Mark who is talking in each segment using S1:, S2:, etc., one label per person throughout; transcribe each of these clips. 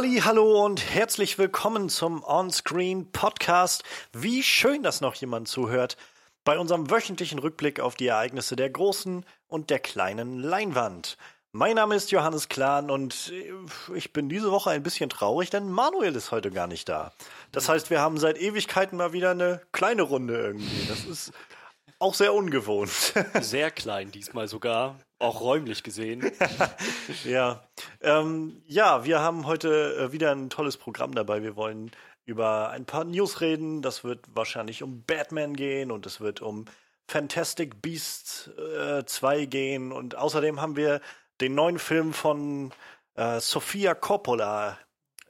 S1: Halli, hallo und herzlich willkommen zum Onscreen Podcast. Wie schön, dass noch jemand zuhört bei unserem wöchentlichen Rückblick auf die Ereignisse der großen und der kleinen Leinwand. Mein Name ist Johannes Klahn und ich bin diese Woche ein bisschen traurig, denn Manuel ist heute gar nicht da. Das heißt, wir haben seit Ewigkeiten mal wieder eine kleine Runde irgendwie. Das ist auch sehr ungewohnt.
S2: Sehr klein diesmal sogar, auch räumlich gesehen.
S1: ja. Ähm, ja, wir haben heute äh, wieder ein tolles Programm dabei. Wir wollen über ein paar News reden. Das wird wahrscheinlich um Batman gehen und es wird um Fantastic Beasts äh, 2 gehen. Und außerdem haben wir den neuen Film von äh, Sofia Coppola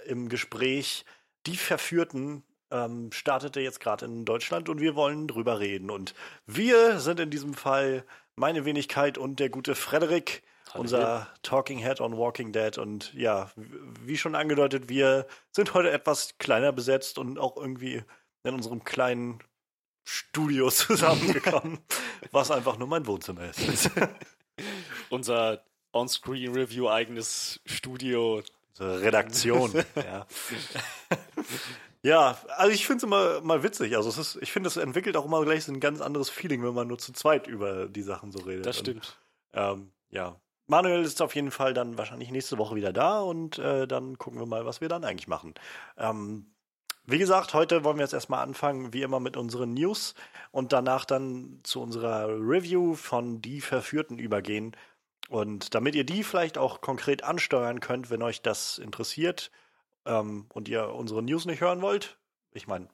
S1: im Gespräch. Die Verführten ähm, startete jetzt gerade in Deutschland und wir wollen drüber reden. Und wir sind in diesem Fall meine Wenigkeit und der gute Frederik, Hallo unser. Talking Head on Walking Dead. Und ja, wie schon angedeutet, wir sind heute etwas kleiner besetzt und auch irgendwie in unserem kleinen Studio zusammengekommen, was einfach nur mein Wohnzimmer ist.
S2: Unser On-Screen-Review eigenes Studio.
S1: Redaktion. ja. Ja, also ich finde es immer mal witzig. Also es ist, ich finde, es entwickelt auch immer gleich so ein ganz anderes Feeling, wenn man nur zu zweit über die Sachen so redet.
S2: Das stimmt.
S1: Und, ähm, ja. Manuel ist auf jeden Fall dann wahrscheinlich nächste Woche wieder da und äh, dann gucken wir mal, was wir dann eigentlich machen. Ähm, wie gesagt, heute wollen wir jetzt erstmal anfangen, wie immer, mit unseren News und danach dann zu unserer Review von Die Verführten übergehen. Und damit ihr die vielleicht auch konkret ansteuern könnt, wenn euch das interessiert, ähm, und ihr unsere News nicht hören wollt, ich meine,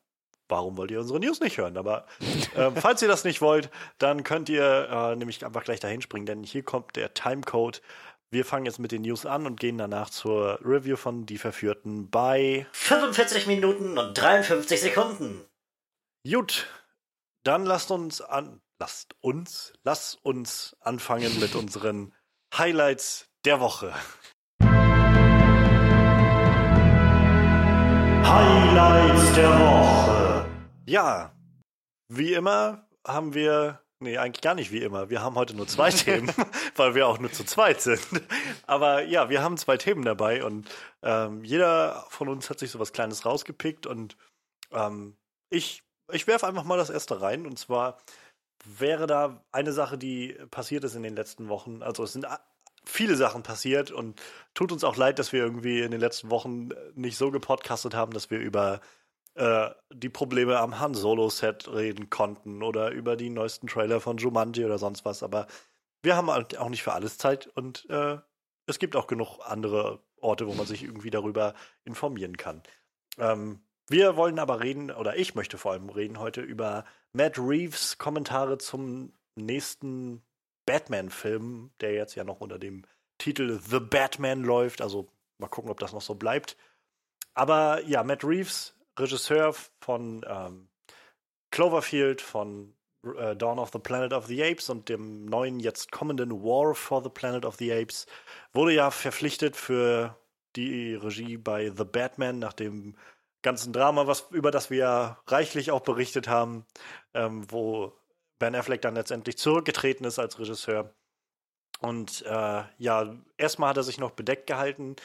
S1: warum wollt ihr unsere News nicht hören? Aber äh, falls ihr das nicht wollt, dann könnt ihr äh, nämlich einfach gleich dahin springen, denn hier kommt der Timecode. Wir fangen jetzt mit den News an und gehen danach zur Review von Die Verführten bei
S3: 45 Minuten und 53 Sekunden.
S1: Gut, dann lasst uns an, lasst uns, lasst uns anfangen mit unseren Highlights der Woche. Highlights der Woche. Ja, wie immer haben wir, nee, eigentlich gar nicht wie immer. Wir haben heute nur zwei Themen, weil wir auch nur zu zweit sind. Aber ja, wir haben zwei Themen dabei und ähm, jeder von uns hat sich so was Kleines rausgepickt und ähm, ich, ich werfe einfach mal das erste rein und zwar wäre da eine Sache, die passiert ist in den letzten Wochen. Also es sind viele Sachen passiert und tut uns auch leid, dass wir irgendwie in den letzten Wochen nicht so gepodcastet haben, dass wir über äh, die Probleme am Han Solo Set reden konnten oder über die neuesten Trailer von Jumanji oder sonst was. Aber wir haben halt auch nicht für alles Zeit und äh, es gibt auch genug andere Orte, wo man sich irgendwie darüber informieren kann. Ähm, wir wollen aber reden, oder ich möchte vor allem reden heute über Matt Reeves Kommentare zum nächsten Batman-Film, der jetzt ja noch unter dem Titel The Batman läuft. Also mal gucken, ob das noch so bleibt. Aber ja, Matt Reeves, Regisseur von ähm, Cloverfield, von äh, Dawn of the Planet of the Apes und dem neuen, jetzt kommenden War for the Planet of the Apes, wurde ja verpflichtet für die Regie bei The Batman nach dem ganzen Drama, was, über das wir ja reichlich auch berichtet haben, ähm, wo Ben Affleck dann letztendlich zurückgetreten ist als Regisseur. Und äh, ja, erstmal hat er sich noch bedeckt gehalten,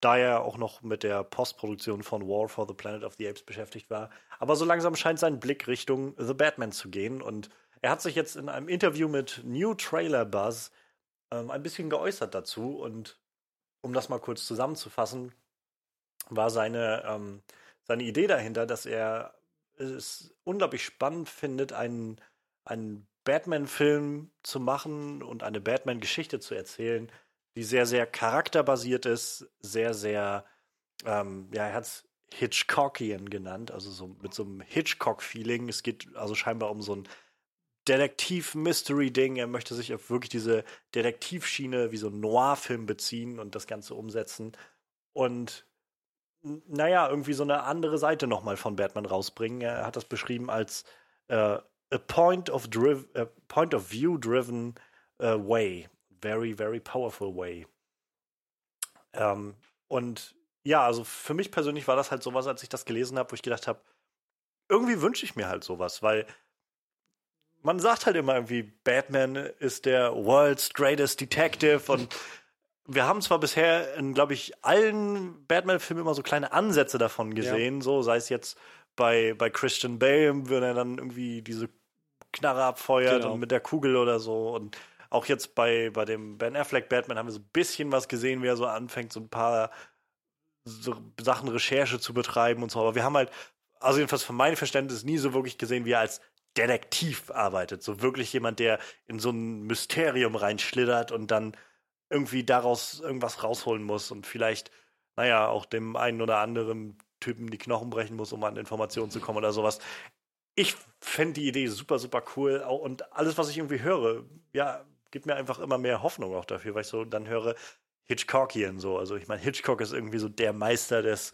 S1: da er auch noch mit der Postproduktion von War for the Planet of the Apes beschäftigt war. Aber so langsam scheint sein Blick Richtung The Batman zu gehen. Und er hat sich jetzt in einem Interview mit New Trailer Buzz ähm, ein bisschen geäußert dazu. Und um das mal kurz zusammenzufassen, war seine, ähm, seine Idee dahinter, dass er es unglaublich spannend findet, einen einen Batman-Film zu machen und eine Batman-Geschichte zu erzählen, die sehr, sehr charakterbasiert ist, sehr, sehr, ähm, ja, er hat es Hitchcockian genannt, also so mit so einem Hitchcock-Feeling. Es geht also scheinbar um so ein Detektiv-Mystery-Ding. Er möchte sich auf wirklich diese Detektivschiene wie so ein Noir-Film beziehen und das Ganze umsetzen. Und naja, irgendwie so eine andere Seite nochmal von Batman rausbringen. Er hat das beschrieben als äh, a point of driv a point of view driven uh, way, very very powerful way. Ähm, und ja, also für mich persönlich war das halt sowas, als ich das gelesen habe, wo ich gedacht habe, irgendwie wünsche ich mir halt sowas, weil man sagt halt immer irgendwie, Batman ist der world's greatest detective und wir haben zwar bisher in, glaube ich, allen Batman-Filmen immer so kleine Ansätze davon gesehen, so sei es jetzt bei, bei Christian Bale, wenn er dann irgendwie diese Knarre abfeuert
S2: Genau.
S1: und mit der Kugel oder so. Und auch jetzt bei, bei dem Ben Affleck Batman haben wir so ein bisschen was gesehen, wie er so anfängt, so ein paar so Sachen Recherche zu betreiben und so. Aber wir haben halt, also jedenfalls von meinem Verständnis, nie so wirklich gesehen, wie er als Detektiv arbeitet. So wirklich jemand, der in so ein Mysterium reinschlittert und dann irgendwie daraus irgendwas rausholen muss und vielleicht, naja, auch dem einen oder anderen Typen die Knochen brechen muss, um an Informationen zu kommen oder sowas. Ich fände die Idee super, super cool. Und alles, was ich irgendwie höre, ja, gibt mir einfach immer mehr Hoffnung auch dafür, weil ich so dann höre, Hitchcockian so. Also ich meine, Hitchcock ist irgendwie so der Meister des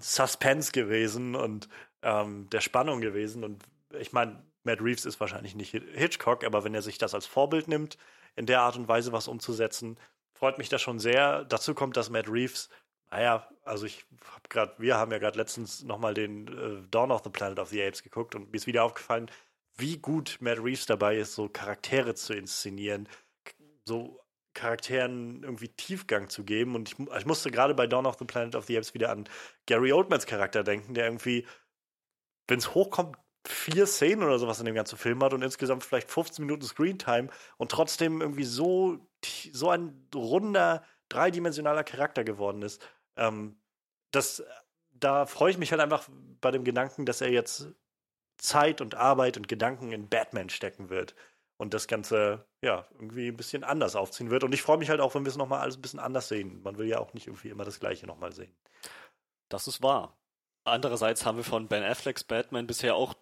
S1: Suspense gewesen und ähm, der Spannung gewesen. Und ich meine, Matt Reeves ist wahrscheinlich nicht Hi- Hitchcock, aber wenn er sich das als Vorbild nimmt, in der Art und Weise was umzusetzen, freut mich das schon sehr. Dazu kommt, dass Matt Reeves, naja, also ich habe gerade, wir haben ja gerade letztens nochmal den äh, Dawn of the Planet of the Apes geguckt und mir ist wieder aufgefallen, wie gut Matt Reeves dabei ist, so Charaktere zu inszenieren, so Charakteren irgendwie Tiefgang zu geben. Und ich, ich musste gerade bei Dawn of the Planet of the Apes wieder an Gary Oldmans Charakter denken, der irgendwie, wenn es hochkommt, vier Szenen oder sowas in dem ganzen Film hat und insgesamt vielleicht 15 Minuten Screentime und trotzdem irgendwie so, so ein runder, dreidimensionaler Charakter geworden ist. Ähm, das, da freue ich mich halt einfach bei dem Gedanken, dass er jetzt Zeit und Arbeit und Gedanken in Batman stecken wird und das Ganze ja irgendwie ein bisschen anders aufziehen wird. Und ich freue mich halt auch, wenn wir es nochmal alles ein bisschen anders sehen. Man will ja auch nicht irgendwie immer das Gleiche nochmal sehen.
S2: Das ist wahr. Andererseits haben wir von Ben Afflecks Batman bisher auch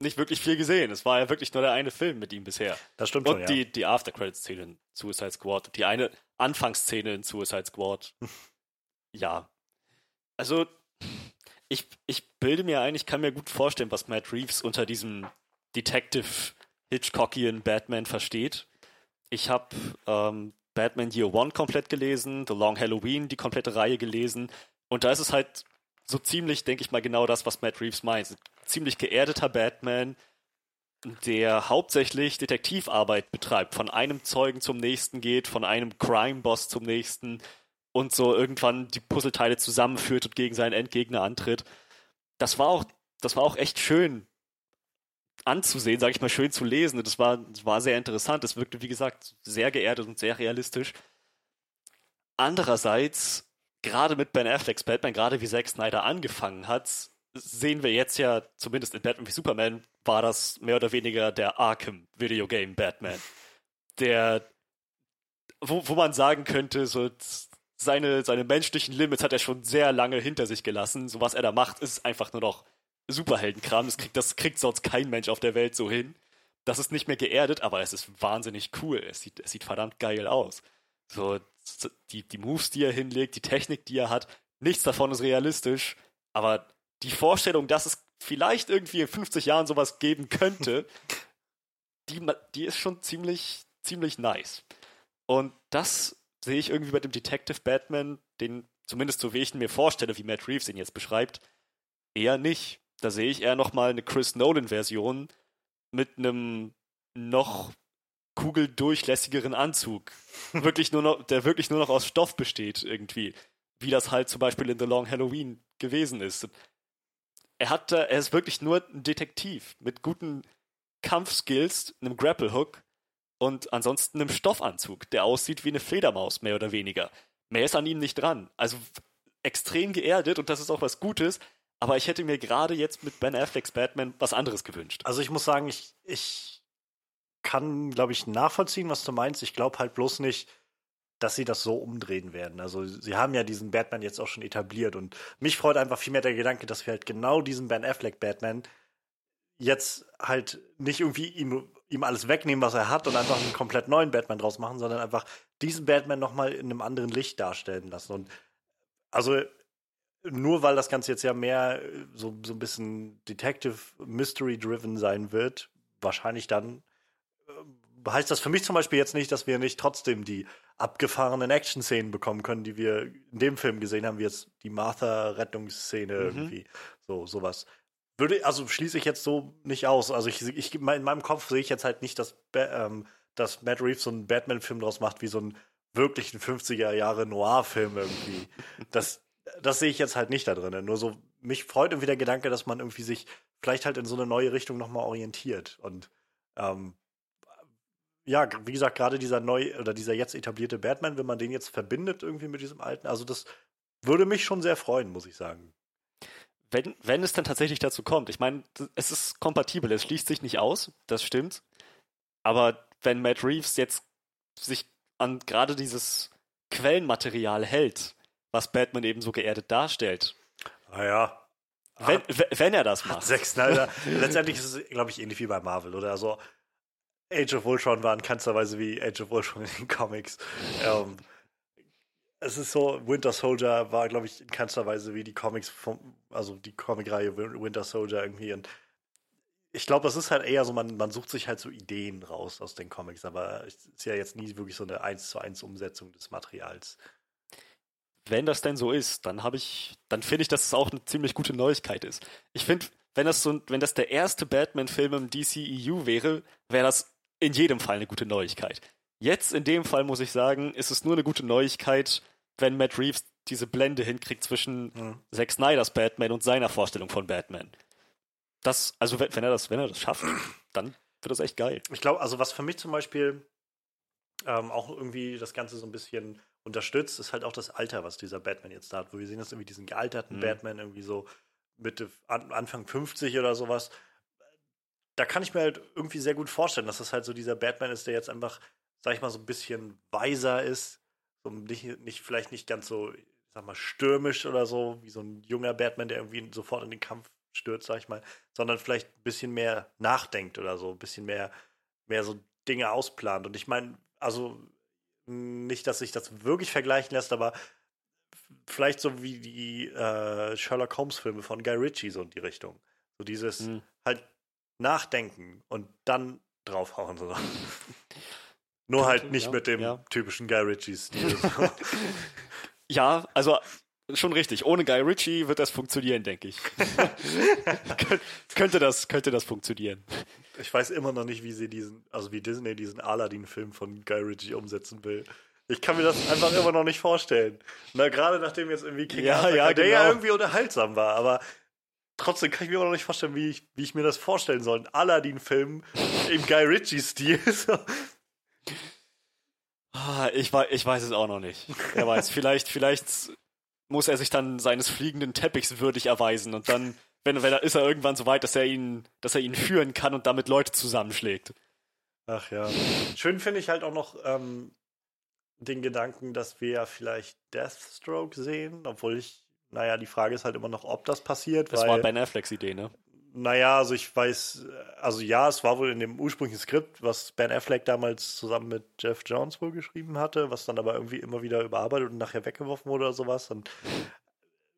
S2: nicht wirklich viel gesehen. Es war ja wirklich nur der eine Film mit ihm bisher.
S1: Das stimmt
S2: Und
S1: schon, ja.
S2: die, die After-Credit-Szene in Suicide Squad. Die eine Anfangsszene in Suicide Squad. ja. Also, ich, ich bilde mir ein, ich kann mir gut vorstellen, was Matt Reeves unter diesem Detective Hitchcockian Batman versteht. Ich habe ähm, Batman Year One komplett gelesen, The Long Halloween, die komplette Reihe gelesen. Und da ist es halt so ziemlich, denke ich mal, genau das, was Matt Reeves meint. Ziemlich geerdeter Batman, der hauptsächlich Detektivarbeit betreibt, von einem Zeugen zum nächsten geht, von einem Crime-Boss zum nächsten und so irgendwann die Puzzleteile zusammenführt und gegen seinen Endgegner antritt. Das war auch, das war auch echt schön anzusehen, sage ich mal, schön zu lesen. Das war, das war sehr interessant. Es wirkte, wie gesagt, sehr geerdet und sehr realistisch. Andererseits, gerade mit Ben Afflecks Batman, gerade wie Zack Snyder angefangen hat, sehen wir jetzt ja, zumindest in Batman wie Superman, war das mehr oder weniger der Arkham Videogame Batman. Der, wo, wo man sagen könnte, so seine, seine menschlichen Limits hat er schon sehr lange hinter sich gelassen. So was er da macht, ist einfach nur noch Superheldenkram. Das kriegt, das kriegt sonst kein Mensch auf der Welt so hin. Das ist nicht mehr geerdet, aber es ist wahnsinnig cool. Es sieht, es sieht verdammt geil aus. So, die, die Moves, die er hinlegt, die Technik, die er hat, nichts davon ist realistisch, aber die Vorstellung, dass es vielleicht irgendwie in 50 Jahren sowas geben könnte, die, die ist schon ziemlich, ziemlich nice. Und das sehe ich irgendwie bei dem Detective Batman, den zumindest so wie ich ihn mir vorstelle, wie Matt Reeves ihn jetzt beschreibt, eher nicht. Da sehe ich eher nochmal eine Chris Nolan-Version mit einem noch kugeldurchlässigeren Anzug. wirklich nur noch, der wirklich nur noch aus Stoff besteht, irgendwie. Wie das halt zum Beispiel in The Long Halloween gewesen ist. Er hat er ist wirklich nur ein Detektiv mit guten Kampfskills, einem Grapple-Hook und ansonsten einem Stoffanzug, der aussieht wie eine Fledermaus, mehr oder weniger. Mehr ist an ihm nicht dran. Also extrem geerdet und das ist auch was Gutes, aber ich hätte mir gerade jetzt mit Ben Afflecks Batman was anderes gewünscht.
S1: Also ich muss sagen, ich, ich kann, glaube ich, nachvollziehen, was du meinst. Ich glaube halt bloß nicht, dass sie das so umdrehen werden. Also sie haben ja diesen Batman jetzt auch schon etabliert und mich freut einfach viel mehr der Gedanke, dass wir halt genau diesen Ben Affleck Batman jetzt halt nicht irgendwie ihm, alles wegnehmen, was er hat und einfach einen komplett neuen Batman draus machen, sondern einfach diesen Batman nochmal in einem anderen Licht darstellen lassen. Und also nur weil das Ganze jetzt ja mehr äh, so, so ein bisschen Detective Mystery driven sein wird, wahrscheinlich dann äh, heißt das für mich zum Beispiel jetzt nicht, dass wir nicht trotzdem die abgefahrenen Action-Szenen bekommen können, die wir in dem Film gesehen haben, wie jetzt die Martha-Rettungsszene irgendwie, so sowas. Würde, also schließe ich jetzt so nicht aus. Also ich, ich in meinem Kopf sehe ich jetzt halt nicht, dass, ähm, dass Matt Reeves so einen Batman-Film draus macht, wie so ein wirklichen 50er Jahre Noir-Film irgendwie. Das, das sehe ich jetzt halt nicht da drin. Nur so, mich freut irgendwie der Gedanke, dass man irgendwie sich vielleicht halt in so eine neue Richtung nochmal orientiert. Und ähm, ja, wie gesagt, gerade dieser neu oder dieser jetzt etablierte Batman, wenn man den jetzt verbindet irgendwie mit diesem alten, also das würde mich schon sehr freuen, muss ich sagen.
S2: Wenn, wenn es dann tatsächlich dazu kommt, ich meine, es ist kompatibel, es schließt sich nicht aus, das stimmt. Aber wenn Matt Reeves jetzt sich an gerade dieses Quellenmaterial hält, was Batman eben so geerdet darstellt.
S1: Naja.
S2: Wenn, wenn er das macht.
S1: Zack Snyder. Letztendlich ist es, glaube ich, ähnlich wie bei Marvel, oder? Also Age of Ultron war in keinster Weise wie Age of Ultron in den Comics. Ähm, es ist so, Winter Soldier war, glaube ich, in keinster Weise wie die Comics, vom, also die Comicreihe Winter Soldier irgendwie. Und ich glaube, das ist halt eher so, man, man sucht sich halt so Ideen raus aus den Comics, aber es ist ja jetzt nie wirklich so eine 1 zu 1 Umsetzung des Materials.
S2: Wenn das denn so ist, dann habe ich, dann finde ich, dass es auch eine ziemlich gute Neuigkeit ist. Ich finde, wenn das so, wenn das der erste Batman-Film im DCEU wäre, wäre das in jedem Fall eine gute Neuigkeit. Jetzt in dem Fall muss ich sagen, ist es nur eine gute Neuigkeit, wenn Matt Reeves diese Blende hinkriegt zwischen mhm. Zack Snyders Batman und seiner Vorstellung von Batman. Das, also wenn, wenn er das, wenn er das schafft, dann wird das echt geil.
S1: Ich glaube, also was für mich zum Beispiel ähm, auch irgendwie das Ganze so ein bisschen unterstützt, ist halt auch das Alter, was dieser Batman jetzt da hat. Wo wir sehen, dass irgendwie diesen gealterten mhm. Batman irgendwie so Mitte, Anfang 50 oder sowas. Da kann ich mir halt irgendwie sehr gut vorstellen, dass das halt so dieser Batman ist, der jetzt einfach, sag ich mal, so ein bisschen weiser ist. So nicht, nicht, vielleicht nicht ganz so, ich sag mal, stürmisch oder so, wie so ein junger Batman, der irgendwie sofort in den Kampf stürzt, sag ich mal, sondern vielleicht ein bisschen mehr nachdenkt oder so, ein bisschen mehr, mehr so Dinge ausplant. Und ich meine, also nicht, dass sich das wirklich vergleichen lässt, aber vielleicht so wie die äh, Sherlock Holmes-Filme von Guy Ritchie, so in die Richtung. So dieses mhm. halt nachdenken und dann draufhauen. So. Nur halt nicht ja, mit dem ja. typischen Guy Ritchie-Stil.
S2: ja, also schon richtig. Ohne Guy Ritchie wird das funktionieren, denke ich. könnte, das, könnte das funktionieren.
S1: Ich weiß immer noch nicht, wie sie diesen, also wie Disney diesen Aladdin-Film von Guy Ritchie umsetzen will. Ich kann mir das einfach immer noch nicht vorstellen. Na, gerade nachdem jetzt irgendwie
S2: King ja, Arthur, ja,
S1: der
S2: genau.
S1: ja irgendwie unterhaltsam war, aber trotzdem kann ich mir immer noch nicht vorstellen, wie ich, wie ich mir das vorstellen soll. Ein Aladdin-Film im Guy Ritchie-Stil.
S2: Ah, ich, ich weiß es auch noch nicht. Wer weiß, vielleicht, vielleicht muss er sich dann seines fliegenden Teppichs würdig erweisen und dann, wenn, wenn er, ist er irgendwann so weit, dass er ihn, dass er ihn führen kann und damit Leute zusammenschlägt.
S1: Ach ja. Schön finde ich halt auch noch ähm, den Gedanken, dass wir ja vielleicht Deathstroke sehen, obwohl ich, naja, die Frage ist halt immer noch, ob das passiert.
S2: Das war Ben Afflecks Idee, ne?
S1: Naja, also ich weiß, also ja, es war wohl in dem ursprünglichen Skript, was Ben Affleck damals zusammen mit Jeff Jones wohl geschrieben hatte, was dann aber irgendwie immer wieder überarbeitet und nachher weggeworfen wurde oder sowas. Und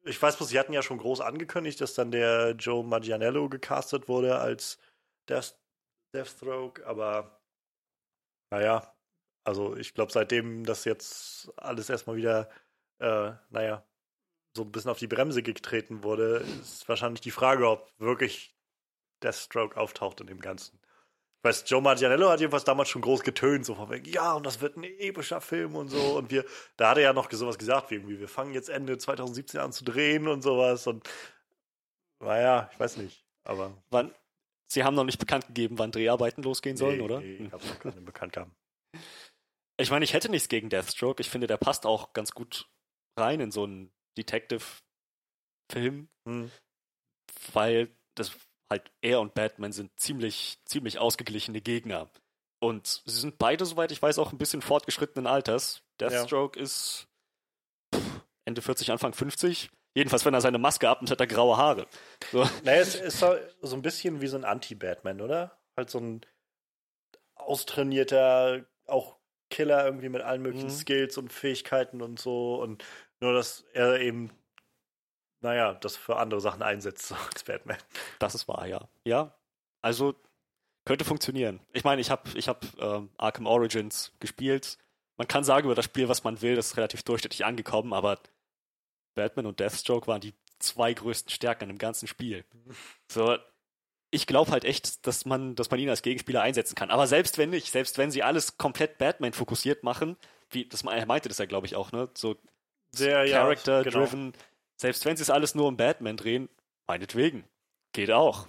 S1: ich weiß bloß, sie hatten ja schon groß angekündigt, dass dann der Joe Maggianello gecastet wurde als Death, Deathstroke, aber naja, also ich glaube, seitdem das jetzt alles erstmal wieder, äh, naja, so ein bisschen auf die Bremse getreten wurde, ist wahrscheinlich die Frage, ob wirklich Deathstroke auftaucht in dem Ganzen. Ich weiß, Joe Manganiello hat jedenfalls damals schon groß getönt, so von wegen, ja, und das wird ein epischer Film und so. Und wir, da hat er ja noch sowas gesagt, wie irgendwie, wir fangen jetzt Ende 2017 an zu drehen und sowas. Und naja, ich weiß nicht, aber.
S2: Wann? Sie haben noch nicht bekannt gegeben, wann Dreharbeiten losgehen sollen, nee, oder?
S1: Nee, ich hab's noch keine bekannt haben.
S2: Ich meine, ich hätte nichts gegen Deathstroke. Ich finde, der passt auch ganz gut rein in so einen Detective-Film, hm. weil das halt er und Batman sind ziemlich, ziemlich ausgeglichene Gegner. Und sie sind beide, soweit ich weiß, auch ein bisschen fortgeschrittenen Alters. Deathstroke ja. ist Ende 40, Anfang 50. Jedenfalls, wenn er seine Maske abnimmt, hat er graue Haare.
S1: So. Naja, es ist so, so ein bisschen wie so ein Anti-Batman, oder? Halt so ein austrainierter, auch Killer irgendwie mit allen möglichen mhm. Skills und Fähigkeiten und so. Und nur, dass er eben, naja, das für andere Sachen einsetzt, so als Batman.
S2: Das ist wahr, ja. Ja, also könnte funktionieren. Ich meine, ich habe ich hab, ähm, Arkham Origins gespielt. Man kann sagen über das Spiel, was man will, das ist relativ durchschnittlich angekommen, aber Batman und Deathstroke waren die zwei größten Stärken im ganzen Spiel. So, ich glaube halt echt, dass man, dass man ihn als Gegenspieler einsetzen kann. Aber selbst wenn nicht, selbst wenn sie alles komplett Batman fokussiert machen, wie, das, meinte das ja, glaube ich, auch, ne? So
S1: Sehr, ja,
S2: Character-driven. Selbst wenn sie es alles nur um Batman drehen, meinetwegen. Geht auch.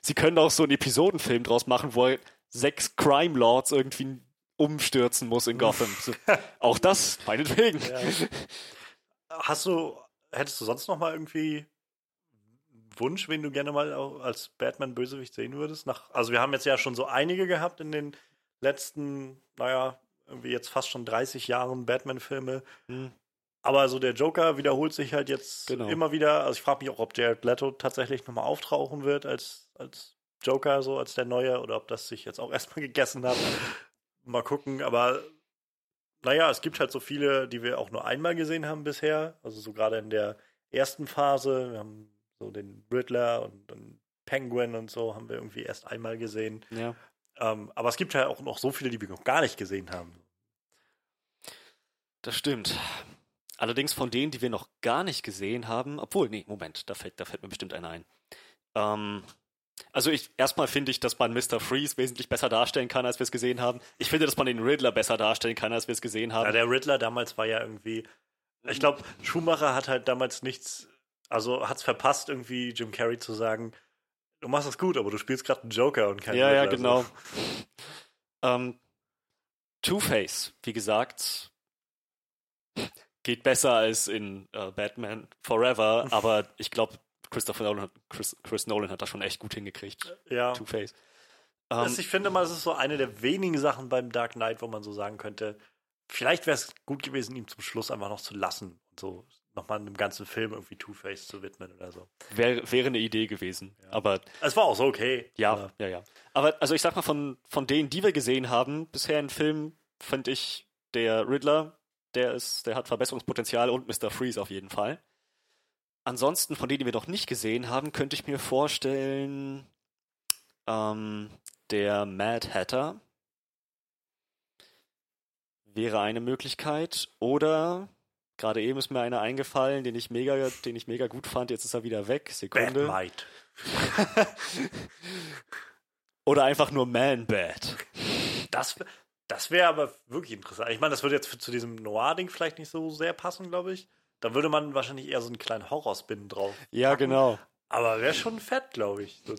S2: Sie können auch so einen Episodenfilm draus machen, wo er sechs Crime Lords irgendwie umstürzen muss in Gotham. So, auch das, meinetwegen.
S1: Ja. Hast du, hättest du sonst noch mal irgendwie einen Wunsch, wen du gerne mal als Batman-Bösewicht sehen würdest? Nach, also wir haben jetzt ja schon so einige gehabt in den letzten, naja, irgendwie jetzt fast schon 30 Jahren Batman-Filme.
S2: Hm.
S1: Aber so der Joker wiederholt sich halt jetzt
S2: Genau.
S1: immer wieder. Also ich frage mich auch, ob Jared Leto tatsächlich nochmal auftauchen wird als, als Joker, so als der Neue, oder ob das sich jetzt auch erstmal gegessen hat. Mal gucken, aber naja, es gibt halt so viele, die wir auch nur einmal gesehen haben bisher. Also so gerade in der ersten Phase. Wir haben so den Riddler und den Penguin und so haben wir irgendwie erst einmal gesehen.
S2: Ja.
S1: Ähm, aber es gibt ja auch noch so viele, die wir noch gar nicht gesehen haben.
S2: Das stimmt. Allerdings von denen, die wir noch gar nicht gesehen haben, obwohl, nee, Moment, da fällt, da fällt mir bestimmt einer ein. Ähm, also ich, erstmal finde ich, dass man Mr. Freeze wesentlich besser darstellen kann, als wir es gesehen haben. Ich finde, dass man den Riddler besser darstellen kann, als wir es gesehen haben.
S1: Ja, der Riddler damals war ja irgendwie. Ich glaube, Schumacher hat halt damals nichts. Also hat es verpasst, irgendwie Jim Carrey zu sagen: Du machst das gut, aber du spielst gerade einen Joker und keinen
S2: ja, ja,
S1: Riddler.
S2: genau.
S1: So.
S2: Ähm, Two-Face, wie gesagt, geht besser als in äh, Batman Forever, aber ich glaube, Christopher Nolan hat, Chris, Chris Nolan hat das schon echt gut hingekriegt.
S1: Ja.
S2: Two-Face. Ähm,
S1: ich finde mal, das ist so eine der wenigen Sachen beim Dark Knight, wo man so sagen könnte, vielleicht wäre es gut gewesen, ihm zum Schluss einfach noch zu lassen und so nochmal einem ganzen Film irgendwie Two-Face zu widmen oder so.
S2: wär, wäre eine Idee gewesen. Aber
S1: Es war auch so okay.
S2: ja,
S1: aber-
S2: ja, ja. Aber also ich sag mal, von, von denen, die wir gesehen haben, bisher in Filmen, fand ich der Riddler, der ist, der hat Verbesserungspotenzial und Mr. Freeze auf jeden Fall. Ansonsten, von denen, die wir noch nicht gesehen haben, könnte ich mir vorstellen, ähm, der Mad Hatter wäre eine Möglichkeit. Oder gerade eben ist mir einer eingefallen, den ich mega, den ich mega gut fand. Jetzt ist er wieder weg. Sekunde.
S1: Batmite.
S2: Oder einfach nur Man-Bat.
S1: Das, das wäre aber wirklich interessant. Ich meine, das würde jetzt zu diesem Noir-Ding vielleicht nicht so sehr passen, glaube ich. Da würde man wahrscheinlich eher so einen kleinen Horrorspin drauf.
S2: Ja,
S1: packen.
S2: genau.
S1: Aber wäre schon fett, glaube ich. So.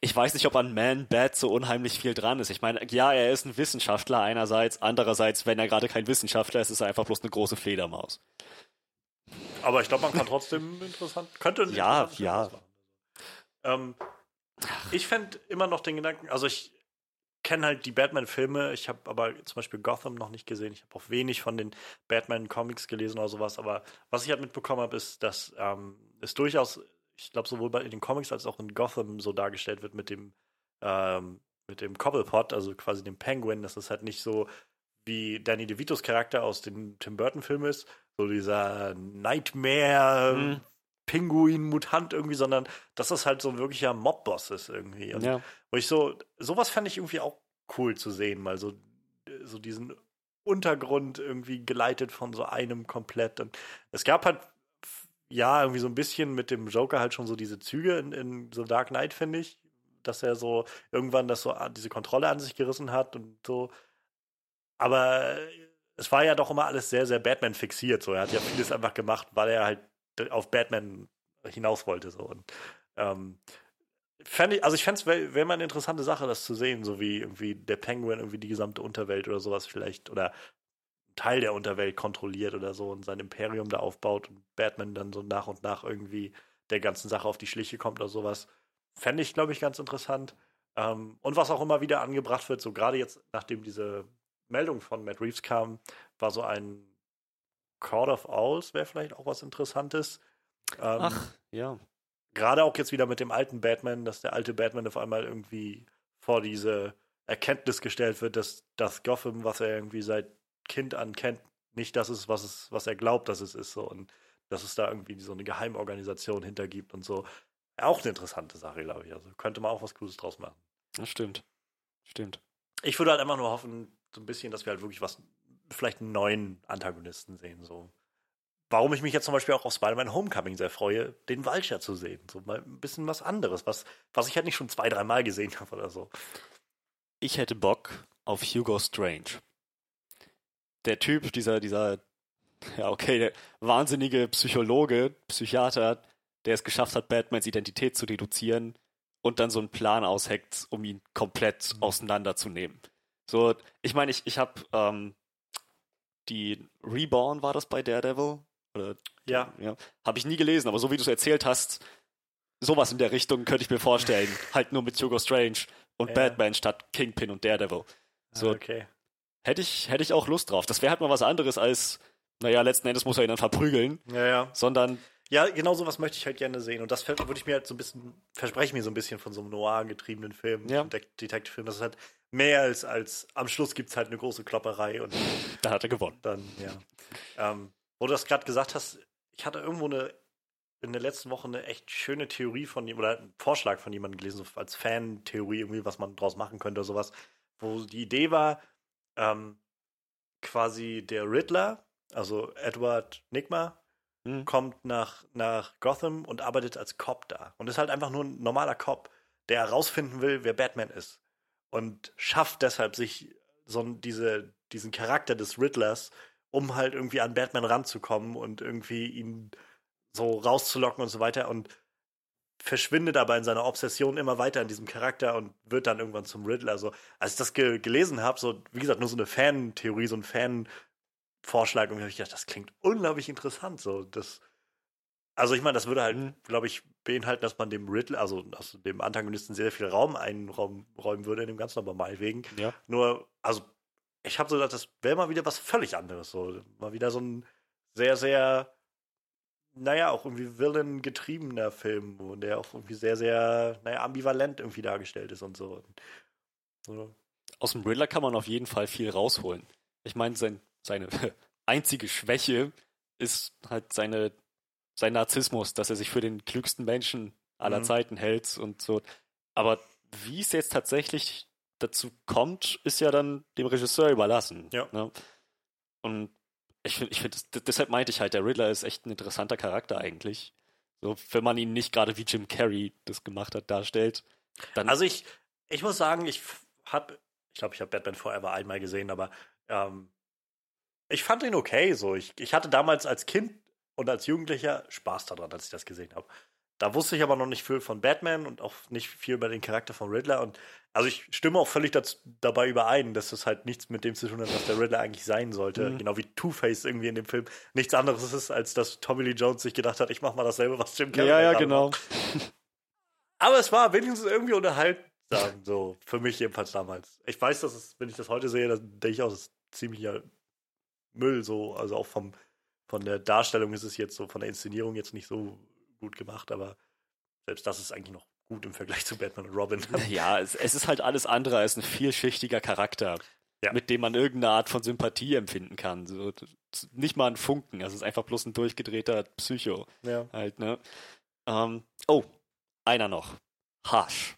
S2: Ich weiß nicht, ob an Man-Bat so unheimlich viel dran ist. Ich meine, ja, er ist ein Wissenschaftler einerseits, andererseits, wenn er gerade kein Wissenschaftler ist, ist er einfach bloß eine große Fledermaus.
S1: Aber ich glaube, man kann trotzdem interessant. Könnte
S2: Ja, ja.
S1: Ähm, ich fände immer noch den Gedanken, also ich kenne halt die Batman-Filme, ich habe aber zum Beispiel Gotham noch nicht gesehen, ich habe auch wenig von den Batman-Comics gelesen oder sowas, aber was ich halt mitbekommen habe, ist, dass ähm, es durchaus, ich glaube, sowohl in den Comics als auch in Gotham so dargestellt wird mit dem, ähm, mit dem Cobblepot, also quasi dem Penguin, dass es halt nicht so wie Danny DeVitos Charakter aus dem Tim Burton-Film ist, so dieser Nightmare,
S2: Mhm.
S1: Pinguin-Mutant irgendwie, sondern dass das halt so ein wirklicher Mob-Boss ist irgendwie. Und
S2: Ja.
S1: wo ich so, sowas fände ich irgendwie auch cool zu sehen, mal so, so diesen Untergrund irgendwie geleitet von so einem komplett. Und es gab halt, ja, irgendwie so ein bisschen mit dem Joker halt schon so diese Züge in, in so Dark Knight, finde ich, dass er so irgendwann das so diese Kontrolle an sich gerissen hat und so. Aber es war ja doch immer alles sehr, sehr Batman fixiert. So, er hat ja vieles einfach gemacht, weil er halt auf Batman hinaus wollte. So. Und ähm, fänd ich, also ich fände es wäre wär mal eine interessante Sache, das zu sehen, so wie irgendwie der Penguin irgendwie die gesamte Unterwelt oder sowas vielleicht oder Teil der Unterwelt kontrolliert oder so und sein Imperium da aufbaut und Batman dann so nach und nach irgendwie der ganzen Sache auf die Schliche kommt oder sowas. Fände ich, glaube ich, ganz interessant. Ähm, und was auch immer wieder angebracht wird, so gerade jetzt, nachdem diese Meldung von Matt Reeves kam, war so ein Court of Owls, wäre vielleicht auch was Interessantes. Ähm,
S2: Ach, ja.
S1: gerade auch jetzt wieder mit dem alten Batman, dass der alte Batman auf einmal irgendwie vor diese Erkenntnis gestellt wird, dass das Gotham, was er irgendwie seit Kind an kennt, nicht das ist, was es, was er glaubt, dass es ist, so und dass es da irgendwie so eine Geheimorganisation hintergibt und so. Auch eine interessante Sache, glaube ich. Also könnte man auch was Cooles draus machen.
S2: Das stimmt. Stimmt.
S1: Ich würde halt einfach nur hoffen, so ein bisschen, dass wir halt wirklich was, vielleicht einen neuen Antagonisten sehen. So. Warum ich mich jetzt zum Beispiel auch auf Spider-Man Homecoming sehr freue, den Vulture zu sehen. So mal ein bisschen was anderes, was, was ich halt nicht schon zwei, dreimal gesehen habe oder so.
S2: Ich hätte Bock auf Hugo Strange. der Typ, dieser, dieser, ja, okay, der wahnsinnige Psychologe, Psychiater, der es geschafft hat, Batmans Identität zu deduzieren und dann so einen Plan ausheckt, um ihn komplett
S1: Mhm.
S2: auseinanderzunehmen. So, ich meine, ich, ich habe ähm, die Reborn war das bei Daredevil? Oder,
S1: Ja.
S2: ja. Habe ich nie gelesen, aber so wie du es erzählt hast, sowas in der Richtung könnte ich mir vorstellen. halt nur mit Hugo Strange und
S1: Ja.
S2: Batman statt Kingpin und Daredevil. So,
S1: Ah, okay.
S2: hätte ich, hätte ich auch Lust drauf. Das wäre halt mal was anderes als, naja, letzten Endes muss er ihn dann verprügeln,
S1: Ja, ja.
S2: sondern
S1: Ja, genau sowas möchte ich halt gerne sehen. Und das würde ich mir halt so ein bisschen, verspreche ich mir so ein bisschen von so einem noir-getriebenen Film,
S2: Ja.
S1: einem De Detective-Film. Das ist halt mehr als, als am Schluss gibt es halt eine große Klopperei und
S2: da hat er gewonnen.
S1: dann, ja. ähm, wo du das gerade gesagt hast, ich hatte irgendwo eine, in der letzten Woche eine echt schöne Theorie von ihm oder einen Vorschlag von jemandem gelesen, so als Fan-Theorie, irgendwie, was man draus machen könnte oder sowas, wo die Idee war, ähm, quasi der Riddler, also Edward Nigma,
S2: Hm.
S1: kommt nach, nach Gotham und arbeitet als Cop da. Und ist halt einfach nur ein normaler Cop, der herausfinden will, wer Batman ist. Und schafft deshalb sich so diese, diesen Charakter des Riddlers, um halt irgendwie an Batman ranzukommen und irgendwie ihn so rauszulocken und so weiter. Und verschwindet aber in seiner Obsession immer weiter in diesem Charakter und wird dann irgendwann zum Riddler. So, als ich das ge gelesen habe, so, wie gesagt, nur so eine Fan-Theorie, so ein Fan-Vorschlag, und habe ich gedacht, das klingt unglaublich interessant. So, das, also ich meine, das würde halt, glaube ich, beinhalten, dass man dem Riddler, also, also dem Antagonisten sehr viel Raum einräumen würde in dem Ganzen, aber meinetwegen.
S2: Ja.
S1: Nur, also, ich habe so gedacht, das wäre mal wieder was völlig anderes. So, mal wieder so ein sehr, sehr, naja, auch irgendwie Villain-getriebener Film, wo der auch irgendwie sehr, sehr, naja, ambivalent irgendwie dargestellt ist und so. so.
S2: Aus dem Riddler kann man auf jeden Fall viel rausholen. Ich meine, sein, seine einzige Schwäche ist halt seine, sein Narzissmus, dass er sich für den klügsten Menschen aller
S1: Mhm.
S2: Zeiten hält und so. Aber wie es jetzt tatsächlich dazu kommt, ist ja dann dem Regisseur überlassen.
S1: Ja.
S2: Ne? Und ich finde, ich find, deshalb meinte ich halt, der Riddler ist echt ein interessanter Charakter eigentlich. So, wenn man ihn nicht gerade wie Jim Carrey das gemacht hat, darstellt, dann
S1: Also ich, ich muss sagen, ich habe, ich glaube, ich habe Batman Forever einmal gesehen, aber ähm, ich fand ihn okay. So, ich, ich hatte damals als Kind und als Jugendlicher Spaß daran, als ich das gesehen habe. Da wusste ich aber noch nicht viel von Batman und auch nicht viel über den Charakter von Riddler. Und also ich stimme auch völlig dazu, dabei überein, dass das halt nichts mit dem zu tun hat, was der Riddler eigentlich sein sollte.
S2: Mhm.
S1: Genau wie Two-Face irgendwie in dem Film nichts anderes ist, als dass Tommy Lee Jones sich gedacht hat, ich mach mal dasselbe, was Jim Carrey
S2: ja, ja, genau.
S1: macht. Aber es war wenigstens irgendwie unterhaltsam, so für mich jedenfalls damals. Ich weiß, dass es, wenn ich das heute sehe, dann denke ich auch, das ist ziemlicher Müll, so, also auch vom, von der Darstellung ist es jetzt so, von der Inszenierung jetzt nicht so gut gemacht, aber selbst das ist eigentlich noch gut im Vergleich zu Batman und Robin.
S2: Ja, es, es ist halt alles andere als ein vielschichtiger Charakter,
S1: Ja.
S2: mit dem man irgendeine Art von Sympathie empfinden kann. So, nicht mal ein Funken, also es ist einfach bloß ein durchgedrehter Psycho
S1: ja.
S2: halt, ne? Ähm, oh, einer noch. Harsh.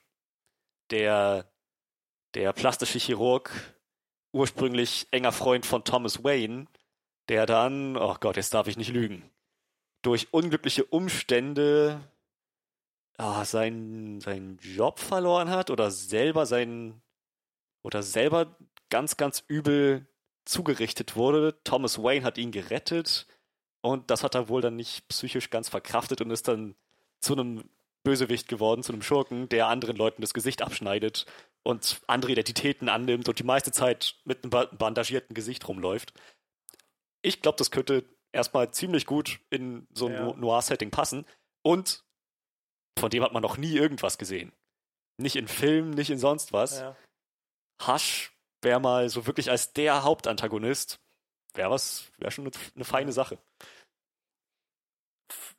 S2: Der, der plastische Chirurg, ursprünglich enger Freund von Thomas Wayne, der dann, oh Gott, jetzt darf ich nicht lügen, durch unglückliche Umstände ah, seinen, seinen Job verloren hat oder selber sein oder selber ganz, ganz übel zugerichtet wurde. Thomas Wayne hat ihn gerettet und das hat er wohl dann nicht psychisch ganz verkraftet und ist dann zu einem Bösewicht geworden, zu einem Schurken, der anderen Leuten das Gesicht abschneidet und andere Identitäten annimmt und die meiste Zeit mit einem ba- bandagierten Gesicht rumläuft. Ich glaube, das könnte erstmal ziemlich gut in so ein
S1: Ja.
S2: No- Noir-Setting passen. Und von dem hat man noch nie irgendwas gesehen. Nicht in Filmen, nicht in sonst was.
S1: ja.
S2: Hush wäre mal so wirklich als der Hauptantagonist, wäre was, wäre schon eine, eine feine Sache.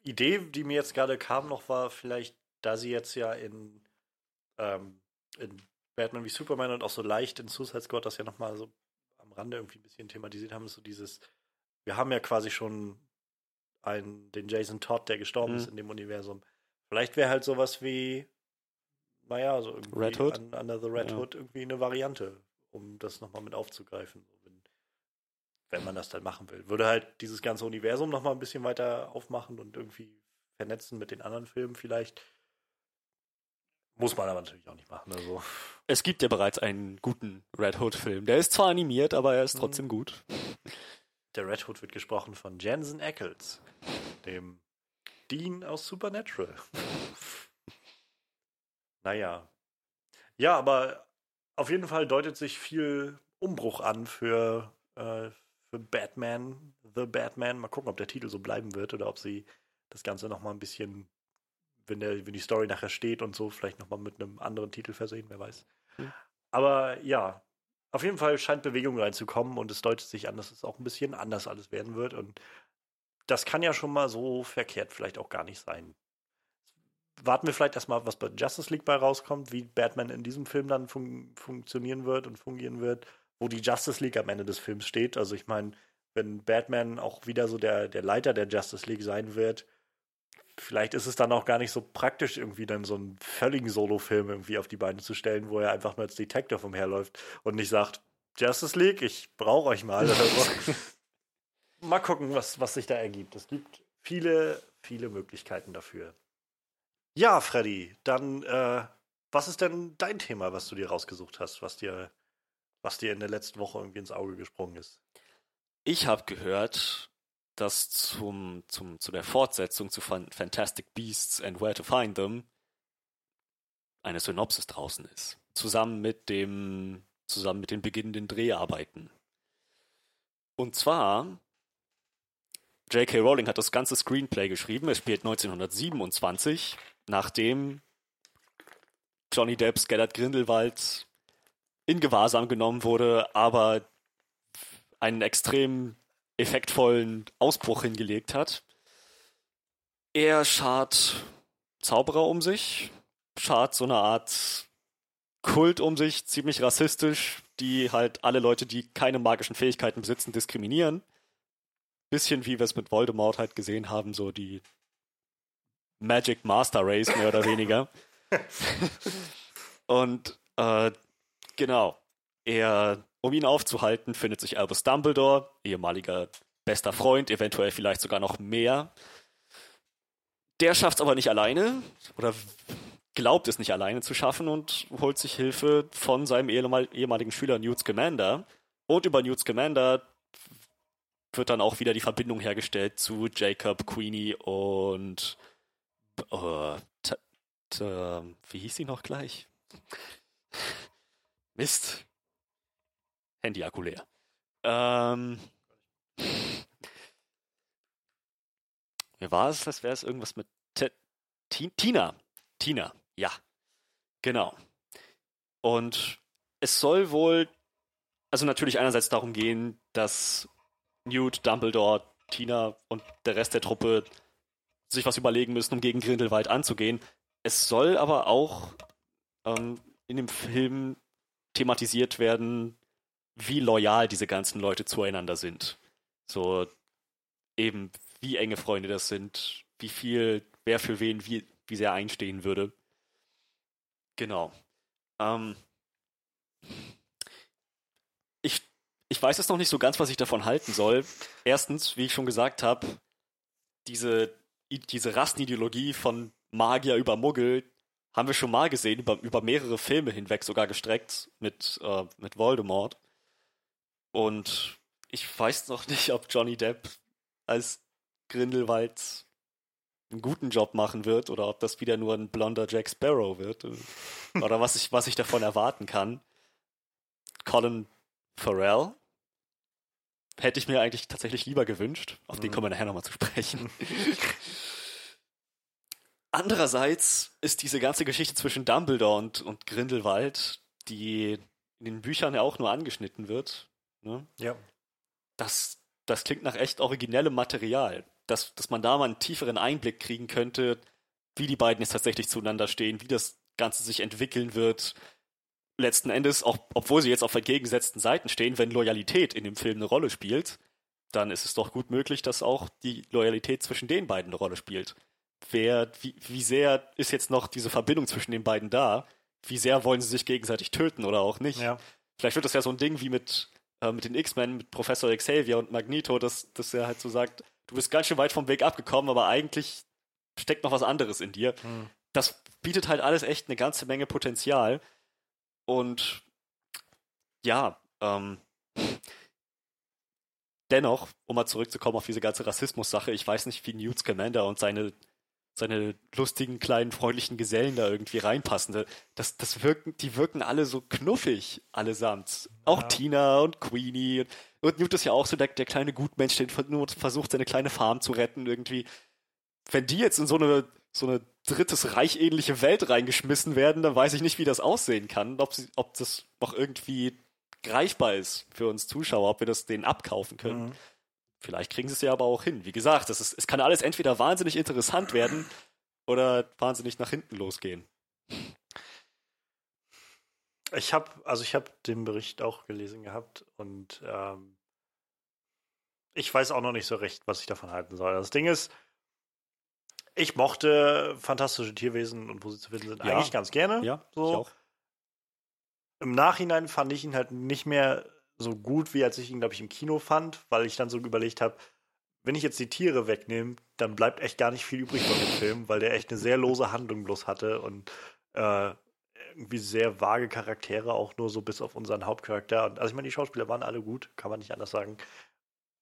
S1: Idee, die mir jetzt gerade kam, noch war vielleicht, da sie jetzt ja in, ähm, in Batman wie Superman und auch so leicht in Suicide Squad das ja nochmal so am Rande irgendwie ein bisschen thematisiert haben, ist so dieses, wir haben ja quasi schon einen, den Jason Todd, der gestorben
S2: Mhm.
S1: ist in dem Universum. Vielleicht wäre halt sowas wie, naja, so irgendwie
S2: Red Hood?
S1: Un- Under the Red
S2: Ja.
S1: Hood irgendwie eine Variante, um das nochmal mit aufzugreifen. Wenn, wenn man das dann machen will. Würde halt dieses ganze Universum nochmal ein bisschen weiter aufmachen und irgendwie vernetzen mit den anderen Filmen vielleicht. Muss man aber natürlich auch nicht machen. Also.
S2: Es gibt ja bereits einen guten Red Hood-Film. Der ist zwar animiert, aber er ist
S1: Mhm.
S2: trotzdem gut.
S1: Der Red Hood wird gesprochen von Jensen Ackles, dem Dean aus Supernatural. naja. Ja, aber auf jeden Fall deutet sich viel Umbruch an für, äh, für Batman, The Batman. Mal gucken, ob der Titel so bleiben wird oder ob sie das Ganze nochmal ein bisschen, wenn, der, wenn die Story nachher steht und so, vielleicht nochmal mit einem anderen Titel versehen, wer weiß.
S2: Hm.
S1: Aber ja, auf jeden Fall scheint Bewegung reinzukommen und es deutet sich an, dass es auch ein bisschen anders alles werden wird. Und das kann ja schon mal so verkehrt vielleicht auch gar nicht sein. Warten wir vielleicht erstmal, was bei Justice League bei rauskommt, wie Batman in diesem Film dann fun funktionieren wird und fungieren wird, wo die Justice League am Ende des Films steht. Also ich meine, wenn Batman auch wieder so der, der Leiter der Justice League sein wird, vielleicht ist es dann auch gar nicht so praktisch, irgendwie dann so einen völligen Solo-Film irgendwie auf die Beine zu stellen, wo er einfach nur als Detective umherläuft und nicht sagt, Justice League, ich brauche euch mal so. mal gucken, was, was sich da ergibt. Es gibt viele, viele Möglichkeiten dafür. Ja, Freddy, dann, äh, was ist denn dein Thema, was du dir rausgesucht hast, was dir, was dir in der letzten Woche irgendwie ins Auge gesprungen ist?
S2: Ich habe gehört, dass zum, zum, zu der Fortsetzung zu Fan- Fantastic Beasts and Where to Find Them eine Synopsis draußen ist. Zusammen mit dem, zusammen mit den beginnenden Dreharbeiten. Und zwar, J.K. Rowling hat das ganze Screenplay geschrieben. Es spielt 1927, nachdem Johnny Depps Gellert Grindelwald in Gewahrsam genommen wurde, aber einen extrem effektvollen Ausbruch hingelegt hat. Er schart Zauberer um sich, schart so eine Art Kult um sich, ziemlich rassistisch, die halt alle Leute, die keine magischen Fähigkeiten besitzen, diskriminieren. Bisschen wie wir es mit Voldemort halt gesehen haben, so die Magic Master Race mehr oder weniger. Und äh, genau, er, um ihn aufzuhalten, findet sich Albus Dumbledore, ehemaliger bester Freund, eventuell vielleicht sogar noch mehr. Der schafft es aber nicht alleine oder glaubt es nicht alleine zu schaffen und holt sich Hilfe von seinem ehemal ehemaligen Schüler Newt Scamander. Und über Newt Scamander wird dann auch wieder die Verbindung hergestellt zu Jacob, Queenie und t- wie hieß sie noch gleich? Mist. Handy-Akku leer. Ähm. Wer war es? Das wäre es irgendwas mit Ti- Tina. Tina, ja. Genau. Und es soll wohl, also natürlich einerseits darum gehen, dass Newt, Dumbledore, Tina und der Rest der Truppe sich was überlegen müssen, um gegen Grindelwald anzugehen. Es soll aber auch ähm, in dem Film thematisiert werden, wie loyal diese ganzen Leute zueinander sind. So eben, wie enge Freunde das sind, wie viel, wer für wen, wie, wie sehr einstehen würde. Genau. Ähm, ich, ich weiß jetzt noch nicht so ganz, was ich davon halten soll. Erstens, wie ich schon gesagt habe, diese, diese Rassenideologie von Magier über Muggel haben wir schon mal gesehen, über, über mehrere Filme hinweg sogar gestreckt mit, äh, mit Voldemort. Und ich weiß noch nicht, ob Johnny Depp als Grindelwald einen guten Job machen wird oder ob das wieder nur ein blonder Jack Sparrow wird oder was ich, was ich davon erwarten kann. Colin Farrell hätte ich mir eigentlich tatsächlich lieber gewünscht. Auf den
S1: Mhm.
S2: kommen wir nachher nochmal zu sprechen. Andererseits ist diese ganze Geschichte zwischen Dumbledore und, und Grindelwald, die in den Büchern ja auch nur angeschnitten wird, ne?
S1: Ja.
S2: das, das klingt nach echt originellem Material. Dass, dass man da mal einen tieferen Einblick kriegen könnte, wie die beiden jetzt tatsächlich zueinander stehen, wie das Ganze sich entwickeln wird. Letzten Endes, auch obwohl sie jetzt auf entgegengesetzten Seiten stehen, wenn Loyalität in dem Film eine Rolle spielt, dann ist es doch gut möglich, dass auch die Loyalität zwischen den beiden eine Rolle spielt. Wer, wie, wie sehr ist jetzt noch diese Verbindung zwischen den beiden da? Wie sehr wollen sie sich gegenseitig töten oder auch nicht?
S1: Ja.
S2: Vielleicht wird das ja so ein Ding wie mit, äh, mit den X-Men, mit Professor Xavier und Magneto, dass, dass er halt so sagt, du bist ganz schön weit vom Weg abgekommen, aber eigentlich steckt noch was anderes in dir.
S1: Hm.
S2: das bietet halt alles echt eine ganze Menge Potenzial. Und ja, ähm, dennoch, um mal zurückzukommen auf diese ganze Rassismus-Sache, ich weiß nicht, wie Newt Scamander und seine, seine lustigen, kleinen, freundlichen Gesellen da irgendwie reinpassen. Das, das wirken, die wirken alle so knuffig, allesamt. Auch
S1: Ja.
S2: Tina und Queenie. Und Newt ist ja auch so der, der kleine Gutmensch, der nur versucht, seine kleine Farm zu retten irgendwie. Wenn die jetzt in so eine, so eine drittes Reich ähnliche Welt reingeschmissen werden, dann weiß ich nicht, wie das aussehen kann. Ob, sie, ob das noch irgendwie greifbar ist für uns Zuschauer, ob wir das denen abkaufen können.
S1: Mhm.
S2: Vielleicht kriegen sie es ja aber auch hin. Wie gesagt, das ist, es kann alles entweder wahnsinnig interessant werden oder wahnsinnig nach hinten losgehen.
S1: Ich habe, also ich habe den Bericht auch gelesen gehabt und ähm, ich weiß auch noch nicht so recht, was ich davon halten soll. Das Ding ist, ich mochte fantastische Tierwesen und wo sie zu finden sind
S2: Ja.
S1: eigentlich ganz gerne.
S2: Ja,
S1: so.
S2: ich auch.
S1: Im Nachhinein fand ich ihn halt nicht mehr so gut, wie als ich ihn, glaube ich, im Kino fand, weil ich dann so überlegt habe, wenn ich jetzt die Tiere wegnehme, dann bleibt echt gar nicht viel übrig von dem Film, weil der echt eine sehr lose Handlung bloß hatte und äh, irgendwie sehr vage Charaktere, auch nur so bis auf unseren Hauptcharakter. Und, also ich meine, die Schauspieler waren alle gut, kann man nicht anders sagen.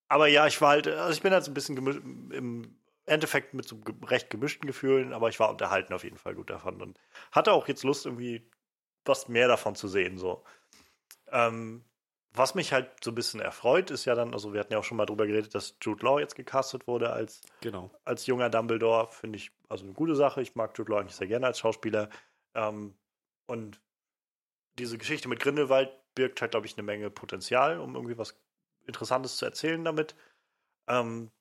S1: Aber ja, ich war halt, also ich bin halt so ein bisschen im Endeffekt mit so recht gemischten Gefühlen, aber ich war unterhalten auf jeden Fall gut davon und hatte auch jetzt Lust, irgendwie was mehr davon zu sehen. So. Ähm, was mich halt so ein bisschen erfreut, ist ja dann, also wir hatten ja auch schon mal drüber geredet, dass Jude Law jetzt gecastet wurde als,
S2: Genau.
S1: als junger Dumbledore. Finde ich also eine gute Sache. Ich mag Jude Law eigentlich sehr gerne als Schauspieler. Ähm, und diese Geschichte mit Grindelwald birgt halt, glaube ich, eine Menge Potenzial, um irgendwie was Interessantes zu erzählen damit. Ähm,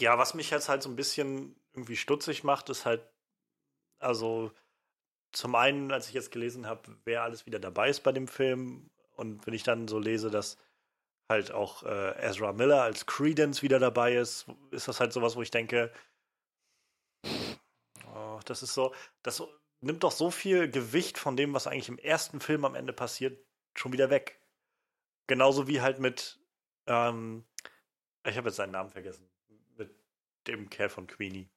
S1: ja, was mich jetzt halt so ein bisschen irgendwie stutzig macht, ist halt, also zum einen, als ich jetzt gelesen habe, wer alles wieder dabei ist bei dem Film und wenn ich dann so lese, dass halt auch äh, Ezra Miller als Credence wieder dabei ist, ist das halt sowas, wo ich denke, oh, das ist so, das nimmt doch so viel Gewicht von dem, was eigentlich im ersten Film am Ende passiert, schon wieder weg. Genauso wie halt mit, ähm, ich habe jetzt seinen Namen vergessen, mit dem Kerl von Queenie.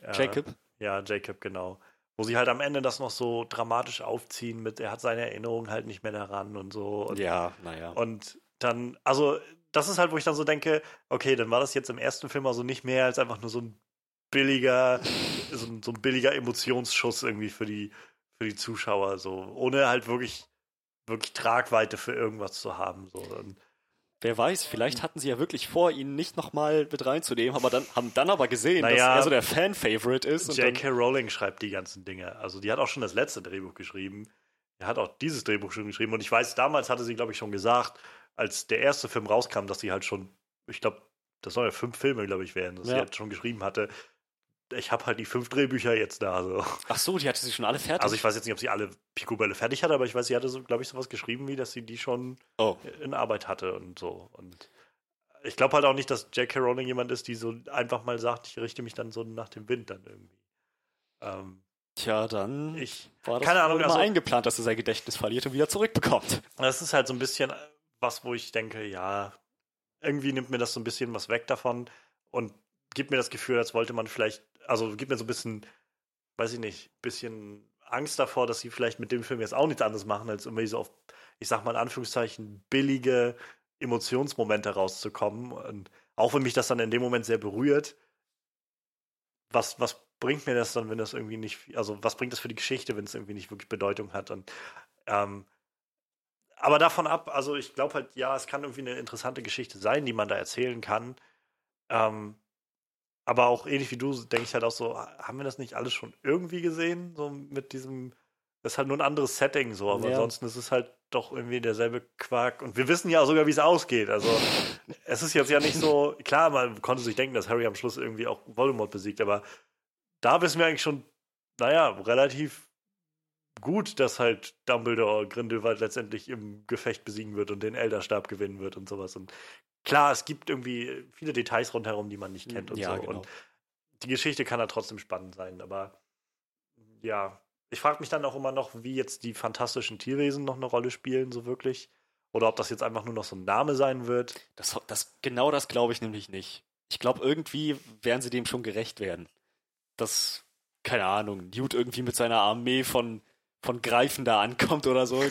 S1: Äh,
S2: Jacob?
S1: ja, Jacob, genau. Wo sie halt am Ende das noch so dramatisch aufziehen mit, er hat seine Erinnerungen halt nicht mehr daran und so. Und,
S2: Ja, naja.
S1: und dann, also, das ist halt, wo ich dann so denke, okay, dann war das jetzt im ersten Film also nicht mehr als einfach nur so ein billiger, so ein, so ein billiger Emotionsschuss irgendwie für die, für die Zuschauer, so, ohne halt wirklich, wirklich Tragweite für irgendwas zu haben. So. Und,
S2: Wer weiß, vielleicht hatten sie ja wirklich vor, ihn nicht nochmal mit reinzunehmen, aber dann, haben dann aber gesehen, dass
S1: Naja,
S2: er so der Fan-Favorite ist.
S1: J.K. Rowling schreibt die ganzen Dinge. Also die hat auch schon das letzte Drehbuch geschrieben. Er hat auch dieses Drehbuch schon geschrieben. Und ich weiß, damals hatte sie, glaube ich, schon gesagt, als der erste Film rauskam, dass sie halt schon, ich glaube, das sollen ja fünf Filme, glaube ich, werden, dass sie
S2: Ja.
S1: halt schon geschrieben hatte. Ich habe halt die fünf Drehbücher jetzt da. So.
S2: Ach so, die hatte sie schon alle fertig.
S1: Also ich weiß jetzt nicht, ob sie alle Picobälle fertig hatte, aber ich weiß, sie hatte, so, glaube ich, sowas geschrieben, wie dass sie die schon
S2: oh,
S1: in Arbeit hatte und so. Und ich glaube halt auch nicht, dass J.K. Rowling jemand ist, die so einfach mal sagt, ich richte mich dann so nach dem Wind dann irgendwie. Ähm,
S2: tja, dann
S1: ich,
S2: war das
S1: keine Ahnung,
S2: immer
S1: also-
S2: eingeplant, dass er sein Gedächtnis verliert und wieder zurückbekommt.
S1: das ist halt so ein bisschen was, wo ich denke, ja, irgendwie nimmt mir das so ein bisschen was weg davon und gibt mir das Gefühl, als wollte man vielleicht, also gibt mir so ein bisschen, weiß ich nicht, bisschen Angst davor, dass sie vielleicht mit dem Film jetzt auch nichts anderes machen, als irgendwie so auf, ich sag mal in Anführungszeichen, billige Emotionsmomente rauszukommen. Und auch wenn mich das dann in dem Moment sehr berührt, was, was bringt mir das dann, wenn das irgendwie nicht, also was bringt das für die Geschichte, wenn es irgendwie nicht wirklich Bedeutung hat? Und ähm, aber davon ab, also ich glaube halt, ja, es kann irgendwie eine interessante Geschichte sein, die man da erzählen kann. Ähm, aber auch ähnlich wie du, denke ich halt auch so, haben wir das nicht alles schon irgendwie gesehen? So mit diesem, das ist halt nur ein anderes Setting so, aber
S2: Ja.
S1: ansonsten ist es halt doch irgendwie derselbe Quark. Und wir wissen ja sogar, wie es ausgeht. Also es ist jetzt ja nicht so, klar, man konnte sich denken, dass Harry am Schluss irgendwie auch Voldemort besiegt, aber da wissen wir eigentlich schon, naja, relativ gut, dass halt Dumbledore Grindelwald letztendlich im Gefecht besiegen wird und den Elderstab gewinnen wird und sowas. Und klar, es gibt irgendwie viele Details rundherum, die man nicht kennt und
S2: Ja,
S1: so.
S2: genau.
S1: Und die Geschichte kann da trotzdem spannend sein, aber ja, ich frage mich dann auch immer noch, wie jetzt die fantastischen Tierwesen noch eine Rolle spielen, so wirklich. Oder ob das jetzt einfach nur noch so ein Name sein wird.
S2: Das, das, genau das glaube ich nämlich nicht. Ich glaube, irgendwie werden sie dem schon gerecht werden. Das, keine Ahnung, Newt irgendwie mit seiner Armee von, von Greifen da ankommt oder so.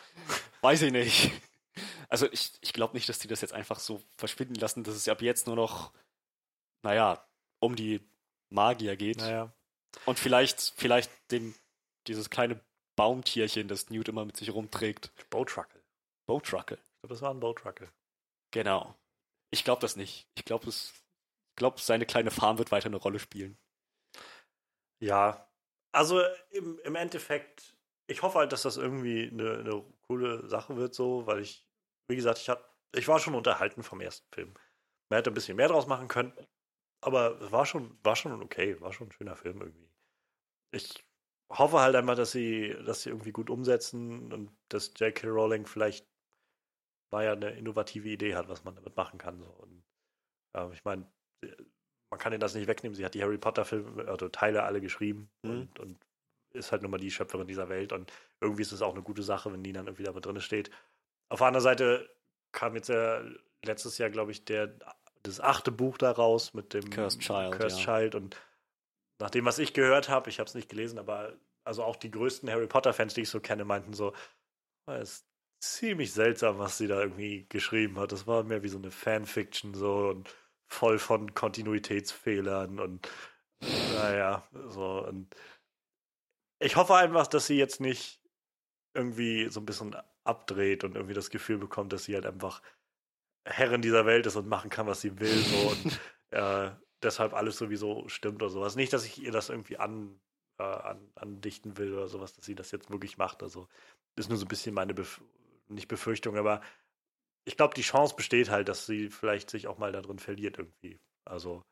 S2: Weiß ich nicht. Also ich, ich glaube nicht, dass die das jetzt einfach so verschwinden lassen, dass es ab jetzt nur noch, naja, um die Magier geht.
S1: Naja.
S2: Und vielleicht, vielleicht den, dieses kleine Baumtierchen, das Newt immer mit sich rumträgt.
S1: Bowtruckle.
S2: Bowtruckle.
S1: Ich glaube, das war ein Bowtruckle.
S2: Genau. Ich glaube das nicht. Ich glaube, glaube, seine kleine Farm wird weiter eine Rolle spielen.
S1: Ja, also im, im Endeffekt, ich hoffe halt, dass das irgendwie eine, eine coole Sache wird, so, weil ich, wie gesagt, ich, hab, ich war schon unterhalten vom ersten Film. Man hätte ein bisschen mehr draus machen können, aber es war schon, war schon okay, war schon ein schöner Film irgendwie. Ich hoffe halt einmal, dass sie, dass sie irgendwie gut umsetzen und dass J.K. Rowling vielleicht mal ja eine innovative Idee hat, was man damit machen kann. So. Und, äh, ich meine, man kann ihr das nicht wegnehmen. Sie hat die Harry Potter-Filme, also Teile alle geschrieben
S2: Mhm.
S1: und, und ist halt nun mal die Schöpferin dieser Welt. Und irgendwie ist es auch eine gute Sache, wenn die dann irgendwie da mit drin steht. Auf der anderen Seite kam jetzt ja letztes Jahr, glaube ich, der, das achte Buch da raus mit dem
S2: Cursed Child,
S1: Cursed
S2: ja.
S1: Child. Und nach dem, was ich gehört habe, ich habe es nicht gelesen, aber also auch die größten Harry Potter-Fans, die ich so kenne, meinten so, "Ah, es ist ziemlich seltsam, was sie da irgendwie geschrieben hat. Das war mehr wie so eine Fanfiction so und voll von Kontinuitätsfehlern und naja, so und ich hoffe einfach, dass sie jetzt nicht irgendwie so ein bisschen abdreht und irgendwie das Gefühl bekommt, dass sie halt einfach Herrin dieser Welt ist und machen kann, was sie will, so und äh, deshalb alles sowieso stimmt oder sowas. Nicht, dass ich ihr das irgendwie an, äh, an, andichten will oder sowas, dass sie das jetzt wirklich macht. Also ist nur so ein bisschen meine Bef nicht Befürchtung, aber ich glaube, die Chance besteht halt, dass sie vielleicht sich auch mal da drin verliert irgendwie. Also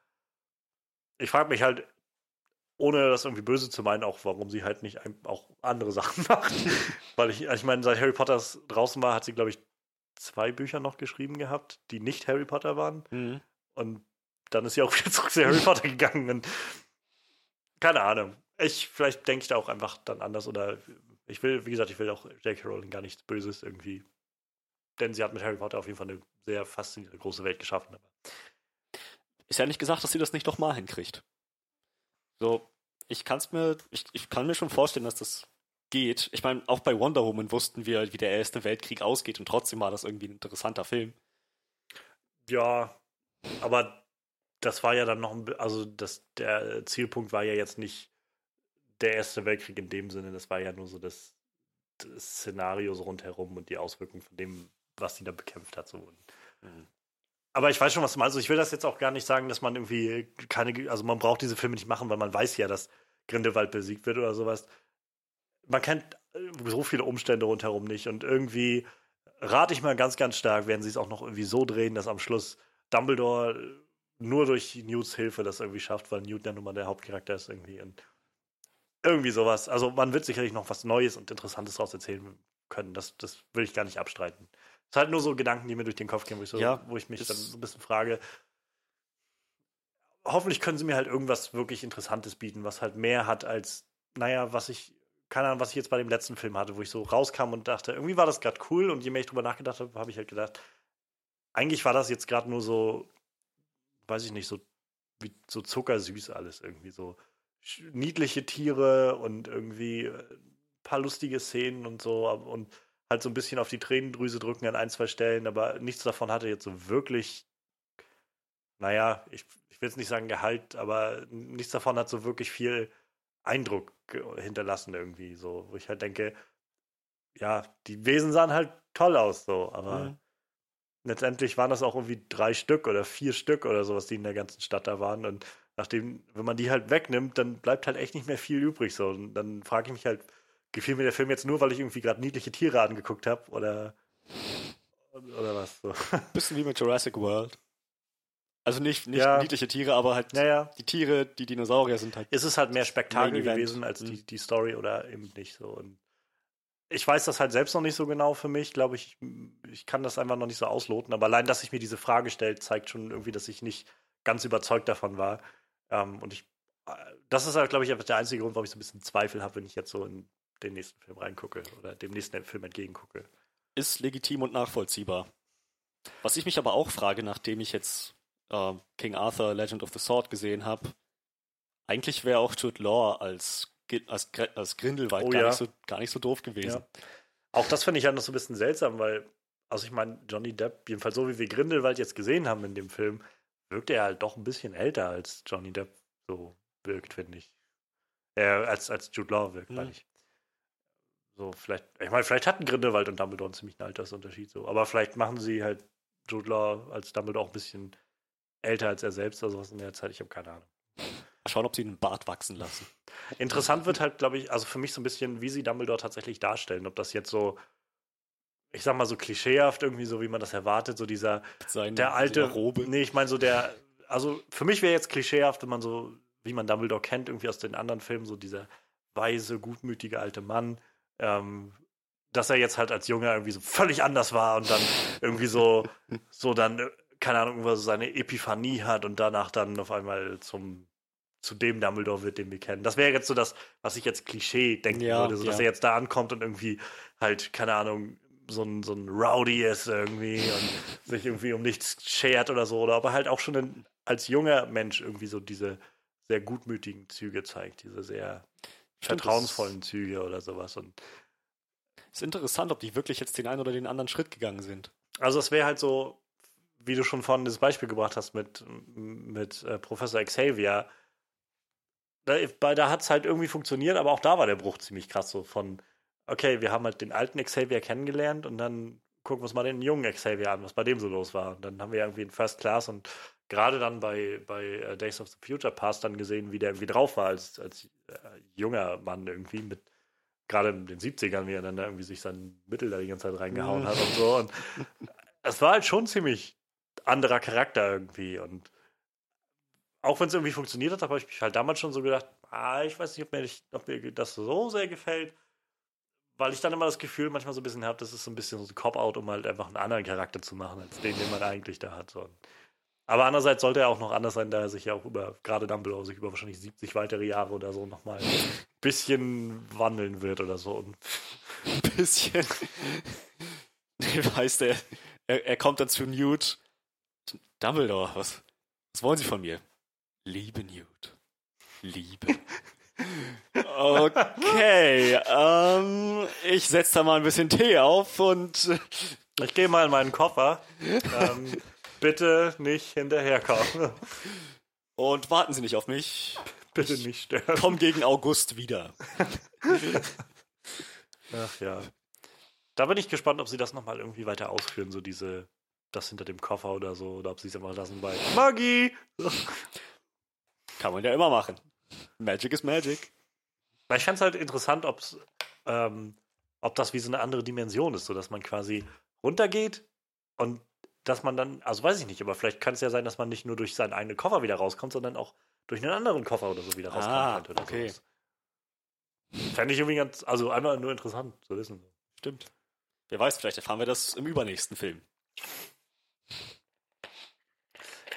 S1: ich frage mich halt, ohne das irgendwie böse zu meinen, auch warum sie halt nicht ein, auch andere Sachen macht. Weil ich, ich meine, seit Harry Potter draußen war, hat sie, glaube ich, zwei Bücher noch geschrieben gehabt, die nicht Harry Potter waren.
S2: Mhm.
S1: Und dann ist sie auch wieder zurück zu Harry Potter gegangen. Und keine Ahnung. Ich, vielleicht denke ich da auch einfach dann anders oder ich will, wie gesagt, ich will auch J.K. Rowling gar nichts Böses irgendwie. Denn sie hat mit Harry Potter auf jeden Fall eine sehr faszinierende große Welt geschaffen.
S2: Ist ja nicht gesagt, dass sie das nicht nochmal hinkriegt. So, ich kann's mir, ich, ich kann mir schon vorstellen, dass das geht. Ich meine, auch bei Wonder Woman wussten wir, wie der Erste Weltkrieg ausgeht und trotzdem war das irgendwie ein interessanter Film.
S1: Ja, aber das war ja dann noch, ein, also das, der Zielpunkt war ja jetzt nicht der Erste Weltkrieg in dem Sinne, das war ja nur so das, das Szenario so rundherum und die Auswirkungen von dem, was sie da bekämpft hat. So.
S2: Mhm.
S1: Aber ich weiß schon, was du meinst. Also ich will das jetzt auch gar nicht sagen, dass man irgendwie keine, also man braucht diese Filme nicht machen, weil man weiß ja, dass Grindelwald besiegt wird oder sowas. Man kennt äh, so viele Umstände rundherum nicht und irgendwie rate ich mal ganz, ganz stark, werden sie es auch noch irgendwie so drehen, dass am Schluss Dumbledore nur durch Newts Hilfe das irgendwie schafft, weil Newt ja nun mal der Hauptcharakter ist irgendwie und irgendwie sowas. Also man wird sicherlich noch was Neues und Interessantes daraus erzählen können. Das, das will ich gar nicht abstreiten. Es sind halt nur so Gedanken, die mir durch den Kopf gehen, wo ich, so,
S2: Ja,
S1: wo ich mich dann so ein bisschen frage. Hoffentlich können sie mir halt irgendwas wirklich Interessantes bieten, was halt mehr hat als, naja, was ich, keine Ahnung, was ich jetzt bei dem letzten Film hatte, wo ich so rauskam und dachte, irgendwie war das gerade cool und je mehr ich drüber nachgedacht habe, habe ich halt gedacht, eigentlich war das jetzt gerade nur so, weiß ich nicht, so wie so zuckersüß alles irgendwie so niedliche Tiere und irgendwie äh, ein paar lustige Szenen und so und halt so ein bisschen auf die Tränendrüse drücken an ein, zwei Stellen, aber nichts davon hatte jetzt so wirklich, naja, ich, ich will jetzt nicht sagen Gehalt, aber nichts davon hat so wirklich viel Eindruck hinterlassen irgendwie so, wo ich halt denke, ja, die Wesen sahen halt toll aus so, aber
S2: Mhm.
S1: letztendlich waren das auch irgendwie drei Stück oder vier Stück oder sowas, die in der ganzen Stadt da waren. Und nachdem, wenn man die halt wegnimmt, dann bleibt halt echt nicht mehr viel übrig. So. Und dann frage ich mich halt, gefiel mir der Film jetzt nur, weil ich irgendwie gerade niedliche Tiere angeguckt habe oder, oder was? So.
S2: Bisschen wie mit Jurassic World. Also nicht, nicht
S1: Ja.
S2: niedliche Tiere, aber halt
S1: Naja,
S2: die Tiere, die Dinosaurier sind halt.
S1: ist es halt mehr Spektakel gewesen als
S2: Mhm.
S1: die, die Story oder eben nicht so. Und ich weiß das halt selbst noch nicht so genau für mich, glaube ich. Ich kann das einfach noch nicht so ausloten. Aber allein, dass ich mir diese Frage stellt, zeigt schon irgendwie, dass ich nicht ganz überzeugt davon war. Ähm, und ich, äh, das ist halt, glaube ich, einfach der einzige Grund, warum ich so ein bisschen Zweifel habe, wenn ich jetzt so in den nächsten Film reingucke oder dem nächsten Film entgegengucke.
S2: ist legitim und nachvollziehbar. Was ich mich aber auch frage, nachdem ich jetzt äh, King Arthur Legend of the Sword gesehen habe, Eigentlich wäre auch Jude Law als, als, als Grindelwald
S1: Oh
S2: gar,
S1: ja.
S2: nicht so, gar nicht so doof gewesen.
S1: Auch das finde ich ja noch so ein bisschen seltsam, weil, also ich meine, Johnny Depp, jedenfalls so wie wir Grindelwald jetzt gesehen haben in dem Film, wirkt er halt doch ein bisschen älter als Johnny Depp so wirkt, finde ich. Äh, als, als Jude Law wirkt,
S2: Mhm.
S1: meine ich. So, vielleicht, ich meine, vielleicht hatten Grindelwald und Dumbledore einen ziemlichen Altersunterschied so, aber vielleicht machen sie halt Jude Law als Dumbledore auch ein bisschen älter als er selbst oder sowas in der Zeit, ich habe keine Ahnung.
S2: Mal schauen, ob sie einen Bart wachsen lassen.
S1: Interessant wird halt, glaube ich, also für mich so ein bisschen, wie sie Dumbledore tatsächlich darstellen. Ob das jetzt so, ich sag mal so klischeehaft irgendwie, so wie man das erwartet, so dieser,
S2: Mit seinen-
S1: der alte,
S2: Robe.
S1: nee, ich meine so der, also für mich wäre jetzt klischeehaft, wenn man so, wie man Dumbledore kennt, irgendwie aus den anderen Filmen, so dieser weise, gutmütige alte Mann, ähm, dass er jetzt halt als Junge irgendwie so völlig anders war und dann irgendwie so, so dann, äh, keine Ahnung, irgendwo so seine Epiphanie hat und danach dann auf einmal zum, zu dem Dumbledore wird, den wir kennen. Das wäre jetzt so das, was ich jetzt Klischee denken
S2: Ja,
S1: würde, so dass
S2: ja.
S1: er jetzt da ankommt und irgendwie halt, keine Ahnung, so ein, so ein Rowdy ist irgendwie und sich irgendwie um nichts schert oder so, oder aber halt auch schon ein, als junger Mensch irgendwie so diese sehr gutmütigen Züge zeigt, diese sehr
S2: Stimmt,
S1: vertrauensvollen Züge oder sowas. Und
S2: Ist interessant, ob die wirklich jetzt den einen oder den anderen Schritt gegangen sind.
S1: also es wäre halt so, wie du schon vorhin das Beispiel gebracht hast mit, mit äh, Professor Xavier. Da, da hat es halt irgendwie funktioniert, aber auch da war der Bruch ziemlich krass so von, okay, wir haben halt den alten Xavier kennengelernt und dann gucken wir uns mal den jungen Xavier an, was bei dem so los war. Und dann haben wir irgendwie in First Class und gerade dann bei, bei äh, Days of the Future Past dann gesehen, wie der irgendwie drauf war als, als äh, junger Mann irgendwie mit gerade in den 70ern, wie er dann da irgendwie sich sein Mittel da die ganze Zeit reingehauen hat und so. Und es war halt schon ziemlich anderer Charakter irgendwie. Und auch wenn es irgendwie funktioniert hat, habe ich mich halt damals schon so gedacht, ah, ich weiß nicht, ob mir, nicht, ob mir das so sehr gefällt. Weil ich dann immer das Gefühl manchmal so ein bisschen habe, das ist so ein bisschen so ein Cop-Out, um halt einfach einen anderen Charakter zu machen, als den, den man eigentlich da hat. So. Aber andererseits sollte er auch noch anders sein, da er sich ja auch über, gerade Dumbledore, sich über wahrscheinlich 70 weitere Jahre oder so nochmal ein bisschen wandeln wird oder so.
S2: Ein bisschen. Weißt der, er, er kommt dann zu Newt. Dumbledore, was, was wollen Sie von mir? Liebe Newt. Liebe. Okay, ähm, ich setze da mal ein bisschen Tee auf und äh,
S1: ich gehe mal in meinen Koffer. ähm, bitte nicht hinterherkommen.
S2: und warten Sie nicht auf mich.
S1: bitte nicht sterben.
S2: Komm gegen August wieder.
S1: Ach ja. Da bin ich gespannt, ob sie das nochmal irgendwie weiter ausführen, so diese, das hinter dem Koffer oder so, oder ob sie es einfach lassen bei Magie.
S2: Kann man ja immer machen. Magic is Magic.
S1: Ich fände es halt interessant, ob's, ähm, ob das wie so eine andere Dimension ist, so dass man quasi runtergeht und dass man dann, also weiß ich nicht, aber vielleicht kann es ja sein, dass man nicht nur durch seinen eigenen Koffer wieder rauskommt, sondern auch durch einen anderen Koffer oder so wieder rauskommen
S2: Ah,
S1: könnte. Oder
S2: okay.
S1: sowas. Fände ich irgendwie ganz, also einmal nur interessant zu wissen.
S2: Stimmt. Wer weiß, vielleicht erfahren wir das im übernächsten Film.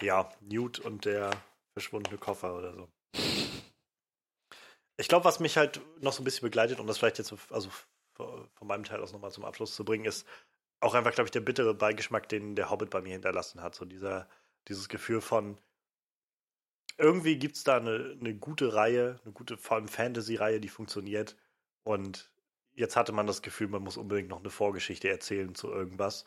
S1: Ja, Newt und der verschwundene Koffer oder so. Ich glaube, was mich halt noch so ein bisschen begleitet, um das vielleicht jetzt so, also von meinem Teil aus nochmal zum Abschluss zu bringen, ist auch einfach, glaube ich, der bittere Beigeschmack, den der Hobbit bei mir hinterlassen hat. So dieser, dieses Gefühl von, irgendwie gibt es da eine, eine gute Reihe, eine gute, vor allem Fantasy-Reihe, die funktioniert. Und jetzt hatte man das Gefühl, man muss unbedingt noch eine Vorgeschichte erzählen zu irgendwas.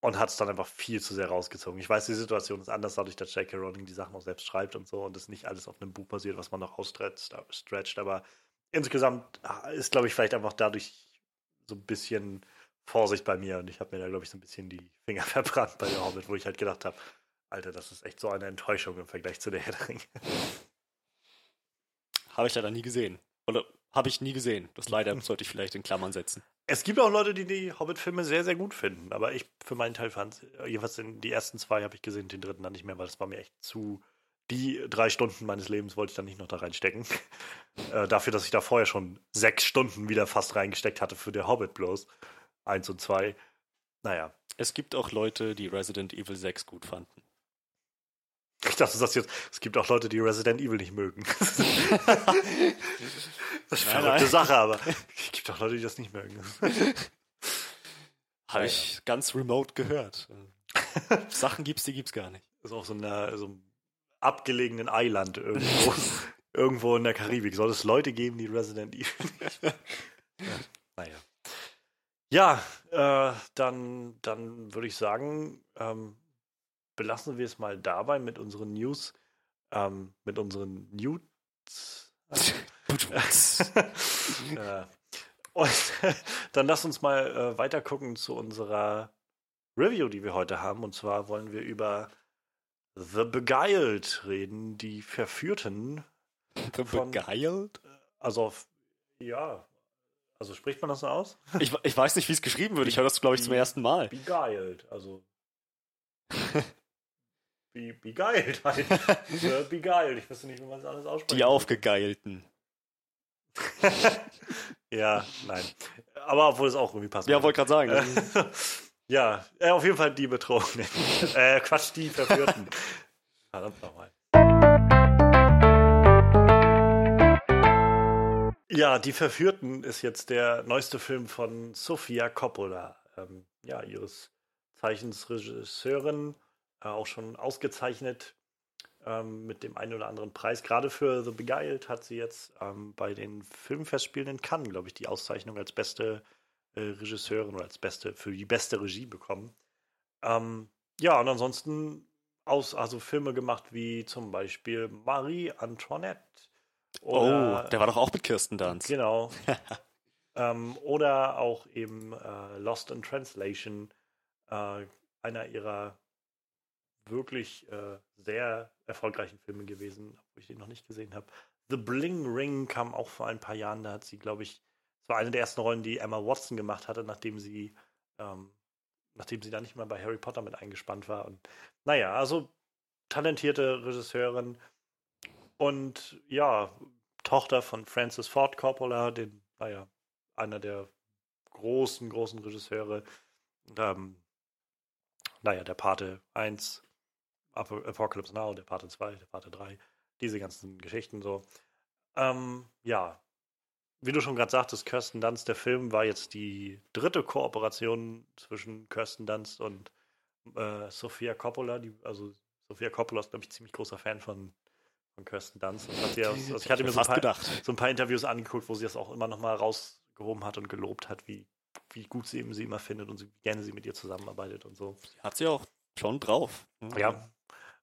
S1: Und hat es dann einfach viel zu sehr rausgezogen. Ich weiß, die Situation ist anders, dadurch, dass J.K. Rowling die Sachen auch selbst schreibt und so und es nicht alles auf einem Buch basiert, was man noch ausstretcht. stretcht. Aber insgesamt ah, ist, glaube ich, vielleicht einfach dadurch so ein bisschen Vorsicht bei mir und ich habe mir da, glaube ich, so ein bisschen die Finger verbrannt bei der Hobbit, wo ich halt gedacht habe, Alter, das ist echt so eine Enttäuschung im Vergleich zu der Herr der Ringe.
S2: Habe ich leider nie gesehen. Oder habe ich nie gesehen. Das leider sollte ich vielleicht in Klammern setzen.
S1: Es gibt auch Leute, die die Hobbit-Filme sehr, sehr gut finden, aber ich für meinen Teil fand, jedenfalls in die ersten zwei habe ich gesehen, den dritten dann nicht mehr, weil das war mir echt zu. Die drei Stunden meines Lebens wollte ich dann nicht noch da reinstecken. äh, dafür, dass ich da vorher schon sechs Stunden wieder fast reingesteckt hatte für der Hobbit bloß. Eins und zwei. Naja.
S2: Es gibt auch Leute, die Resident Evil 6 gut fanden.
S1: Ich dachte, das jetzt. Es gibt auch Leute, die Resident Evil nicht mögen. das ist eine verrückte. Sache, aber es gibt auch Leute, die das nicht mögen.
S2: Habe ich ganz remote gehört. Sachen gibt's, die gibt's gar nicht.
S1: ist auf so, einer, so einem abgelegenen Eiland irgendwo. irgendwo in der Karibik. Soll es Leute geben, die Resident Evil ja, Naja. Ja, äh, dann, dann würde ich sagen, ähm, belassen wir es mal dabei mit unseren News, ähm, mit unseren News. äh, und dann lass uns mal äh, weiter gucken zu unserer Review, die wir heute haben. Und zwar wollen wir über The Beguiled reden, die Verführten.
S2: The von, Beguiled?
S1: Also, ja. Also spricht man das so aus?
S2: Ich, ich weiß nicht, wie es geschrieben wird. Ich höre das, glaube ich, zum ersten Mal.
S1: Beguiled, also. Be, beguiled halt. beguiled. Ich wüsste nicht, wie man es alles ausspricht.
S2: Die Aufgegeilten.
S1: ja, nein. Aber obwohl es auch irgendwie passt.
S2: Ja, wollte gerade sagen.
S1: ja, äh, auf jeden Fall die Betrogenen. äh, Quatsch, die Verführten. Verdammt nochmal. Ja, Die Verführten ist jetzt der neueste Film von Sofia Coppola. Ähm, ja, ihres Zeichens Regisseurin, äh, auch schon ausgezeichnet ähm, mit dem einen oder anderen Preis. Gerade für The Beguiled hat sie jetzt ähm, bei den Filmfestspielen in Cannes, glaube ich, die Auszeichnung als beste äh, Regisseurin oder als beste für die beste Regie bekommen. Ähm, ja, und ansonsten aus, also Filme gemacht wie zum Beispiel Marie Antoinette.
S2: Oder, oh, der war doch auch mit Kirsten Dunst.
S1: Genau. ähm, oder auch eben äh, Lost in Translation, äh, einer ihrer wirklich äh, sehr erfolgreichen Filme gewesen, obwohl ich den noch nicht gesehen habe. The Bling Ring kam auch vor ein paar Jahren. Da hat sie, glaube ich, es war eine der ersten Rollen, die Emma Watson gemacht hatte, nachdem sie, ähm, nachdem sie da nicht mal bei Harry Potter mit eingespannt war. Und naja, also talentierte Regisseurin und ja, Tochter von Francis Ford Coppola, den, naja, einer der großen, großen Regisseure. Ähm, naja, der Pate 1, Apocalypse Now, der Pate 2, der Pate 3, diese ganzen Geschichten so. Ähm, ja, wie du schon gerade sagtest, Kirsten Dunst, der Film war jetzt die dritte Kooperation zwischen Kirsten Dunst und äh, Sofia Coppola. Die, also Sofia Coppola ist, glaube ich, ziemlich großer Fan von, von Kirsten Dunst. Und hat sie aus, also ich hatte mir so ein, paar, so ein, paar, Interviews angeguckt, wo sie das auch immer noch mal rausgehoben hat und gelobt hat, wie, wie gut sie eben sie immer findet und wie gerne sie mit ihr zusammenarbeitet und so.
S2: Hat sie auch schon drauf.
S1: Mhm. Ja,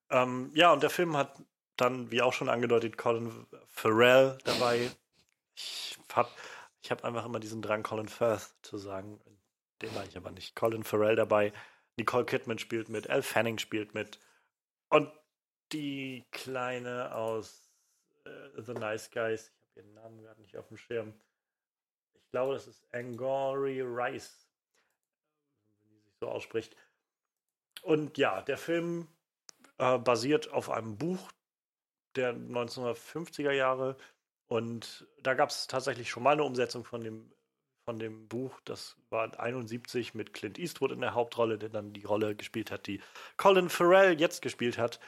S1: ähm, ja, und der Film hat dann, wie auch schon angedeutet, Colin Farrell dabei. Ich habe ich hab einfach immer diesen Drang, Colin Firth zu sagen. Den war ich aber nicht. Colin Farrell dabei. Nicole Kidman spielt mit. Elle Fanning spielt mit. Und die Kleine aus äh, The Nice Guys, ich habe ihren Namen gerade nicht auf dem Schirm. Ich glaube, das ist Angori Rice, wenn sie sich so ausspricht. Und ja, der Film äh, basiert auf einem Buch der 1950er Jahre. Und da gab es tatsächlich schon mal eine Umsetzung von dem, von dem Buch. Das war 71 mit Clint Eastwood in der Hauptrolle, der dann die Rolle gespielt hat, die Colin Farrell jetzt gespielt hat.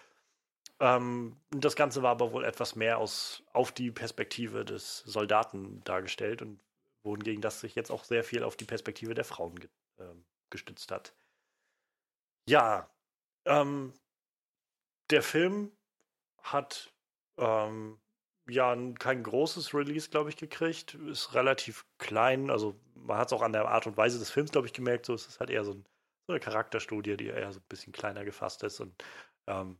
S1: Ähm, das Ganze war aber wohl etwas mehr aus, auf die Perspektive des Soldaten dargestellt und wohingegen das sich jetzt auch sehr viel auf die Perspektive der Frauen ge, äh, gestützt hat. Ja, ähm, der Film hat ähm, ja kein großes Release, glaube ich, gekriegt. Ist relativ klein. Also man hat es auch an der Art und Weise des Films, glaube ich, gemerkt. So ist es halt eher so, ein, so, eine Charakterstudie, die eher so ein bisschen kleiner gefasst ist und ähm,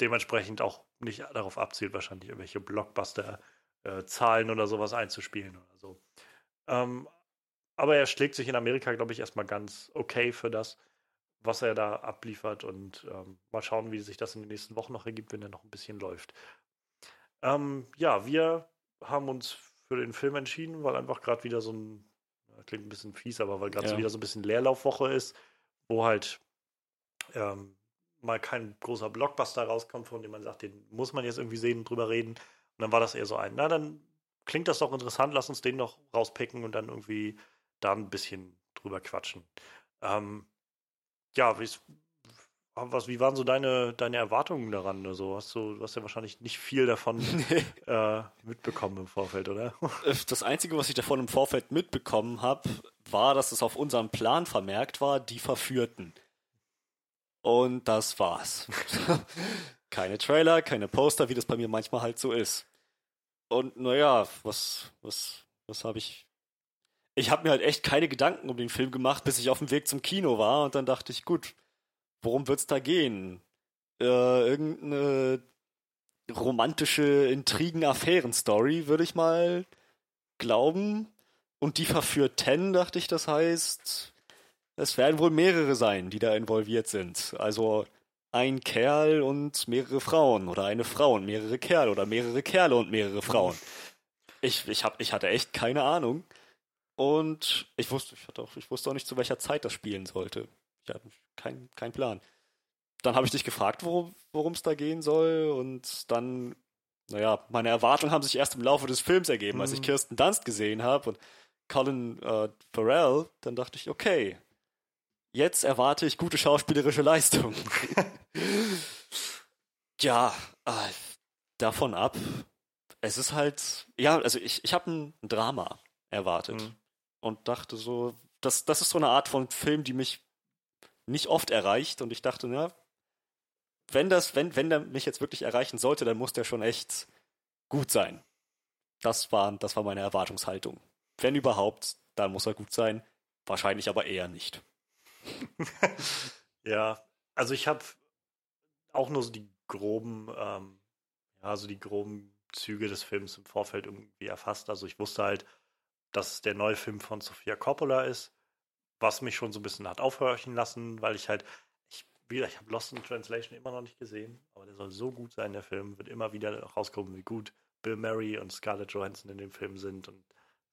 S1: dementsprechend auch nicht darauf abzielt, wahrscheinlich irgendwelche Blockbuster-Zahlen äh, oder sowas einzuspielen oder so. Ähm, aber er schlägt sich in Amerika, glaube ich, erstmal ganz okay für das was er da abliefert und ähm, mal schauen, wie sich das in den nächsten Wochen noch ergibt, wenn er noch ein bisschen läuft. Ähm, ja, wir haben uns für den Film entschieden, weil einfach gerade wieder so ein, klingt ein bisschen fies, aber weil gerade ja. so wieder so ein bisschen Leerlaufwoche ist, wo halt ähm, mal kein großer Blockbuster rauskommt, von dem man sagt, den muss man jetzt irgendwie sehen und drüber reden. Und dann war das eher so ein, na, dann klingt das doch interessant, lass uns den noch rauspicken und dann irgendwie da ein bisschen drüber quatschen. Ähm, ja, was, wie waren so deine, deine Erwartungen daran? Also hast du, du hast ja wahrscheinlich nicht viel davon äh, mitbekommen im Vorfeld, oder?
S2: Äh, das Einzige, was ich davon im Vorfeld mitbekommen habe, war, dass es auf unserem Plan vermerkt war, die Verführten. Und das war's. keine Trailer, keine Poster, wie das bei mir manchmal halt so ist. Und naja, was, was, was habe ich. Ich habe mir halt echt keine Gedanken um den Film gemacht, bis ich auf dem Weg zum Kino war und dann dachte ich, gut, worum wird's da gehen? Äh, irgendeine romantische Intrigen-Affären-Story, würde ich mal glauben. Und die verführt Ten, dachte ich, das heißt, es werden wohl mehrere sein, die da involviert sind. Also ein Kerl und mehrere Frauen oder eine Frau und mehrere Kerle oder mehrere Kerle und mehrere Frauen. Ich, ich, hab, ich hatte echt keine Ahnung. Und ich wusste, ich, hatte auch, ich wusste auch nicht, zu welcher Zeit das spielen sollte. Ich hatte keinen kein Plan. Dann habe ich dich gefragt, worum es da gehen soll. Und dann, naja, meine Erwartungen haben sich erst im Laufe des Films ergeben, mhm. als ich mhm. Kirsten Dunst gesehen habe und Colin äh, Farrell. Dann dachte ich, okay, jetzt erwarte ich gute schauspielerische Leistung. ja, äh, davon ab. Es ist halt, ja, also ich, ich habe ein Drama erwartet mhm. und dachte so, das, das ist so eine Art von Film, die mich nicht oft erreicht und ich dachte, ja, wenn das, wenn, wenn der mich jetzt wirklich erreichen sollte, dann muss der schon echt gut sein. Das war, das war meine Erwartungshaltung. Wenn überhaupt, dann muss er gut sein. Wahrscheinlich aber eher nicht.
S1: ja, also ich habe auch nur so die groben, ähm, ja, so die groben Züge des Films im Vorfeld irgendwie erfasst. Also ich wusste halt, dass es der neue Film von Sofia Coppola ist, was mich schon so ein bisschen hat aufhorchen lassen, weil ich halt, ich, ich habe Lost in Translation immer noch nicht gesehen, aber der soll so gut sein, der Film, wird immer wieder rauskommen, wie gut Bill Murray und Scarlett Johansson in dem Film sind und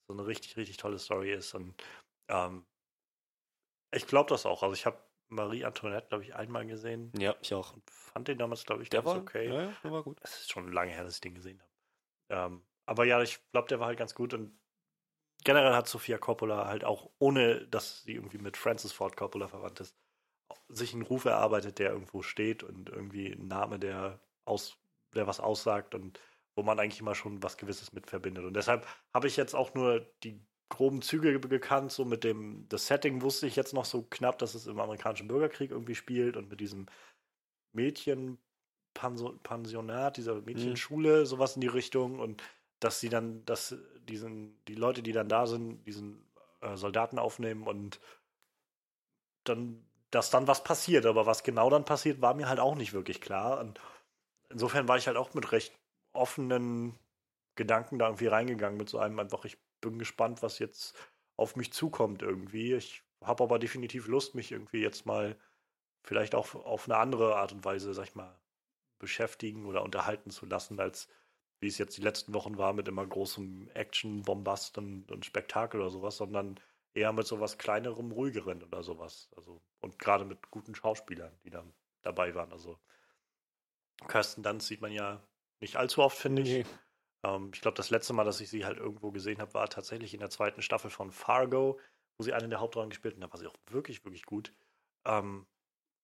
S1: so eine richtig, richtig tolle Story ist und ähm, ich glaube das auch. Also ich habe Marie Antoinette, glaube ich, einmal gesehen.
S2: Ja, ich auch. Und
S1: fand den damals, glaube ich,
S2: der war
S1: okay.
S2: Ja, der war gut.
S1: Es ist schon lange her, dass ich den gesehen habe. Ähm, aber ja, ich glaube, der war halt ganz gut und generell hat Sophia Coppola halt auch, ohne dass sie irgendwie mit Francis Ford Coppola verwandt ist, sich einen Ruf erarbeitet, der irgendwo steht und irgendwie ein Name, der aus, der was aussagt und wo man eigentlich immer schon was Gewisses mit verbindet. Und deshalb habe ich jetzt auch nur die groben Züge gekannt, so mit dem, das Setting wusste ich jetzt noch so knapp, dass es im amerikanischen Bürgerkrieg irgendwie spielt und mit diesem Mädchenpensionat, dieser Mädchenschule, mhm. sowas in die Richtung und dass sie dann, dass diesen, die Leute, die dann da sind, diesen äh, Soldaten aufnehmen und dann, dass dann was passiert, aber was genau dann passiert, war mir halt auch nicht wirklich klar. Und insofern war ich halt auch mit recht offenen Gedanken da irgendwie reingegangen, mit so einem einfach, ich bin gespannt, was jetzt auf mich zukommt irgendwie. Ich habe aber definitiv Lust, mich irgendwie jetzt mal vielleicht auch auf eine andere Art und Weise, sag ich mal, beschäftigen oder unterhalten zu lassen, als wie es jetzt die letzten Wochen war mit immer großem Action, Bombast und, und Spektakel oder sowas, sondern eher mit sowas kleinerem, ruhigeren oder sowas. Also, und gerade mit guten Schauspielern, die dann dabei waren. Also Kirsten Dunst sieht man ja nicht allzu oft, finde ich. Ähm, ich glaube, das letzte Mal, dass ich sie halt irgendwo gesehen habe, war tatsächlich in der zweiten Staffel von Fargo, wo sie eine der Hauptrollen gespielt hat. Da war sie auch wirklich, wirklich gut. Ähm,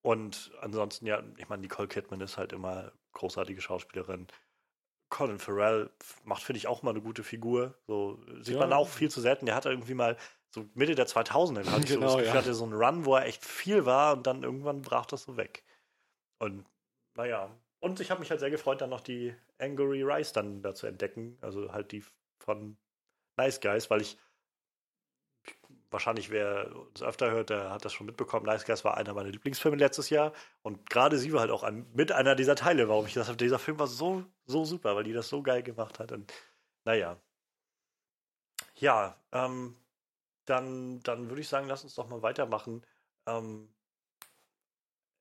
S1: und ansonsten, ja, ich meine, Nicole Kidman ist halt immer großartige Schauspielerin. Colin Farrell macht, finde ich, auch mal eine gute Figur. So sieht ja. man auch viel zu selten. Der hatte irgendwie mal so Mitte der 2000er, hatte genau, so ja. hatte so einen Run, wo er echt viel war und dann irgendwann brach das so weg. Und naja, und ich habe mich halt sehr gefreut, dann noch die Angry Rice dann da zu entdecken. Also halt die von Nice Guys, weil ich wahrscheinlich, wer uns öfter hört, der hat das schon mitbekommen. Nice Guys war einer meiner Lieblingsfilme letztes Jahr. Und gerade sie war halt auch ein, mit einer dieser Teile, warum ich das habe. Dieser Film war so, so super, weil die das so geil gemacht hat. Und naja. Ja, ähm, dann, dann würde ich sagen, lass uns doch mal weitermachen. Ähm,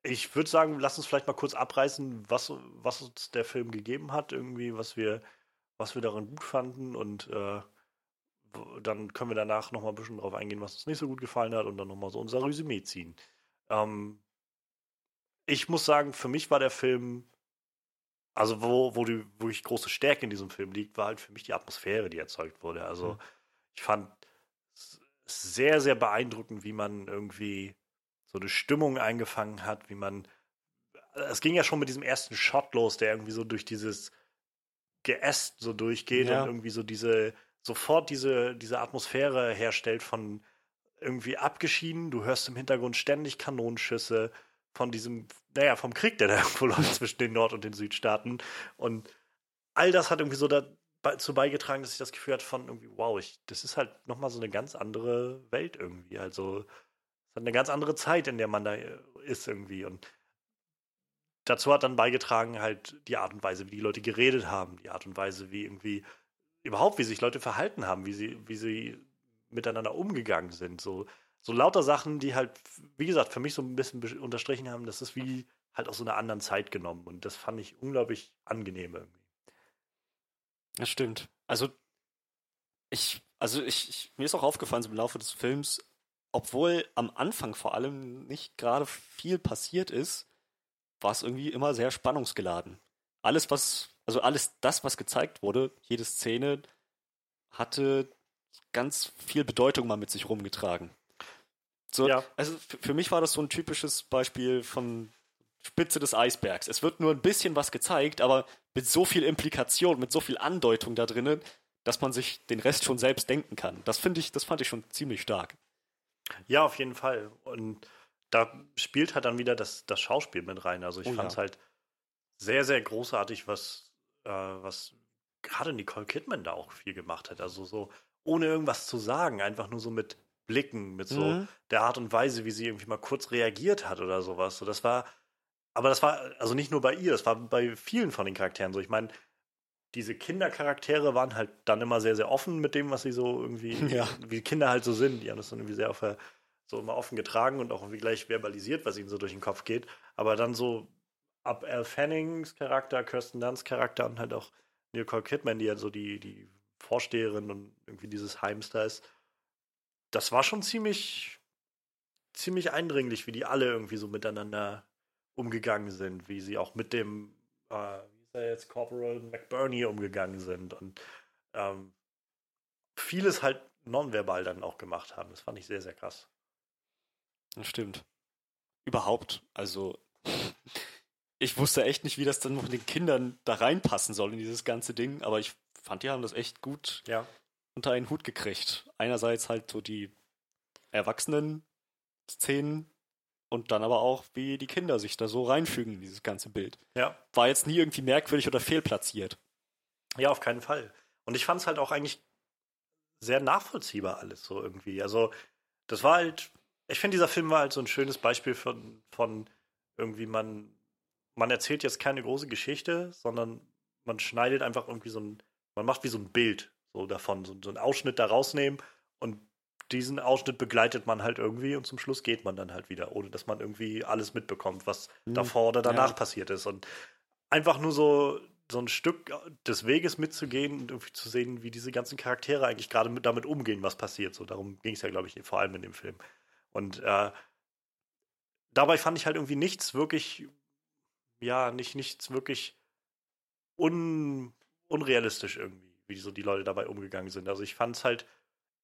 S1: ich würde sagen, lass uns vielleicht mal kurz abreißen, was, was uns der Film gegeben hat, irgendwie, was wir, was wir darin gut fanden und äh, dann können wir danach noch mal ein bisschen drauf eingehen, was uns nicht so gut gefallen hat und dann noch mal so unser Resümee ziehen. Ähm, ich muss sagen, für mich war der Film, also wo, wo die wirklich große Stärke in diesem Film liegt, war halt für mich die Atmosphäre, die erzeugt wurde. Also mhm. ich fand es sehr, sehr beeindruckend, wie man irgendwie so eine Stimmung eingefangen hat, wie man. Es ging ja schon mit diesem ersten Shot los, der irgendwie so durch dieses Geäst so durchgeht ja. und irgendwie so diese, sofort diese, diese Atmosphäre herstellt von irgendwie abgeschieden. Du hörst im Hintergrund ständig Kanonenschüsse von diesem, naja, vom Krieg, der da irgendwo läuft zwischen den Nord- und den Südstaaten. Und all das hat irgendwie so da, dazu beigetragen, dass ich das Gefühl hatte von irgendwie, wow, ich, das ist halt nochmal so eine ganz andere Welt irgendwie. Also, hat eine ganz andere Zeit, in der man da äh, ist irgendwie. Und dazu hat dann beigetragen halt die Art und Weise, wie die Leute geredet haben, die Art und Weise, wie irgendwie überhaupt, wie sich Leute verhalten haben, wie sie, wie sie miteinander umgegangen sind. So, so lauter Sachen, die halt, wie gesagt, für mich so ein bisschen unterstrichen haben, das ist wie halt aus so einer anderen Zeit genommen. Und das fand ich unglaublich angenehm irgendwie.
S2: Das stimmt. Also, ich, also ich, ich, mir ist auch aufgefallen, so im Laufe des Films, obwohl am Anfang vor allem nicht gerade viel passiert ist, war es irgendwie immer sehr spannungsgeladen. Alles, was, also alles das, was gezeigt wurde, jede Szene, hatte ganz viel Bedeutung mal mit sich rumgetragen. So, ja. Also für mich war das so ein typisches Beispiel von Spitze des Eisbergs. Es wird nur ein bisschen was gezeigt, aber mit so viel Implikation, mit so viel Andeutung da drinnen, dass man sich den Rest schon selbst denken kann. Das finde ich, das fand ich schon ziemlich stark.
S1: Ja, auf jeden Fall. Und da spielt halt dann wieder das, das Schauspiel mit rein. Also ich oh, fand es ja. halt sehr, sehr großartig, was, äh, was gerade Nicole Kidman da auch viel gemacht hat. Also so ohne irgendwas zu sagen, einfach nur so mit Blicken, mit so mhm. der Art und Weise, wie sie irgendwie mal kurz reagiert hat oder sowas. So, das war, aber das war also nicht nur bei ihr, das war bei vielen von den Charakteren so. Ich meine, diese Kindercharaktere waren halt dann immer sehr, sehr offen mit dem, was sie so irgendwie, ja. wie Kinder halt so sind. Die haben das dann irgendwie sehr auf der, so immer offen getragen und auch irgendwie gleich verbalisiert, was ihnen so durch den Kopf geht. Aber dann so ab Al Fannings Charakter, Kirsten Dunst Charakter und halt auch Nicole Kidman, die ja so die, die Vorsteherin und irgendwie dieses Heims da ist, das war schon ziemlich, ziemlich eindringlich, wie die alle irgendwie so miteinander umgegangen sind, wie sie auch mit dem, äh, wie ist er jetzt, Corporal McBurney umgegangen sind und ähm, vieles halt nonverbal dann auch gemacht haben. Das fand ich sehr, sehr krass.
S2: Das stimmt. Überhaupt, also ich wusste echt nicht, wie das dann mit den Kindern da reinpassen soll in dieses ganze Ding, aber ich fand, die haben das echt gut
S1: ja.
S2: unter einen Hut gekriegt. Einerseits halt so die Erwachsenen-Szenen und dann aber auch, wie die Kinder sich da so reinfügen in dieses ganze Bild.
S1: Ja.
S2: War jetzt nie irgendwie merkwürdig oder fehlplatziert.
S1: Ja, auf keinen Fall. Und ich fand es halt auch eigentlich sehr nachvollziehbar alles so irgendwie. Also, das war halt, ich finde, dieser Film war halt so ein schönes Beispiel von, von irgendwie man, man erzählt jetzt keine große Geschichte, sondern man schneidet einfach irgendwie so ein, man macht wie so ein Bild so davon, so, so einen Ausschnitt da rausnehmen und diesen Ausschnitt begleitet man halt irgendwie und zum Schluss geht man dann halt wieder, ohne dass man irgendwie alles mitbekommt, was mhm. davor oder danach ja. passiert ist. Und einfach nur so, so ein Stück des Weges mitzugehen und irgendwie zu sehen, wie diese ganzen Charaktere eigentlich gerade mit, damit umgehen, was passiert. So, darum ging es ja, glaube ich, vor allem in dem Film. Und äh, dabei fand ich halt irgendwie nichts wirklich, ja, nicht nichts wirklich un, unrealistisch irgendwie, wie so die Leute dabei umgegangen sind. Also ich fand es halt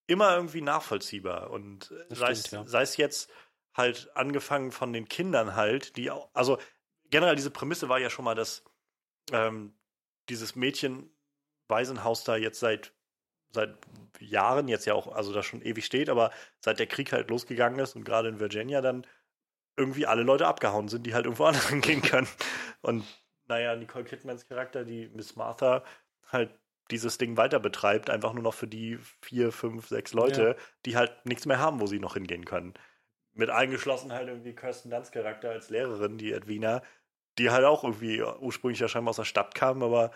S1: immer irgendwie nachvollziehbar. Und sei, stimmt, es, ja. sei es jetzt halt angefangen von den Kindern halt, die auch, also generell diese Prämisse war ja schon mal, dass ähm, dieses Mädchen Waisenhaus da jetzt seit seit Jahren jetzt ja auch, also da schon ewig steht, aber seit der Krieg halt losgegangen ist und gerade in Virginia dann irgendwie alle Leute abgehauen sind, die halt irgendwo anders hingehen können. Und naja, Nicole Kidmans Charakter, die Miss Martha, halt dieses Ding weiter betreibt, einfach nur noch für die vier, fünf, sechs Leute, ja. die halt nichts mehr haben, wo sie noch hingehen können. Mit eingeschlossen halt irgendwie Kirsten Dunst Charakter als Lehrerin, die Edwina, die halt auch irgendwie ursprünglich ja scheinbar aus der Stadt kam, aber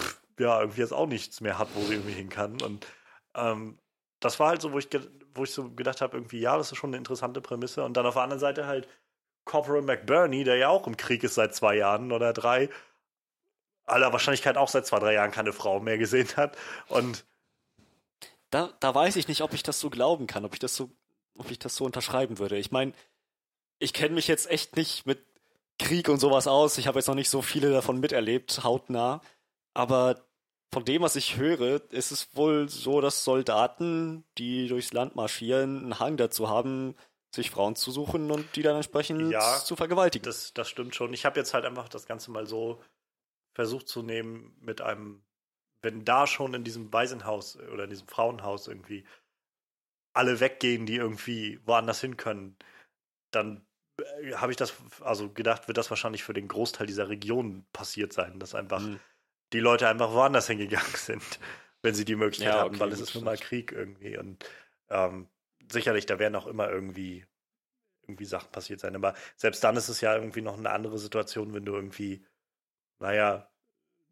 S1: pff, ja, irgendwie jetzt auch nichts mehr hat, wo sie irgendwie hin kann. Und ähm, das war halt so, wo ich, wo ich so gedacht habe, irgendwie, ja, das ist schon eine interessante Prämisse. Und dann auf der anderen Seite halt Corporal McBurney, der ja auch im Krieg ist seit zwei Jahren oder drei, aller Wahrscheinlichkeit auch seit zwei, drei Jahren keine Frau mehr gesehen hat. Und
S2: da, da weiß ich nicht, ob ich das so glauben kann, ob ich das so, ob ich das so unterschreiben würde. Ich meine, ich kenne mich jetzt echt nicht mit Krieg und sowas aus. Ich habe jetzt noch nicht so viele davon miterlebt, hautnah. Aber von dem, was ich höre, ist es wohl so, dass Soldaten, die durchs Land marschieren, einen Hang dazu haben, sich Frauen zu suchen und die dann entsprechend ja, zu vergewaltigen.
S1: Das, das stimmt schon. Ich habe jetzt halt einfach das Ganze mal so versucht zu nehmen mit einem, wenn da schon in diesem Waisenhaus oder in diesem Frauenhaus irgendwie alle weggehen, die irgendwie woanders hin können, dann äh, habe ich das also gedacht, wird das wahrscheinlich für den Großteil dieser Region passiert sein, dass einfach mhm. die Leute einfach woanders hingegangen sind, wenn sie die Möglichkeit
S2: Ja,
S1: hatten,
S2: okay,
S1: weil es ist nun mal Krieg irgendwie. Und ähm, sicherlich, da werden auch immer irgendwie, irgendwie Sachen passiert sein. Aber selbst dann ist es ja irgendwie noch eine andere Situation, wenn du irgendwie, naja,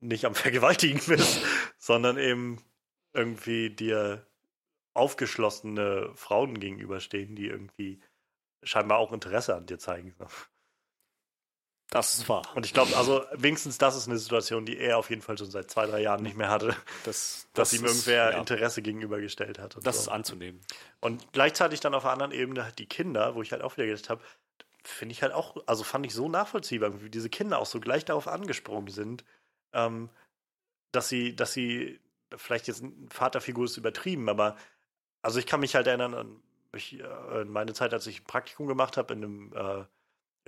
S1: nicht am Vergewaltigen bist, sondern eben irgendwie dir aufgeschlossene Frauen gegenüberstehen, die irgendwie scheinbar auch Interesse an dir zeigen.
S2: Das ist wahr.
S1: Und ich glaube, also wenigstens das ist eine Situation, die er auf jeden Fall schon seit zwei, drei Jahren nicht mehr hatte,
S2: Das,
S1: dass
S2: das
S1: ihm
S2: ist-
S1: irgendwer
S2: ja,
S1: Interesse gegenübergestellt hat. Und
S2: Das
S1: so.
S2: ist anzunehmen.
S1: Und gleichzeitig dann auf der anderen Ebene halt die Kinder, wo ich halt auch wieder gedacht habe, finde ich halt auch, also fand ich so nachvollziehbar, wie diese Kinder auch so gleich darauf angesprungen sind, ähm, dass sie, dass sie, vielleicht jetzt Vaterfigur ist übertrieben, aber also ich kann mich halt erinnern an ich, äh, in meine Zeit, als ich ein Praktikum gemacht habe in einem, äh,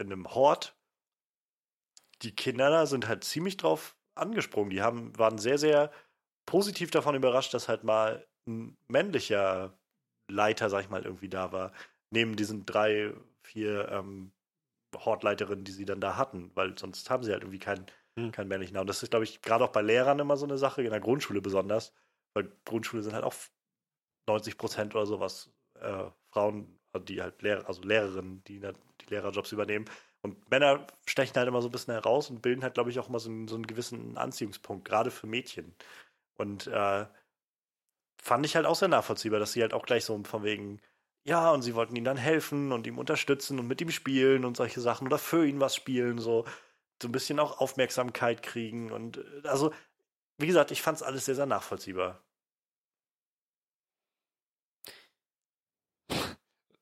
S1: in einem Hort. Die Kinder da sind halt ziemlich drauf angesprungen. Die haben, waren sehr, sehr positiv davon überrascht, dass halt mal ein männlicher Leiter, sag ich mal, irgendwie da war. Neben diesen drei, vier ähm, Hortleiterinnen, die sie dann da hatten, weil sonst haben sie halt irgendwie keinen,
S2: Hm.
S1: keinen männlichen. Und das ist, glaube ich, gerade auch bei Lehrern immer so eine Sache, in der Grundschule besonders, weil Grundschule sind halt auch 90 Prozent oder sowas äh, Frauen, die halt Lehrer, also Lehrerinnen, die die Lehrerjobs übernehmen. Und Männer stechen halt immer so ein bisschen heraus und bilden halt, glaube ich, auch immer so einen, so einen gewissen Anziehungspunkt, gerade für Mädchen. Und äh, fand ich halt auch sehr nachvollziehbar, dass sie halt auch gleich so von wegen, ja, und sie wollten ihm dann helfen und ihm unterstützen und mit ihm spielen und solche Sachen oder für ihn was spielen, so, so ein bisschen auch Aufmerksamkeit kriegen. Und äh, also, wie gesagt, ich fand es alles sehr, sehr nachvollziehbar.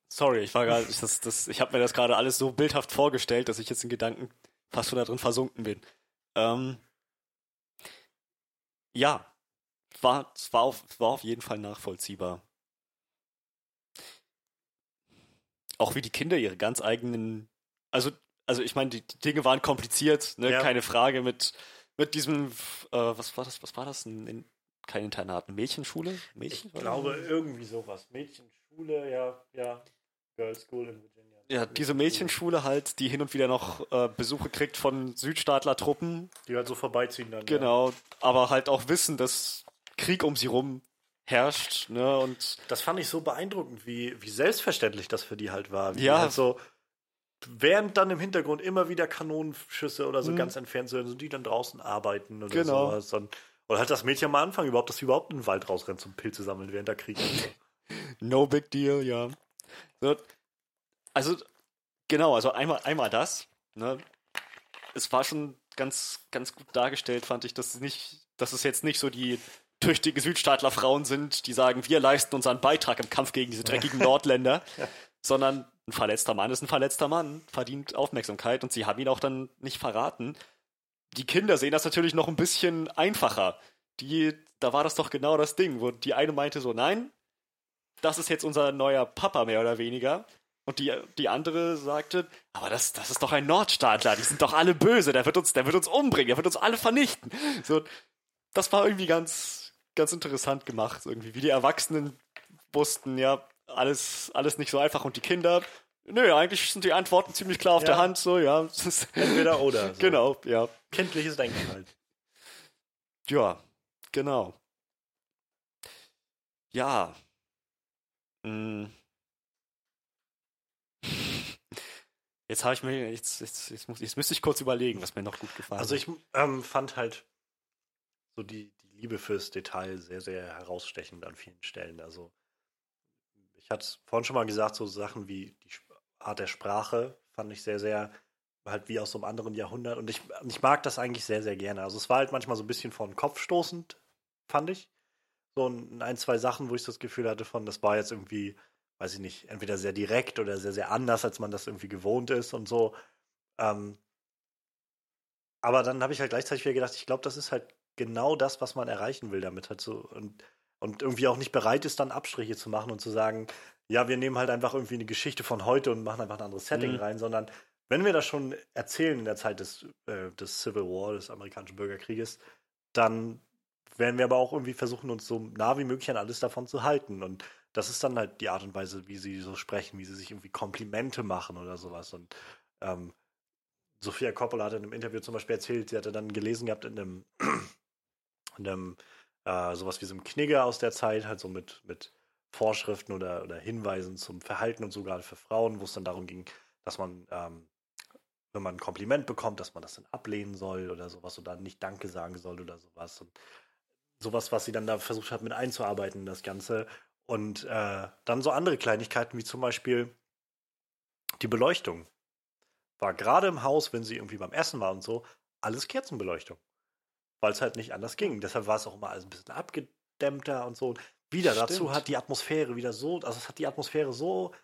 S2: Sorry, ich war gerade, das, das, ich habe mir das gerade alles so bildhaft vorgestellt, dass ich jetzt in Gedanken fast schon da drin versunken bin. Ähm, ja, war, es war, auf, war auf jeden Fall nachvollziehbar. Auch wie die Kinder ihre ganz eigenen, also, also ich meine, die, die Dinge waren kompliziert, ne?
S1: Ja.
S2: keine Frage mit, mit diesem, äh, was war das, was war das? Ein, ein, kein Internat, eine Mädchenschule? Mädchen,
S1: Ich glaube, irgendwie sowas. Mädchenschule, ja, ja. Girls School in Virginia.
S2: Ja, diese Mädchenschule halt, die hin und wieder noch äh, Besuche kriegt von Südstaatler-Truppen,
S1: Die halt so vorbeiziehen dann.
S2: genau, aber halt auch wissen, dass Krieg um sie rum herrscht, ne, und.
S1: Das fand ich so beeindruckend, wie, wie selbstverständlich das für die halt war. Wie
S2: Ja.
S1: Halt so, während dann im Hintergrund immer wieder Kanonenschüsse oder so
S2: Mhm.
S1: ganz entfernt sind, sind die dann draußen arbeiten oder
S2: Genau.
S1: sowas. Und, oder halt das Mädchen am Anfang überhaupt, dass sie überhaupt in den Wald rausrennt zum Pilze sammeln während der Krieg.
S2: no big deal, ja. So, also, genau, also einmal, einmal das, ne, es war schon ganz, ganz gut dargestellt, fand ich, dass es nicht, dass es jetzt nicht so die tüchtige Südstaatler-Frauen sind, die sagen, wir leisten unseren Beitrag im Kampf gegen diese dreckigen Nordländer, sondern ein verletzter Mann ist ein verletzter Mann, verdient Aufmerksamkeit und sie haben ihn auch dann nicht verraten. Die Kinder sehen das natürlich noch ein bisschen einfacher. Die, da war das doch genau das Ding, wo die eine meinte so, nein, das ist jetzt unser neuer Papa mehr oder weniger. Und die, die andere sagte, aber das, das ist doch ein Nordstaatler, die sind doch alle böse, der wird uns, der wird uns umbringen, der wird uns alle vernichten. So, das war irgendwie ganz, ganz interessant gemacht, irgendwie, wie die Erwachsenen wussten, ja, alles, alles nicht so einfach und die Kinder, nö, eigentlich sind die Antworten ziemlich klar auf
S1: Ja.
S2: der Hand, so, ja.
S1: Entweder oder. So.
S2: Genau, ja.
S1: Kindliches Denken halt.
S2: Ja, genau. Ja. Mm. Jetzt habe ich mir, jetzt, jetzt, jetzt, muss, jetzt müsste ich kurz überlegen, was mir noch gut gefallen
S1: Also
S2: hat.
S1: ich ähm, fand halt so die Liebe fürs Detail sehr, sehr herausstechend an vielen Stellen. Also ich hatte es vorhin schon mal gesagt, so Sachen wie die Art der Sprache fand ich sehr, sehr halt wie aus so einem anderen Jahrhundert. Und ich, ich mag das eigentlich sehr, sehr gerne. Also es war halt manchmal so ein bisschen vor den Kopf stoßend, fand ich. So ein, ein, zwei Sachen, wo ich das Gefühl hatte von, das war jetzt irgendwie, weiß ich nicht, entweder sehr direkt oder sehr, sehr anders, als man das irgendwie gewohnt ist und so. Ähm, aber dann habe ich halt gleichzeitig wieder gedacht, ich glaube, das ist halt genau das, was man erreichen will damit halt so und, und irgendwie auch nicht bereit ist, dann Abstriche zu machen und zu sagen, ja, wir nehmen halt einfach irgendwie eine Geschichte von heute und machen einfach ein anderes Setting
S2: Mhm.
S1: rein, sondern wenn wir das schon erzählen in der Zeit des, äh, des Civil War, des amerikanischen Bürgerkrieges, dann werden wir aber auch irgendwie versuchen, uns so nah wie möglich an alles davon zu halten. Und das ist dann halt die Art und Weise, wie sie so sprechen, wie sie sich irgendwie Komplimente machen oder sowas. Und ähm, Sophia Coppola hat in einem Interview zum Beispiel erzählt, sie hatte dann gelesen gehabt in einem, einem, äh, sowas wie so einem Knigge aus der Zeit, halt so mit, mit Vorschriften oder, oder Hinweisen zum Verhalten und so gerade für Frauen, wo es dann darum ging, dass man, ähm, wenn man ein Kompliment bekommt, dass man das dann ablehnen soll oder sowas oder nicht Danke sagen soll oder sowas. Und sowas, was sie dann da versucht hat mit einzuarbeiten in das Ganze. Und äh, dann so andere Kleinigkeiten wie zum Beispiel die Beleuchtung. War gerade im Haus, wenn sie irgendwie beim Essen war und so, alles Kerzenbeleuchtung. Weil es halt nicht anders ging. Deshalb war es auch immer alles ein bisschen abgedämmter und so. Wieder
S2: Stimmt.
S1: dazu hat die Atmosphäre wieder so, also es hat die Atmosphäre so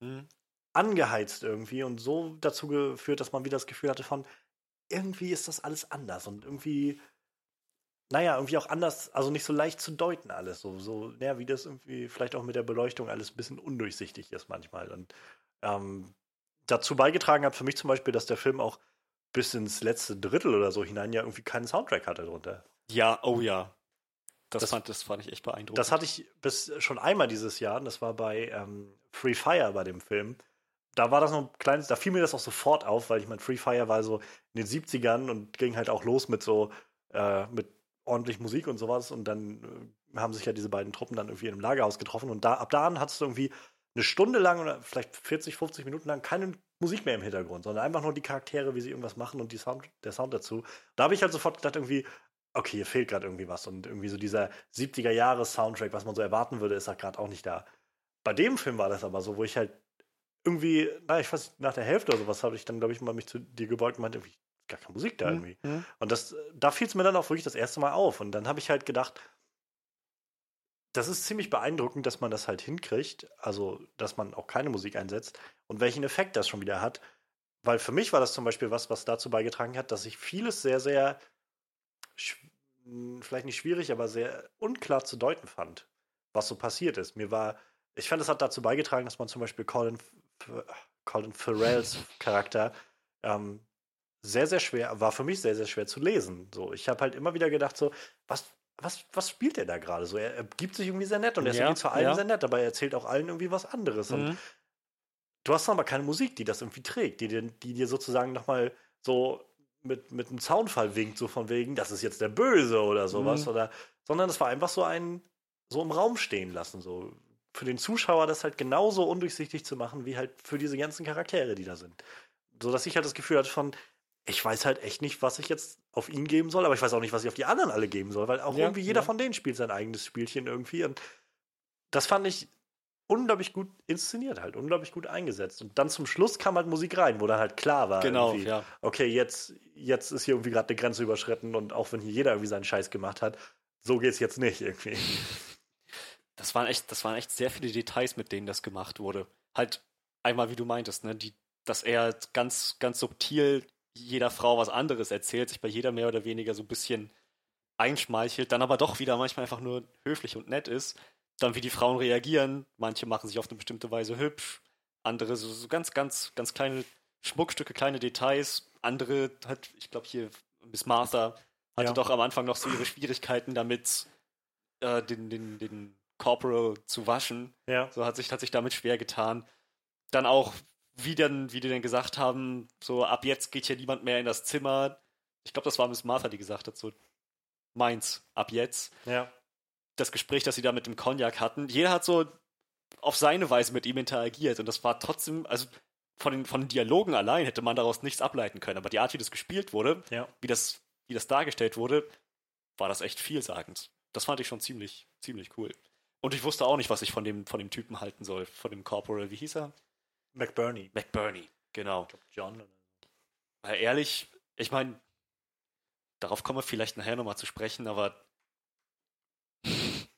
S2: Mhm.
S1: angeheizt irgendwie und so dazu geführt, dass man wieder das Gefühl hatte von, irgendwie ist das alles anders und irgendwie, naja, irgendwie auch anders, also nicht so leicht zu deuten alles. So, so, ja, wie das irgendwie vielleicht auch mit der Beleuchtung alles ein bisschen undurchsichtig ist manchmal. Und ähm, dazu beigetragen hat für mich zum Beispiel, dass der Film auch bis ins letzte Drittel oder so hinein ja irgendwie keinen Soundtrack hatte drunter.
S2: Ja, oh ja. Das,
S1: Das-
S2: fand, das fand ich echt beeindruckend.
S1: Das hatte ich bis schon einmal dieses Jahr, und das war bei ähm, Free Fire bei dem Film. Da war das noch ein kleines, da fiel mir das auch sofort auf, weil ich meine, Free Fire war so in den 70ern und ging halt auch los mit so, äh, mit ordentlich Musik und sowas. Und dann äh, haben sich ja diese beiden Truppen dann irgendwie in einem Lagerhaus getroffen. Und da, ab da an hattest du irgendwie eine Stunde lang oder vielleicht 40, 50 Minuten lang keine Musik mehr im Hintergrund, sondern einfach nur die Charaktere, wie sie irgendwas machen und Sound, der Sound dazu. Da habe ich halt sofort gedacht, irgendwie, okay, hier fehlt gerade irgendwie was. Und irgendwie so dieser 70er-Jahres-Soundtrack, was man so erwarten würde, ist da gerade auch nicht da. Bei dem Film war das aber so, wo ich halt irgendwie, na, ich weiß nicht, nach der Hälfte oder sowas habe ich dann, glaube ich, mal mich zu dir gebeugt und meinte, irgendwie, gar keine Musik da irgendwie.
S2: Mhm.
S1: Und das, da fiel es mir dann auch wirklich das erste Mal auf. Und dann habe ich halt gedacht, das ist ziemlich beeindruckend, dass man das halt hinkriegt, also dass man auch keine Musik einsetzt und welchen Effekt das schon wieder hat. Weil für mich war das zum Beispiel was, was dazu beigetragen hat, dass ich vieles sehr, sehr, mh, vielleicht nicht schwierig, aber sehr unklar zu deuten fand, was so passiert ist. Mir war, ich fand, es hat dazu beigetragen, dass man zum Beispiel Colin, Colin Farrells Charakter ähm, sehr, sehr schwer, war für mich sehr, sehr schwer zu lesen. So, ich habe halt immer wieder gedacht, so, was, was, was spielt er da gerade so? Er, er gibt sich irgendwie sehr nett und er ist
S2: Ja,
S1: irgendwie zu allen
S2: ja.
S1: sehr nett, aber er erzählt auch allen irgendwie was anderes. Und
S2: Mhm.
S1: du hast aber keine Musik, die das irgendwie trägt, die dir, die dir sozusagen nochmal so mit, mit einem Zaunfall winkt, so von wegen, das ist jetzt der Böse oder sowas.
S2: Mhm.
S1: Oder, sondern es war einfach so ein, so im Raum stehen lassen. So für den Zuschauer das halt genauso undurchsichtig zu machen, wie halt für diese ganzen Charaktere, die da sind. So dass ich halt das Gefühl hatte von, ich weiß halt echt nicht, was ich jetzt auf ihn geben soll, aber ich weiß auch nicht, was ich auf die anderen alle geben soll, weil auch
S2: Ja,
S1: irgendwie jeder
S2: ja.
S1: von denen spielt sein eigenes Spielchen irgendwie. Und das fand ich unglaublich gut inszeniert, halt, unglaublich gut eingesetzt. Und dann zum Schluss kam halt Musik rein, wo dann halt klar war,
S2: Genau, ja.
S1: okay, jetzt, jetzt ist hier irgendwie gerade eine Grenze überschritten und auch wenn hier jeder irgendwie seinen Scheiß gemacht hat, so geht's jetzt nicht irgendwie.
S2: Das waren echt, das waren echt sehr viele Details, mit denen das gemacht wurde. Halt einmal, wie du meintest, ne, die, dass er ganz, ganz subtil jeder Frau was anderes erzählt, sich bei jeder mehr oder weniger so ein bisschen einschmeichelt, dann aber doch wieder manchmal einfach nur höflich und nett ist. Dann wie die Frauen reagieren, manche machen sich auf eine bestimmte Weise hübsch, andere so, so ganz, ganz, ganz kleine Schmuckstücke, kleine Details, andere hat, ich glaube hier Miss Martha hatte
S1: Ja.
S2: doch am Anfang noch so ihre Schwierigkeiten damit, äh, den, den, den Corporal zu waschen.
S1: Ja.
S2: So hat sich, hat sich damit schwer getan. Dann auch, wie, dann, wie die dann gesagt haben, so ab jetzt geht hier niemand mehr in das Zimmer. Ich glaube, das war Miss Martha, die gesagt hat, so meins, ab jetzt.
S1: Ja.
S2: Das Gespräch, das sie da mit dem Cognac hatten, jeder hat so auf seine Weise mit ihm interagiert und das war trotzdem, also von den, von den Dialogen allein hätte man daraus nichts ableiten können, aber die Art, wie das gespielt wurde,
S1: Ja.
S2: wie das, wie das dargestellt wurde, war das echt vielsagend. Das fand ich schon ziemlich, ziemlich cool. Und ich wusste auch nicht, was ich von dem, von dem Typen halten soll, von dem Corporal, wie hieß er?
S1: McBurney.
S2: McBurney, genau.
S1: John. oder-
S2: Weil ehrlich, ich meine, darauf kommen wir vielleicht nachher nochmal zu sprechen, aber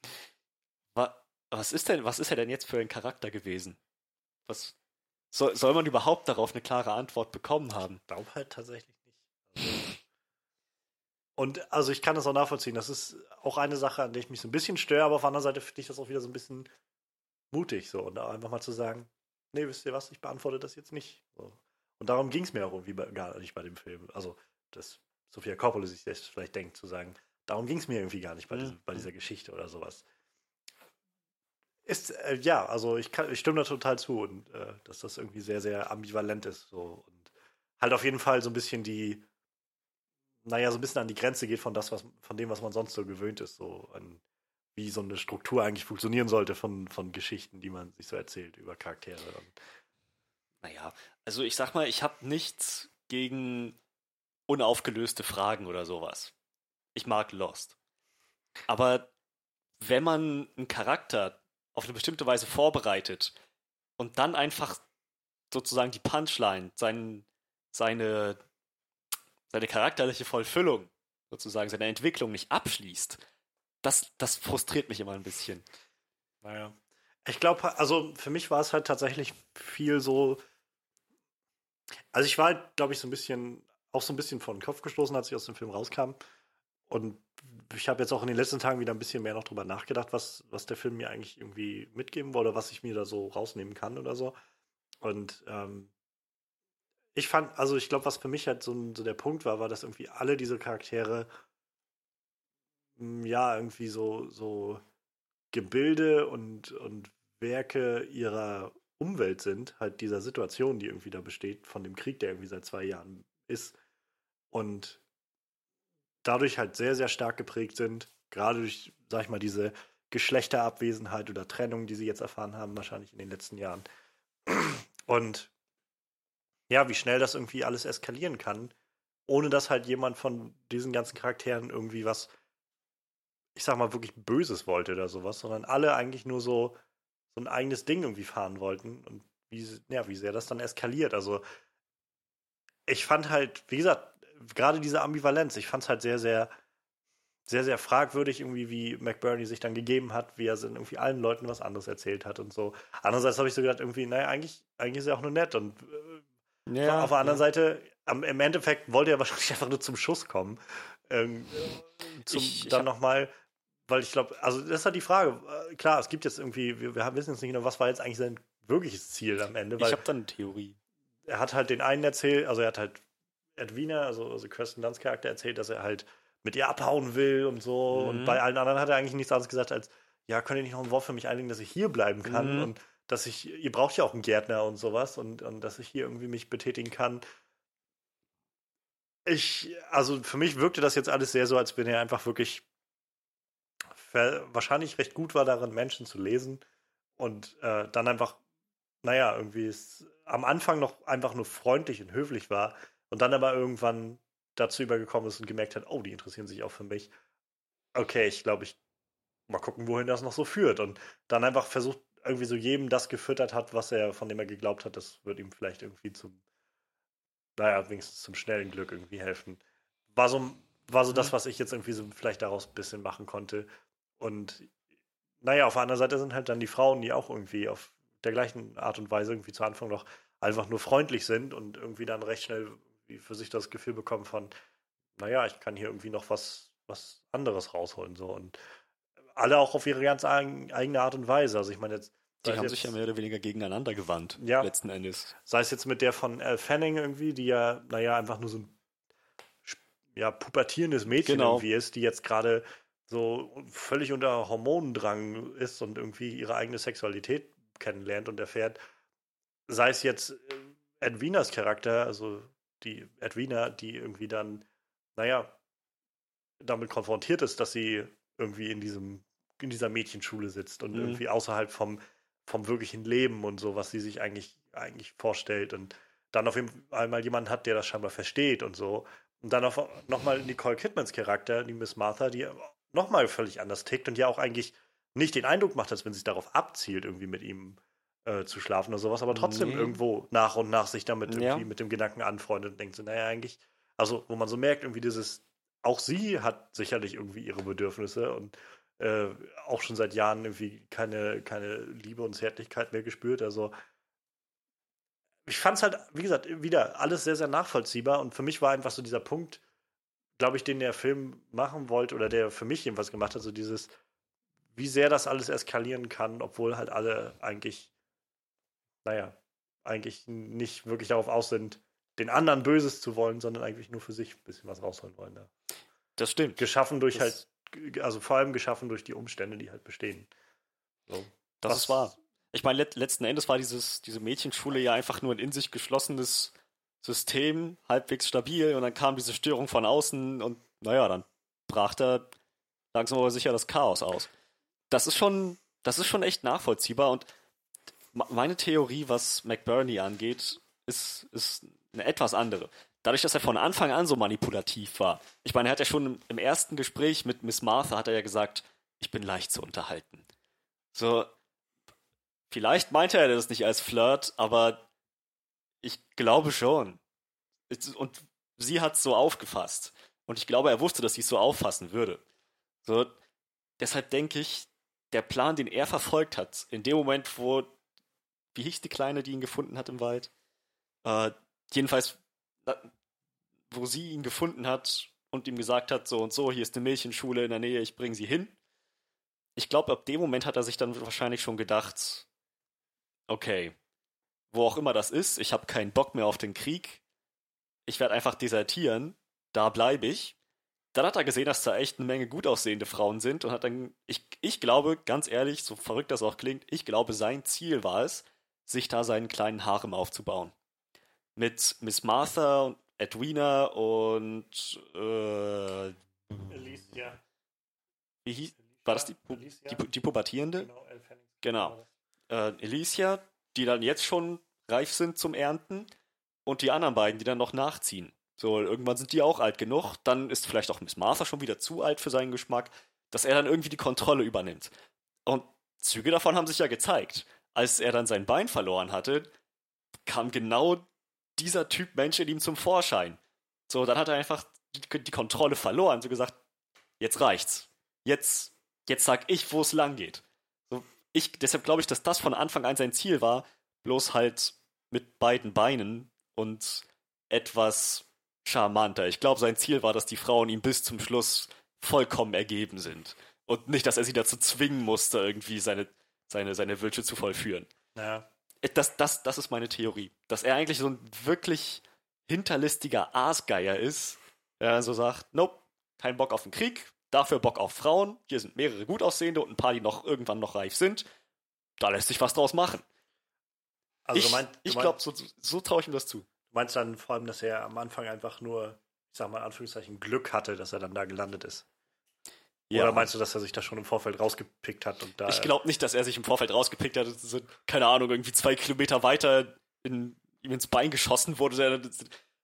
S2: wa, was ist denn, was ist er denn jetzt für ein Charakter gewesen? Was soll, soll man überhaupt darauf eine klare Antwort bekommen haben?
S1: Ich glaube halt tatsächlich nicht. Also und also ich kann das auch nachvollziehen. Das ist auch eine Sache, an der ich mich so ein bisschen störe, aber auf der anderen Seite finde ich das auch wieder so ein bisschen mutig so und einfach mal zu sagen, nee, wisst ihr was, ich beantworte das jetzt nicht. So. Und darum ging es mir auch irgendwie bei, gar nicht bei dem Film. Also, dass Sophia Coppola sich das vielleicht denkt, zu sagen, darum ging es mir irgendwie gar nicht bei,
S2: Mhm.
S1: diesem, bei dieser Geschichte oder sowas. Ist, äh, ja, also ich, kann, ich stimme da total zu und äh, dass das irgendwie sehr, sehr ambivalent ist. So. Und halt auf jeden Fall so ein bisschen die, naja, so ein bisschen an die Grenze geht von das, was, von dem, was man sonst so gewöhnt ist, so an wie so eine Struktur eigentlich funktionieren sollte von, von Geschichten, die man sich so erzählt über Charaktere.
S2: Naja, also ich sag mal, ich habe nichts gegen unaufgelöste Fragen oder sowas. Ich mag Lost. Aber wenn man einen Charakter auf eine bestimmte Weise vorbereitet und dann einfach sozusagen die Punchline, sein, seine, seine charakterliche Vollfüllung, sozusagen seine Entwicklung nicht abschließt, das, das frustriert mich immer ein bisschen.
S1: Naja. Ich glaube, also für mich war es halt tatsächlich viel so. Also ich war halt, glaube ich, so ein bisschen, auch so ein bisschen vor den Kopf gestoßen, als ich aus dem Film rauskam. Und ich habe jetzt auch in den letzten Tagen wieder ein bisschen mehr noch drüber nachgedacht, was, was der Film mir eigentlich irgendwie mitgeben wollte, was ich mir da so rausnehmen kann oder so. Und ähm, ich fand, also ich glaube, was für mich halt so, so der Punkt war, war, dass irgendwie alle diese Charaktere ja irgendwie so, so Gebilde und, und Werke ihrer Umwelt sind, halt dieser Situation, die irgendwie da besteht, von dem Krieg, der irgendwie seit zwei Jahren ist. Und dadurch halt sehr, sehr stark geprägt sind, gerade durch, sag ich mal, diese Geschlechterabwesenheit oder Trennung, die sie jetzt erfahren haben, wahrscheinlich in den letzten Jahren. Und ja, wie schnell das irgendwie alles eskalieren kann, ohne dass halt jemand von diesen ganzen Charakteren irgendwie was, ich sag mal, wirklich Böses wollte oder sowas, sondern alle eigentlich nur so, so ein eigenes Ding irgendwie fahren wollten und wie, ja, wie sehr das dann eskaliert. Also ich fand halt, wie gesagt, gerade diese Ambivalenz, ich fand es halt sehr, sehr, sehr, sehr fragwürdig, irgendwie, wie McBurney sich dann gegeben hat, wie er dann irgendwie allen Leuten was anderes erzählt hat und so. Andererseits habe ich so gedacht, irgendwie, naja, eigentlich, eigentlich ist er auch nur nett und äh, auf der anderen Seite, am, im Endeffekt wollte er wahrscheinlich einfach nur zum Schuss kommen. Ähm, zum,
S2: Ich- ich
S1: dann nochmal, weil ich glaube, also das ist halt die Frage. Äh, Klar, es gibt jetzt irgendwie, wir, wir wissen jetzt nicht genau, was war jetzt eigentlich sein wirkliches Ziel am Ende,
S2: Ich habe dann eine Theorie.
S1: er hat halt den einen erzählt, also er hat halt Edwina, also, also Kirsten Dunst Charakter erzählt, dass er halt mit ihr abhauen will und so.
S2: Mhm.
S1: Und bei allen anderen hat er eigentlich nichts anderes gesagt als, ja, könnt ihr nicht noch ein Wort für mich einlegen, dass ich hier bleiben kann
S2: Mhm.
S1: und dass ich, ihr braucht ja auch einen Gärtner und sowas und, und dass ich hier irgendwie mich betätigen kann. Ich, also für mich wirkte das jetzt alles sehr so, als wenn er einfach wirklich wahrscheinlich recht gut war darin, Menschen zu lesen und äh, dann einfach, naja, irgendwie es am Anfang noch einfach nur freundlich und höflich war und dann aber irgendwann dazu übergekommen ist und gemerkt hat, oh, die interessieren sich auch für mich. Okay, ich glaube, ich mal gucken, wohin das noch so führt und dann einfach versucht, irgendwie so jedem das gefüttert hat, was er, von dem er geglaubt hat, das wird ihm vielleicht irgendwie zum, naja, wenigstens zum schnellen Glück irgendwie helfen. War so, war so das, was ich jetzt irgendwie so vielleicht daraus ein bisschen machen konnte. Und naja, auf der anderen Seite sind halt dann die Frauen, die auch irgendwie auf der gleichen Art und Weise irgendwie zu Anfang noch einfach nur freundlich sind und irgendwie dann recht schnell für sich das Gefühl bekommen von, naja, ich kann hier irgendwie noch was, was anderes rausholen. So. Und alle auch auf ihre ganz eigen, eigene Art und Weise. Also ich meine jetzt,
S2: Die haben
S1: jetzt,
S2: sich ja mehr oder weniger gegeneinander gewandt,
S1: Ja.
S2: letzten Endes.
S1: sei es jetzt mit der von Al Fanning irgendwie, die ja, naja, einfach nur so ein ja, pubertierendes Mädchen
S2: Genau.
S1: irgendwie ist, die jetzt gerade so völlig unter Hormonendrang ist und irgendwie ihre eigene Sexualität kennenlernt und erfährt. Sei es jetzt äh, Edwinas Charakter, also die Edwina, die irgendwie dann, naja, damit konfrontiert ist, dass sie irgendwie in diesem, in dieser Mädchenschule sitzt und
S2: Mhm.
S1: irgendwie außerhalb vom, vom wirklichen Leben und so, was sie sich eigentlich, eigentlich vorstellt und dann auf jeden Fall mal jemanden hat, der das scheinbar versteht und so. Und dann auf, nochmal Nicole Kidmans Charakter, die Miss Martha, die nochmal völlig anders tickt und ja auch eigentlich nicht den Eindruck macht, als wenn sie darauf abzielt, irgendwie mit ihm äh, zu schlafen oder sowas, aber trotzdem
S2: Nee.
S1: irgendwo nach und nach sich damit
S2: Ja.
S1: irgendwie mit dem Gedanken anfreundet und denkt so, naja, eigentlich, also wo man so merkt, irgendwie dieses, auch sie hat sicherlich irgendwie ihre Bedürfnisse und äh, auch schon seit Jahren irgendwie keine, keine Liebe und Zärtlichkeit mehr gespürt. Also ich fand es halt, wie gesagt, wieder alles sehr, sehr nachvollziehbar und für mich war einfach so dieser Punkt, glaube ich, den der Film machen wollte oder der für mich jedenfalls gemacht hat, so dieses, wie sehr das alles eskalieren kann, obwohl halt alle eigentlich, naja, eigentlich nicht wirklich darauf aus sind, den anderen Böses zu wollen, sondern eigentlich nur für sich ein bisschen was rausholen wollen. Ja.
S2: Das stimmt.
S1: Geschaffen durch
S2: Das-
S1: halt, also vor allem geschaffen durch die Umstände, die halt bestehen. So.
S2: Das
S1: Was-
S2: ist wahr. Ich meine, let letzten Endes war dieses, diese Mädchenschule ja einfach nur ein in sich geschlossenes System halbwegs stabil und dann kam diese Störung von außen und naja, dann brach da langsam aber sicher das Chaos aus. Das ist schon, das ist schon echt nachvollziehbar und meine Theorie, was McBurney angeht, ist, ist eine etwas andere. Dadurch, dass er von Anfang an so manipulativ war. Ich meine, er hat ja schon im ersten Gespräch mit Miss Martha hat er ja gesagt, ich bin leicht zu unterhalten. So, vielleicht meinte er das nicht als Flirt, aber ich glaube schon. Und sie hat es so aufgefasst. Und ich glaube, er wusste, dass sie es so auffassen würde. So, deshalb denke ich, der Plan, den er verfolgt hat, in dem Moment, wo, wie hieß die Kleine, die ihn gefunden hat im Wald? Äh, jedenfalls, wo sie ihn gefunden hat und ihm gesagt hat, so und so, hier ist eine Mädchenschule in der Nähe, ich bringe sie hin. Ich glaube, ab dem Moment hat er sich dann wahrscheinlich schon gedacht, okay, wo auch immer das ist, ich habe keinen Bock mehr auf den Krieg, ich werde einfach desertieren, da bleibe ich. Dann hat er gesehen, dass da echt eine Menge gut aussehende Frauen sind und hat dann, ich, ich glaube, ganz ehrlich, so verrückt das auch klingt, ich glaube, sein Ziel war es, sich da seinen kleinen Harem aufzubauen. Mit Miss Martha und Edwina und äh,
S1: Alicia.
S2: Wie hieß, war das die, Pu die, die, Pubertierende? Genau. Genau. Äh, Alicia, die dann jetzt schon reif sind zum Ernten und die anderen beiden, die dann noch nachziehen. So, irgendwann sind die auch alt genug, dann ist vielleicht auch Miss Martha schon wieder zu alt für seinen Geschmack, dass er dann irgendwie die Kontrolle übernimmt. Und Züge davon haben sich ja gezeigt. Als er dann sein Bein verloren hatte, kam genau dieser Typ Mensch in ihm zum Vorschein. So, dann hat er einfach die, die Kontrolle verloren, so gesagt, jetzt reicht's. Jetzt, jetzt sag ich, wo es lang geht. So, ich, deshalb glaube ich, dass das von Anfang an sein Ziel war, bloß halt mit beiden Beinen und etwas charmanter. Ich glaube, sein Ziel war, dass die Frauen ihm bis zum Schluss vollkommen ergeben sind. Und nicht, dass er sie dazu zwingen musste, irgendwie seine, seine, seine Wünsche zu vollführen.
S1: Ja.
S2: Das, das, das ist meine Theorie. Dass er eigentlich so ein wirklich hinterlistiger Aasgeier ist, der so sagt, nope, kein Bock auf den Krieg, dafür Bock auf Frauen, hier sind mehrere gut aussehende und ein paar, die noch irgendwann noch reif sind. Da lässt sich was draus machen. Also ich, mein, ich glaube, so, so traue ich ihm das zu. Du
S1: meinst dann vor allem, dass er am Anfang einfach nur, ich sag mal in Anführungszeichen, Glück hatte, dass er dann da gelandet ist? Ja. Oder meinst du, dass er sich da schon im Vorfeld rausgepickt hat? Und da
S2: ich glaube nicht, dass er sich im Vorfeld rausgepickt hat. So, keine Ahnung, irgendwie zwei Kilometer weiter in, ihm ins Bein geschossen wurde.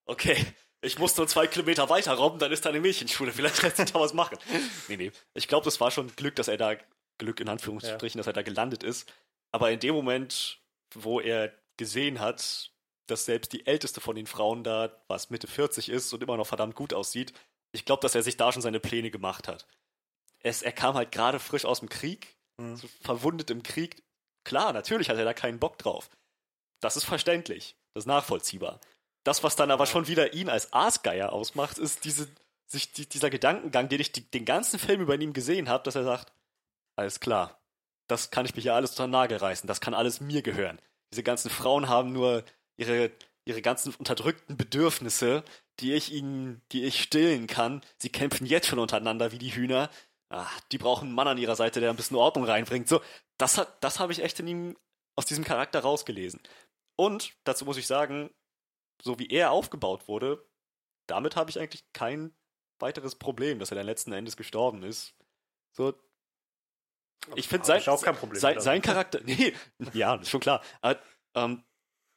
S2: Okay, ich muss nur zwei Kilometer weiter robben, dann ist da eine Mädchenschule. Vielleicht lässt sich da was machen. nee, nee. Ich glaube, das war schon Glück, dass er da, Glück in Anführungsstrichen, ja. dass er da gelandet ist. Aber in dem Moment, wo er gesehen hat, dass selbst die älteste von den Frauen da, was Mitte 40 ist und immer noch verdammt gut aussieht, ich glaube, dass er sich da schon seine Pläne gemacht hat es, er kam halt gerade frisch aus dem Krieg, mhm. so verwundet im Krieg. Klar, natürlich hat er da keinen Bock drauf. Das ist verständlich. Das ist nachvollziehbar. Das, was dann aber schon wieder ihn als Aasgeier ausmacht, ist diese, sich, die, dieser Gedankengang, den ich die, den ganzen Film über ihn gesehen habe, dass er sagt, alles klar, das kann ich mich ja alles unter den Nagel reißen, das kann alles mir gehören. Diese ganzen Frauen haben nur ihre, ihre ganzen unterdrückten Bedürfnisse, die ich ihnen, die ich stillen kann. Sie kämpfen jetzt schon untereinander wie die Hühner ach, die brauchen einen Mann an ihrer Seite, der ein bisschen Ordnung reinbringt. So, das hat, das habe ich echt in ihm aus diesem Charakter rausgelesen. Und dazu muss ich sagen, so wie er aufgebaut wurde, damit habe ich eigentlich kein weiteres Problem, dass er dann letzten Endes gestorben ist. So, ich finde sein, sein, sein, Charakter, nee, ja, ist schon klar. Aber, ähm,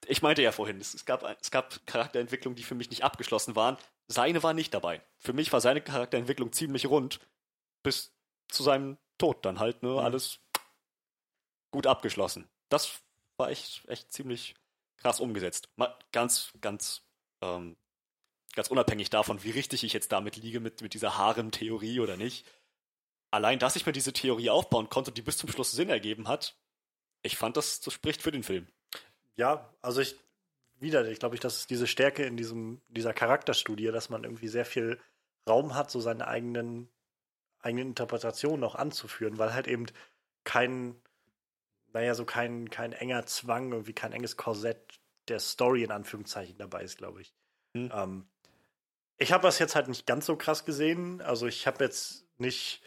S2: ich meinte ja vorhin, es, es, gab, es gab Charakterentwicklungen, die für mich nicht abgeschlossen waren. Seine war nicht dabei. Für mich war seine Charakterentwicklung ziemlich rund bis zu seinem Tod dann halt, ne? Mhm. Alles gut abgeschlossen. Das war echt, echt ziemlich krass umgesetzt. Mal ganz, ganz, ähm, ganz unabhängig davon, wie richtig ich jetzt damit liege mit, mit dieser Harem-Theorie oder nicht. Allein, dass ich mir diese Theorie aufbauen konnte, die bis zum Schluss Sinn ergeben hat, ich fand, das, das spricht für den Film.
S1: Ja, also ich, wieder, ich glaube, ich, das ist diese Stärke in diesem, dieser Charakterstudie, dass man irgendwie sehr viel Raum hat, so seine eigenen eigene Interpretation noch anzuführen, weil halt eben kein, naja, so kein, kein enger Zwang, irgendwie kein enges Korsett der Story in Anführungszeichen dabei ist, glaube ich. Mhm. Ähm, ich habe das jetzt halt nicht ganz so krass gesehen. Also ich habe jetzt nicht,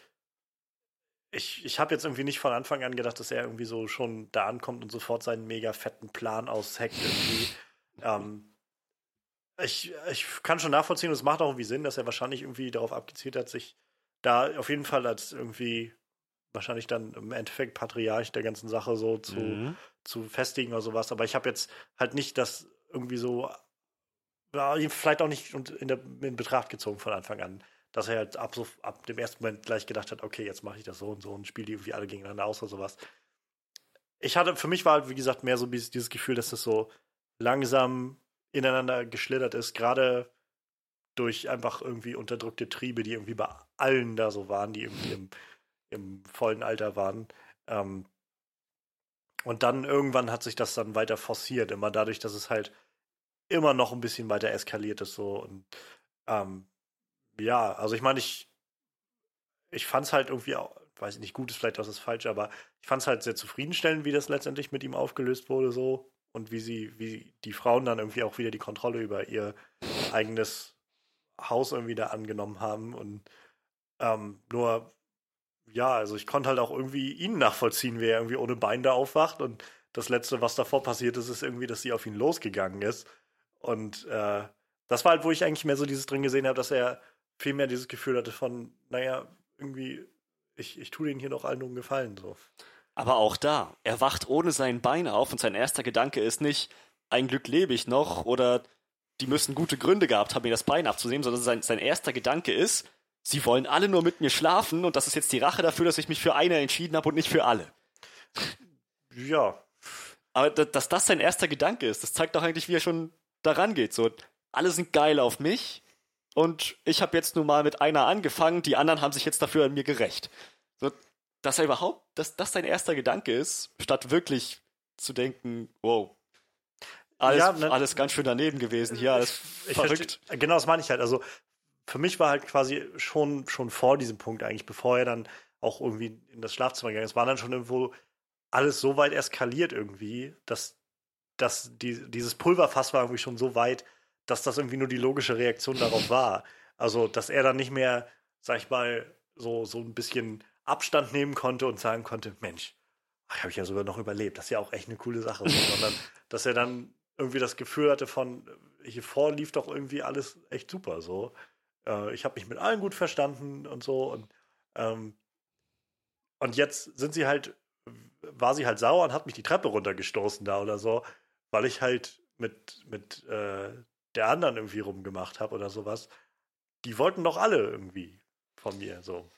S1: ich, ich habe jetzt irgendwie nicht von Anfang an gedacht, dass er irgendwie so schon da ankommt und sofort seinen mega fetten Plan ausheckt irgendwie. ähm, ich, ich kann schon nachvollziehen, und es macht auch irgendwie Sinn, dass er wahrscheinlich irgendwie darauf abgezielt hat, sich da auf jeden Fall als irgendwie wahrscheinlich dann im Endeffekt Patriarch der ganzen Sache so zu,
S2: Mhm.
S1: zu festigen oder sowas. Aber ich habe jetzt halt nicht das irgendwie so, ja, vielleicht auch nicht in, der, in Betracht gezogen von Anfang an, dass er halt ab, so, ab dem ersten Moment gleich gedacht hat, okay, jetzt mache ich das so und so und spiele die irgendwie alle gegeneinander aus oder sowas. Ich hatte, für mich war halt, wie gesagt, mehr so dieses, Gefühl, dass das so langsam ineinander geschlittert ist, gerade durch einfach irgendwie unterdrückte Triebe, die irgendwie bei allen da so waren, die irgendwie im, im vollen Alter waren. Ähm, und dann irgendwann hat sich das dann weiter forciert, immer dadurch, dass es halt immer noch ein bisschen weiter eskaliert ist so und ähm, ja, also ich meine, ich ich fand es halt irgendwie auch, weiß ich nicht, gut ist vielleicht auch das Falsche, aber ich fand es halt sehr zufriedenstellend, wie das letztendlich mit ihm aufgelöst wurde so. Und wie sie, wie die Frauen dann irgendwie auch wieder die Kontrolle über ihr eigenes Haus irgendwie da angenommen haben. Und ähm, nur ja, also ich konnte halt auch irgendwie ihn nachvollziehen, wie er irgendwie ohne Bein da aufwacht. Und das letzte, was davor passiert ist, ist irgendwie, dass sie auf ihn losgegangen ist. Und äh, das war halt, wo ich eigentlich mehr so dieses drin gesehen habe, dass er viel mehr dieses Gefühl hatte von, naja, irgendwie, ich, ich tue denen hier doch allen nur einen Gefallen so.
S2: Aber auch da, er wacht ohne sein Bein auf und sein erster Gedanke ist nicht, ein Glück lebe ich noch oder die müssen gute Gründe gehabt haben, mir das Bein abzunehmen, sondern sein, sein erster Gedanke ist, sie wollen alle nur mit mir schlafen und das ist jetzt die Rache dafür, dass ich mich für eine entschieden habe und nicht für alle.
S1: Ja,
S2: Aber da- dass das sein erster Gedanke ist, das zeigt doch eigentlich, wie er schon daran geht. So, alle sind geil auf mich und ich habe jetzt nun mal mit einer angefangen, die anderen haben sich jetzt dafür an mir gerecht. So, dass er überhaupt, dass das sein erster Gedanke ist, statt wirklich zu denken, wow, alles,
S1: Ja, ne-
S2: alles ganz schön daneben gewesen hier, alles
S1: ich
S2: verrückt.
S1: versteh- Genau, das meine ich halt. Also für mich war halt quasi schon, schon vor diesem Punkt eigentlich, bevor er dann auch irgendwie in das Schlafzimmer gegangen ist, war dann schon irgendwo alles so weit eskaliert irgendwie, dass, dass die, dieses Pulverfass war irgendwie schon so weit, dass das irgendwie nur die logische Reaktion darauf war. Also, dass er dann nicht mehr, sag ich mal, so, so ein bisschen Abstand nehmen konnte und sagen konnte, Mensch, habe ich ja sogar noch überlebt. Das ist ja auch echt eine coole Sache. So, sondern, dass er dann irgendwie das Gefühl hatte von, hier vor lief doch irgendwie alles echt super so. Äh, ich habe mich mit allen gut verstanden und so. Und, ähm, und jetzt sind sie halt, war sie halt sauer und hat mich die Treppe runtergestoßen da oder so, weil ich halt mit, mit äh, der anderen irgendwie rumgemacht habe oder sowas. Die wollten doch alle irgendwie von mir so.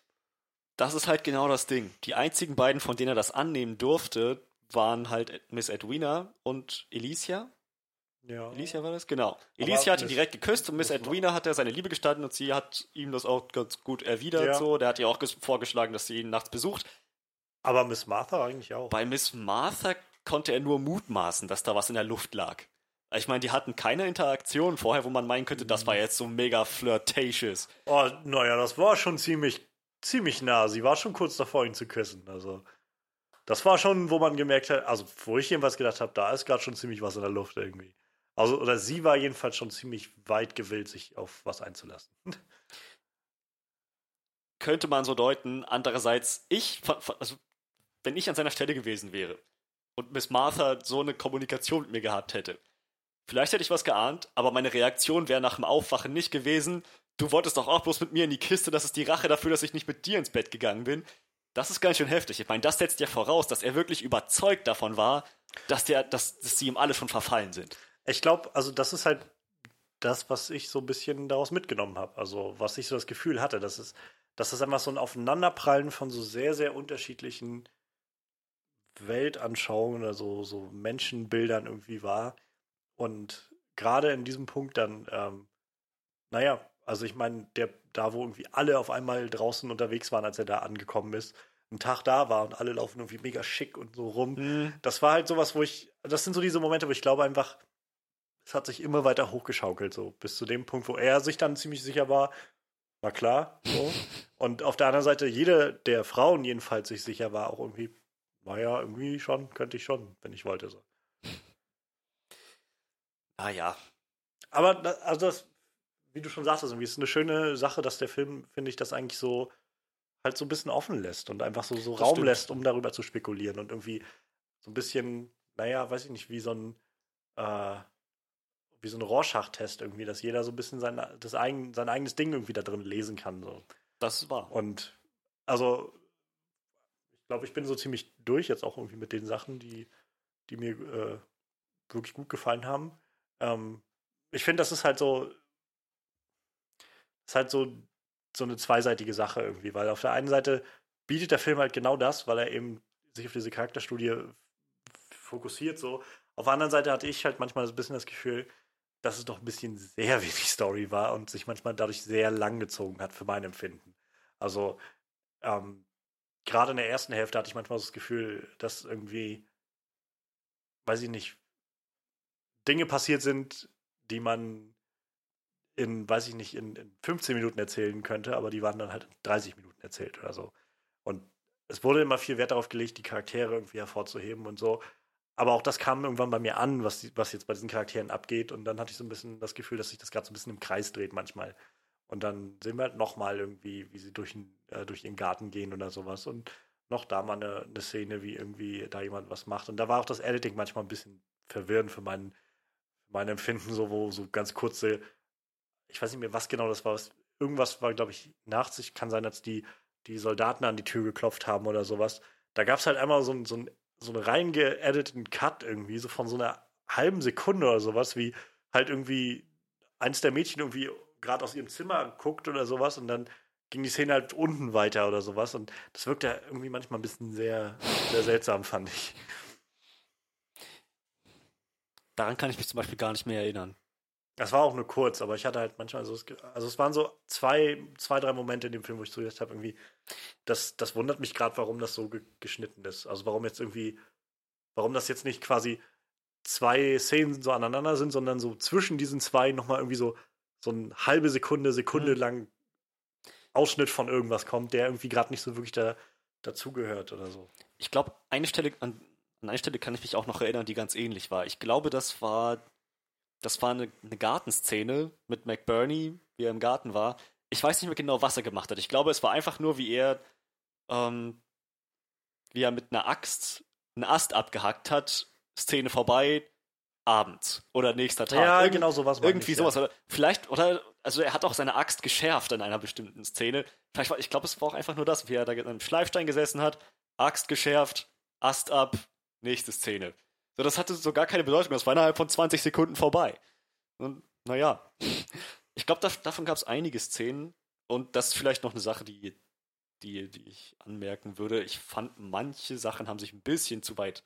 S2: Das ist halt genau das Ding. Die einzigen beiden, von denen er das annehmen durfte, waren halt Miss Edwina und Alicia.
S1: Ja.
S2: Alicia war das? Genau. Alicia hat ihn direkt geküsst und Miss Edwina hat er seine Liebe gestanden und sie hat ihm das auch ganz gut erwidert.
S1: Ja.
S2: So. Der hat ihr auch ges- vorgeschlagen, dass sie ihn nachts besucht.
S1: Aber Miss Martha eigentlich auch.
S2: Bei Miss Martha konnte er nur mutmaßen, dass da was in der Luft lag. Ich meine, die hatten keine Interaktion vorher, wo man meinen könnte, das war jetzt so mega flirtatious.
S1: Oh, naja, das war schon ziemlich, ziemlich nah. Sie war schon kurz davor, ihn zu küssen. Also, das war schon, wo man gemerkt hat, also, wo ich jedenfalls gedacht habe, da ist gerade schon ziemlich was in der Luft irgendwie. Also, oder sie war jedenfalls schon ziemlich weit gewillt, sich auf was einzulassen.
S2: Könnte man so deuten. Andererseits, ich, also, wenn ich an seiner Stelle gewesen wäre und Miss Martha so eine Kommunikation mit mir gehabt hätte, vielleicht hätte ich was geahnt, aber meine Reaktion wäre nach dem Aufwachen nicht gewesen, du wolltest doch auch bloß mit mir in die Kiste, das ist die Rache dafür, dass ich nicht mit dir ins Bett gegangen bin. Das ist ganz schön heftig. Ich meine, das setzt ja voraus, dass er wirklich überzeugt davon war, dass, der, dass, dass sie ihm alle schon verfallen sind.
S1: Ich glaube, also, das ist halt das, was ich so ein bisschen daraus mitgenommen habe. Also, was ich so das Gefühl hatte, dass es, dass das einfach so ein Aufeinanderprallen von so sehr, sehr unterschiedlichen Weltanschauungen oder so, so Menschenbildern irgendwie war. Und gerade in diesem Punkt dann, ähm, naja, also ich meine, der, da wo irgendwie alle auf einmal draußen unterwegs waren, als er da angekommen ist, ein Tag da war und alle laufen irgendwie mega schick und so rum. Das war halt sowas, wo ich, das sind so diese Momente, wo ich glaube einfach, es hat sich immer weiter hochgeschaukelt, so bis zu dem Punkt, wo er sich dann ziemlich sicher war, war klar, so. Und auf der anderen Seite, jede der Frauen jedenfalls sich sicher war, auch irgendwie, naja, irgendwie schon, könnte ich schon, wenn ich wollte. So.
S2: Naja,
S1: Aber da, also das, wie du schon sagtest, irgendwie ist eine schöne Sache, dass der Film, finde ich, das eigentlich so halt so ein bisschen offen lässt und einfach so, so
S2: Das
S1: Raum
S2: stimmt.
S1: lässt, um darüber zu spekulieren und irgendwie so ein bisschen, naja, weiß ich nicht, wie so ein, äh, wie so ein Rorschach-Test irgendwie, dass jeder so ein bisschen sein, das eigen, sein eigenes Ding irgendwie da drin lesen kann. So.
S2: Das war.
S1: Und also, ich glaube, ich bin so ziemlich durch jetzt auch irgendwie mit den Sachen, die, die mir äh, wirklich gut gefallen haben. Ähm, ich finde, das ist halt so, ist halt so, so eine zweiseitige Sache irgendwie, weil auf der einen Seite bietet der Film halt genau das, weil er eben sich auf diese Charakterstudie fokussiert so. Auf der anderen Seite hatte ich halt manchmal so ein bisschen das Gefühl, dass es doch ein bisschen sehr wenig Story war und sich manchmal dadurch sehr lang gezogen hat für mein Empfinden. Also ähm, gerade in der ersten Hälfte hatte ich manchmal so das Gefühl, dass irgendwie, weiß ich nicht, Dinge passiert sind, die man in, weiß ich nicht, in, in 15 Minuten erzählen könnte, aber die waren dann halt in 30 Minuten erzählt oder so. Und es wurde immer viel Wert darauf gelegt, die Charaktere irgendwie hervorzuheben und so. Aber auch das kam irgendwann bei mir an, was, was jetzt bei diesen Charakteren abgeht. Und dann hatte ich so ein bisschen das Gefühl, dass sich das gerade so ein bisschen im Kreis dreht manchmal. Und dann sehen wir halt nochmal irgendwie, wie sie durch, äh, durch ihren Garten gehen oder sowas. Und noch da mal eine, eine, Szene, wie irgendwie da jemand was macht. Und da war auch das Editing manchmal ein bisschen verwirrend für mein, für mein Empfinden, so wo so ganz kurze, ich weiß nicht mehr, was genau das war. Irgendwas war, glaube ich, nach sich. Kann sein, dass die die Soldaten an die Tür geklopft haben oder sowas. Da gab es halt einmal so, so, so einen reingeediteten Cut irgendwie, so von so einer halben Sekunde oder sowas, wie halt irgendwie eins der Mädchen irgendwie gerade aus ihrem Zimmer guckt oder sowas und dann ging die Szene halt unten weiter oder sowas und das wirkt ja irgendwie manchmal ein bisschen sehr, sehr seltsam, fand ich.
S2: Daran kann ich mich zum Beispiel gar nicht mehr erinnern.
S1: Das war auch nur kurz, aber ich hatte halt manchmal so, also es waren so zwei, zwei, drei Momente in dem Film, wo ich gedacht habe, irgendwie, das, das wundert mich gerade, warum das so ge geschnitten ist. Also warum jetzt irgendwie, warum das jetzt nicht quasi zwei Szenen so aneinander sind, sondern so zwischen diesen zwei nochmal irgendwie so, so eine halbe Sekunde, Sekunde mhm. lang Ausschnitt von irgendwas kommt, der irgendwie gerade nicht so wirklich da, dazugehört oder so.
S2: Ich glaube, eine Stelle, an, an eine Stelle kann ich mich auch noch erinnern, die ganz ähnlich war. Ich glaube, das war das war eine, eine Gartenszene mit McBurney, wie er im Garten war. Ich weiß nicht mehr genau, was er gemacht hat. Ich glaube, es war einfach nur, wie er, ähm, wie er mit einer Axt einen Ast abgehackt hat, Szene vorbei, Abend oder nächster Tag.
S1: Ja, Irgend genau sowas.
S2: Irgendwie ich, sowas. Ja. Vielleicht, oder, also er hat auch seine Axt geschärft in einer bestimmten Szene. Vielleicht war, ich glaube, es war auch einfach nur das, wie er da in einem Schleifstein gesessen hat, Axt geschärft, Ast ab, nächste Szene. So, das hatte so gar keine Bedeutung. Das war innerhalb von 20 Sekunden vorbei. Und naja, ich glaube, davon gab es einige Szenen. Und das ist vielleicht noch eine Sache, die, die, die ich anmerken würde. Ich fand, manche Sachen haben sich ein bisschen zu weit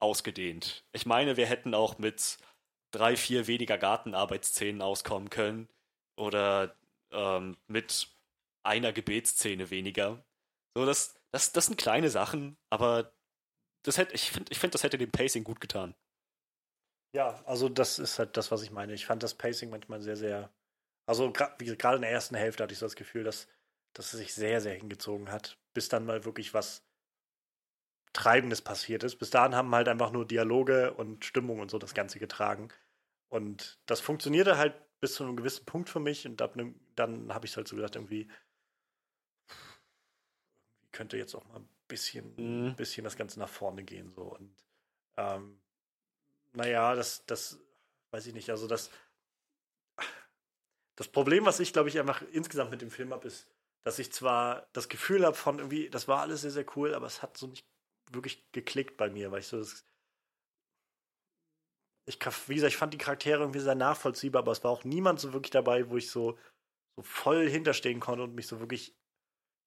S2: ausgedehnt. Ich meine, wir hätten auch mit drei, vier weniger Gartenarbeitsszenen auskommen können. Oder ähm, mit einer Gebetsszene weniger. So, das, das, das sind kleine Sachen, aber das hätte, ich finde, ich find, das hätte dem Pacing gut getan.
S1: Ja, also das ist halt das, was ich meine. Ich fand das Pacing manchmal sehr, sehr. Also gerade in der ersten Hälfte hatte ich so das Gefühl, dass, dass es sich sehr, sehr hingezogen hat, bis dann mal wirklich was Treibendes passiert ist. Bis dahin haben halt einfach nur Dialoge und Stimmung und so das Ganze getragen. Und das funktionierte halt bis zu einem gewissen Punkt für mich. Und ab einem, dann habe ich halt so gedacht, irgendwie, könnte jetzt auch mal bisschen, mhm. bisschen das Ganze nach vorne gehen. So. Und ähm, naja, das, das weiß ich nicht. Also das, das Problem, was ich, glaube ich, einfach insgesamt mit dem Film habe, ist, dass ich zwar das Gefühl habe von irgendwie, das war alles sehr, sehr cool, aber es hat so nicht wirklich geklickt bei mir, weil ich so das. Ich, wie gesagt, ich fand die Charaktere irgendwie sehr nachvollziehbar, aber es war auch niemand so wirklich dabei, wo ich so, so voll hinterstehen konnte und mich so wirklich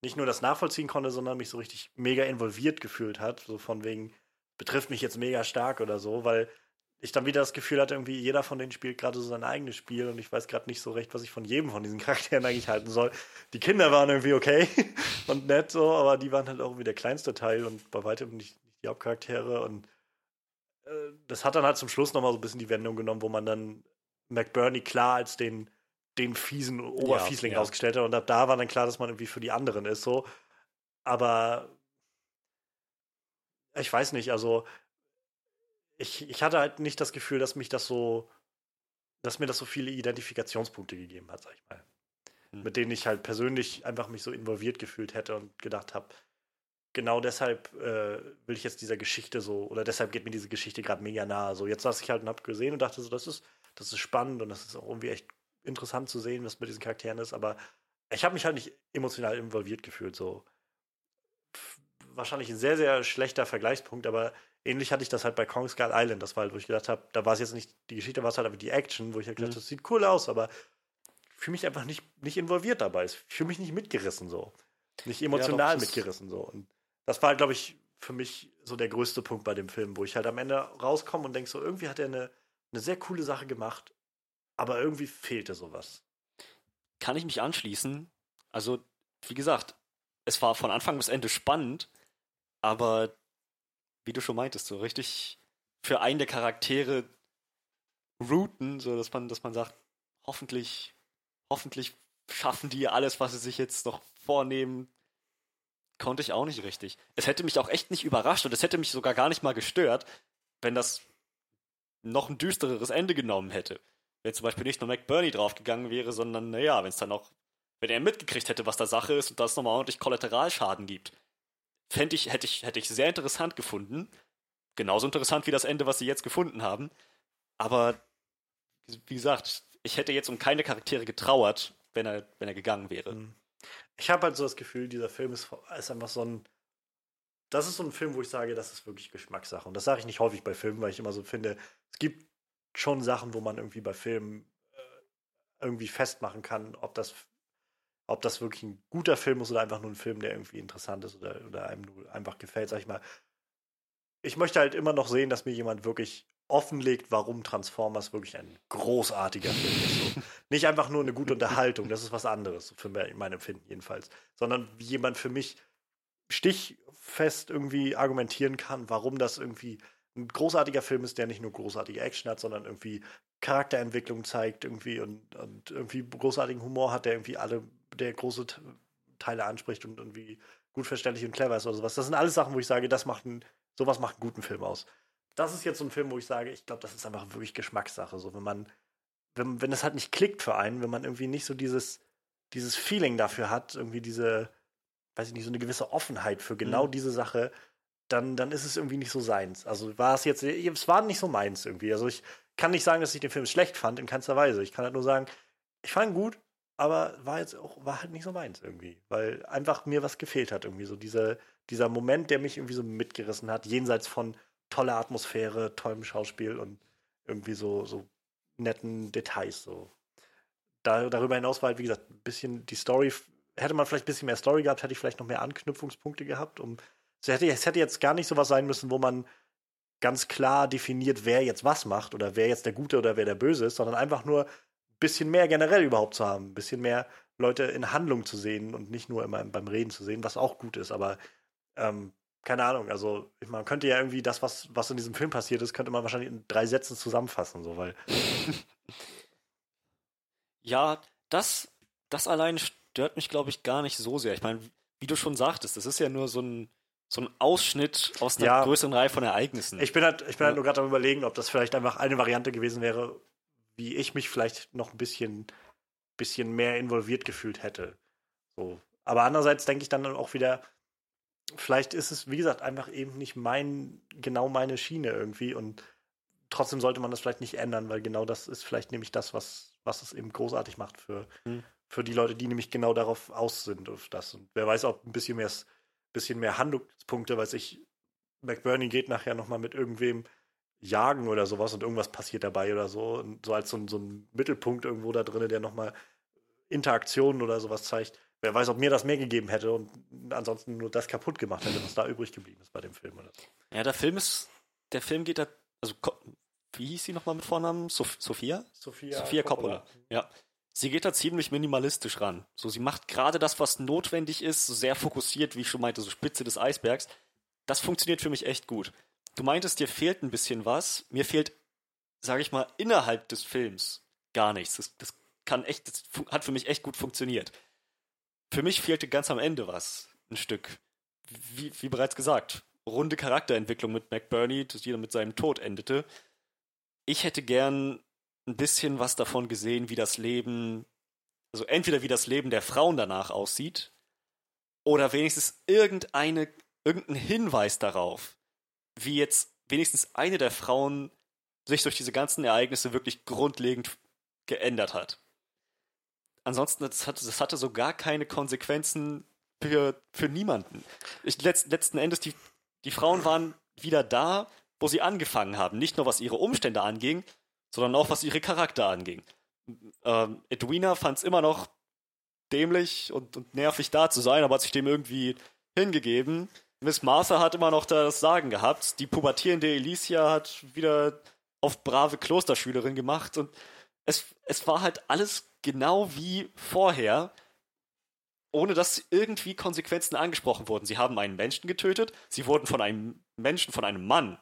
S1: nicht nur das nachvollziehen konnte, sondern mich so richtig mega involviert gefühlt hat. So von wegen, betrifft mich jetzt mega stark oder so, weil ich dann wieder das Gefühl hatte, irgendwie jeder von denen spielt gerade so sein eigenes Spiel und ich weiß gerade nicht so recht, was ich von jedem von diesen Charakteren eigentlich halten soll. Die Kinder waren irgendwie okay und nett so, aber die waren halt auch irgendwie der kleinste Teil und bei weitem nicht, die Hauptcharaktere und äh, das hat dann halt zum Schluss nochmal so ein bisschen die Wendung genommen, wo man dann McBurney klar als den den fiesen Oberfiesling ja, rausgestellt hat. Und ab da war dann klar, dass man irgendwie für die anderen ist. So. Aber ich weiß nicht, also ich, ich hatte halt nicht das Gefühl, dass mich das so, dass mir das so viele Identifikationspunkte gegeben hat, sag ich mal. Hm. Mit denen ich halt persönlich einfach mich so involviert gefühlt hätte und gedacht habe, genau deshalb äh, will ich jetzt dieser Geschichte so, oder deshalb geht mir diese Geschichte gerade mega nahe. So, jetzt saß ich halt und hab gesehen und dachte so, das ist, das ist spannend und das ist auch irgendwie echt interessant zu sehen, was mit diesen Charakteren ist, aber ich habe mich halt nicht emotional involviert gefühlt, so. Wahrscheinlich ein sehr, sehr schlechter Vergleichspunkt, aber ähnlich hatte ich das halt bei Kong Skull Island. Das war halt, wo ich gedacht habe, da war es jetzt nicht die Geschichte, war es halt aber die Action, wo ich halt gedacht habe,
S2: Mhm.
S1: das sieht cool aus, aber ich fühle mich einfach nicht, nicht involviert dabei. Ich fühle mich nicht mitgerissen so. Nicht emotional
S2: das ist-
S1: mitgerissen so. Und das war, glaube ich, für mich so der größte Punkt bei dem Film, wo ich halt am Ende rauskomme und denke so, irgendwie hat er eine, eine sehr coole Sache gemacht, aber irgendwie fehlte sowas.
S2: Kann ich mich anschließen? Also, wie gesagt, es war von Anfang bis Ende spannend, aber wie du schon meintest, so richtig für einen der Charaktere routen, so dass man, dass man sagt, hoffentlich, hoffentlich schaffen die alles, was sie sich jetzt noch vornehmen, konnte ich auch nicht richtig. Es hätte mich auch echt nicht überrascht und es hätte mich sogar gar nicht mal gestört, wenn das noch ein düstereres Ende genommen hätte. Wenn zum Beispiel nicht nur McBurney draufgegangen wäre, sondern, naja, wenn es dann auch, wenn er mitgekriegt hätte, was da Sache ist und das nochmal ordentlich Kollateralschaden gibt. Fände ich, hätte ich, hätte ich sehr interessant gefunden. Genauso interessant wie das Ende, was sie jetzt gefunden haben. Aber, wie gesagt, ich hätte jetzt um keine Charaktere getrauert, wenn er, wenn er gegangen wäre.
S1: Mhm. Ich habe halt so das Gefühl, dieser Film ist, ist einfach so ein. Das ist so ein Film, wo ich sage, das ist wirklich Geschmackssache. Und das sage ich nicht häufig bei Filmen, weil ich immer so finde, es gibt schon Sachen, wo man irgendwie bei Filmen äh, irgendwie festmachen kann, ob das, ob das wirklich ein guter Film ist oder einfach nur ein Film, der irgendwie interessant ist oder, oder einem nur einfach gefällt, sag ich mal. Ich möchte halt immer noch sehen, dass mir jemand wirklich offenlegt, warum Transformers wirklich ein großartiger Film ist. So. Nicht einfach nur eine gute Unterhaltung, das ist was anderes, für mein Empfinden jedenfalls, sondern wie jemand für mich stichfest irgendwie argumentieren kann, warum das irgendwie ein großartiger Film ist, der nicht nur großartige Action hat, sondern irgendwie Charakterentwicklung zeigt irgendwie und, und irgendwie großartigen Humor hat, der irgendwie alle, der große Teile anspricht und irgendwie gut verständlich und clever ist oder sowas. Das sind alles Sachen, wo ich sage, das macht ein, sowas macht einen guten Film aus. Das ist jetzt so ein Film, wo ich sage, ich glaube, das ist einfach wirklich Geschmackssache. So, wenn man, wenn, wenn es halt nicht klickt für einen, wenn man irgendwie nicht so dieses, dieses Feeling dafür hat, irgendwie diese, weiß ich nicht, so eine gewisse Offenheit für genau
S2: Mhm.
S1: diese Sache, dann, dann ist es irgendwie nicht so seins. Also war es jetzt, es war nicht so meins irgendwie. Also ich kann nicht sagen, dass ich den Film schlecht fand, in keinster Weise. Ich kann halt nur sagen, ich fand ihn gut, aber war jetzt auch, war halt nicht so meins irgendwie. Weil einfach mir was gefehlt hat irgendwie. So diese, dieser Moment, der mich irgendwie so mitgerissen hat, jenseits von toller Atmosphäre, tollem Schauspiel und irgendwie so, so netten Details. So. Da, darüber hinaus war halt, wie gesagt, ein bisschen die Story, hätte man vielleicht ein bisschen mehr Story gehabt, hätte ich vielleicht noch mehr Anknüpfungspunkte gehabt, um es hätte, es hätte jetzt gar nicht sowas sein müssen, wo man ganz klar definiert, wer jetzt was macht oder wer jetzt der Gute oder wer der Böse ist, sondern einfach nur ein bisschen mehr generell überhaupt zu haben, ein bisschen mehr Leute in Handlung zu sehen und nicht nur immer beim Reden zu sehen, was auch gut ist, aber ähm, keine Ahnung, also man könnte ja irgendwie das, was, was in diesem Film passiert ist, könnte man wahrscheinlich in drei Sätzen zusammenfassen, so, weil
S2: Ja, das, das allein stört mich, glaube ich, gar nicht so sehr. Ich meine, wie du schon sagtest, das ist ja nur so ein, so ein Ausschnitt aus einer
S1: Ja.
S2: größeren Reihe von Ereignissen.
S1: Ich bin halt, ich bin halt nur gerade am überlegen, ob das vielleicht einfach eine Variante gewesen wäre, wie ich mich vielleicht noch ein bisschen, bisschen mehr involviert gefühlt hätte. So. Aber andererseits denke ich dann auch wieder, vielleicht ist es, wie gesagt, einfach eben nicht mein, genau meine Schiene irgendwie und trotzdem sollte man das vielleicht nicht ändern, weil genau das ist vielleicht nämlich das, was, was es eben großartig macht für,
S2: Hm.
S1: für die Leute, die nämlich genau darauf aus sind, auf das. Und wer weiß, ob ein bisschen mehr, bisschen mehr Handlungspunkte, weiß ich, McBurney geht nachher nochmal mit irgendwem jagen oder sowas und irgendwas passiert dabei oder so. Und so als so, ein- so ein Mittelpunkt irgendwo da drin, der nochmal Interaktionen oder sowas zeigt. Wer weiß, ob mir das mehr gegeben hätte und ansonsten nur das kaputt gemacht hätte, was da übrig geblieben ist bei dem Film oder so.
S2: ja, der Film ist, der Film geht da, also, wie hieß sie nochmal mit Vornamen? Sof Sophia?
S1: Sophia,
S2: Sophia Coppola. Ja. Sie geht da ziemlich minimalistisch ran. So, sie macht gerade das, was notwendig ist, sehr fokussiert, wie ich schon meinte, so Spitze des Eisbergs. Das funktioniert für mich echt gut. Du meintest, dir fehlt ein bisschen was. Mir fehlt, sage ich mal, innerhalb des Films gar nichts. Das, das kann echt, das hat für mich echt gut funktioniert. Für mich fehlte ganz am Ende was, ein Stück. Wie, wie bereits gesagt, runde Charakterentwicklung mit McBurney, das jeder mit seinem Tod endete. Ich hätte gern ein bisschen was davon gesehen, wie das Leben, also entweder wie das Leben der Frauen danach aussieht, oder wenigstens irgendeine, irgendein Hinweis darauf, wie jetzt wenigstens eine der Frauen sich durch diese ganzen Ereignisse wirklich grundlegend geändert hat. Ansonsten, das hatte, das hatte so gar keine Konsequenzen für, für niemanden. Ich, letzt, letzten Endes, die, die Frauen waren wieder da, wo sie angefangen haben. Nicht nur was ihre Umstände anging, sondern auch was ihre Charakter anging. Ähm, Edwina fand es immer noch dämlich und, und nervig da zu sein, aber hat sich dem irgendwie hingegeben. Miss Martha hat immer noch das Sagen gehabt. Die pubertierende Alicia hat wieder auf brave Klosterschülerin gemacht und es, es war halt alles genau wie vorher, ohne dass irgendwie Konsequenzen angesprochen wurden. Sie haben einen Menschen getötet, sie wurden von einem Menschen, von einem Mann,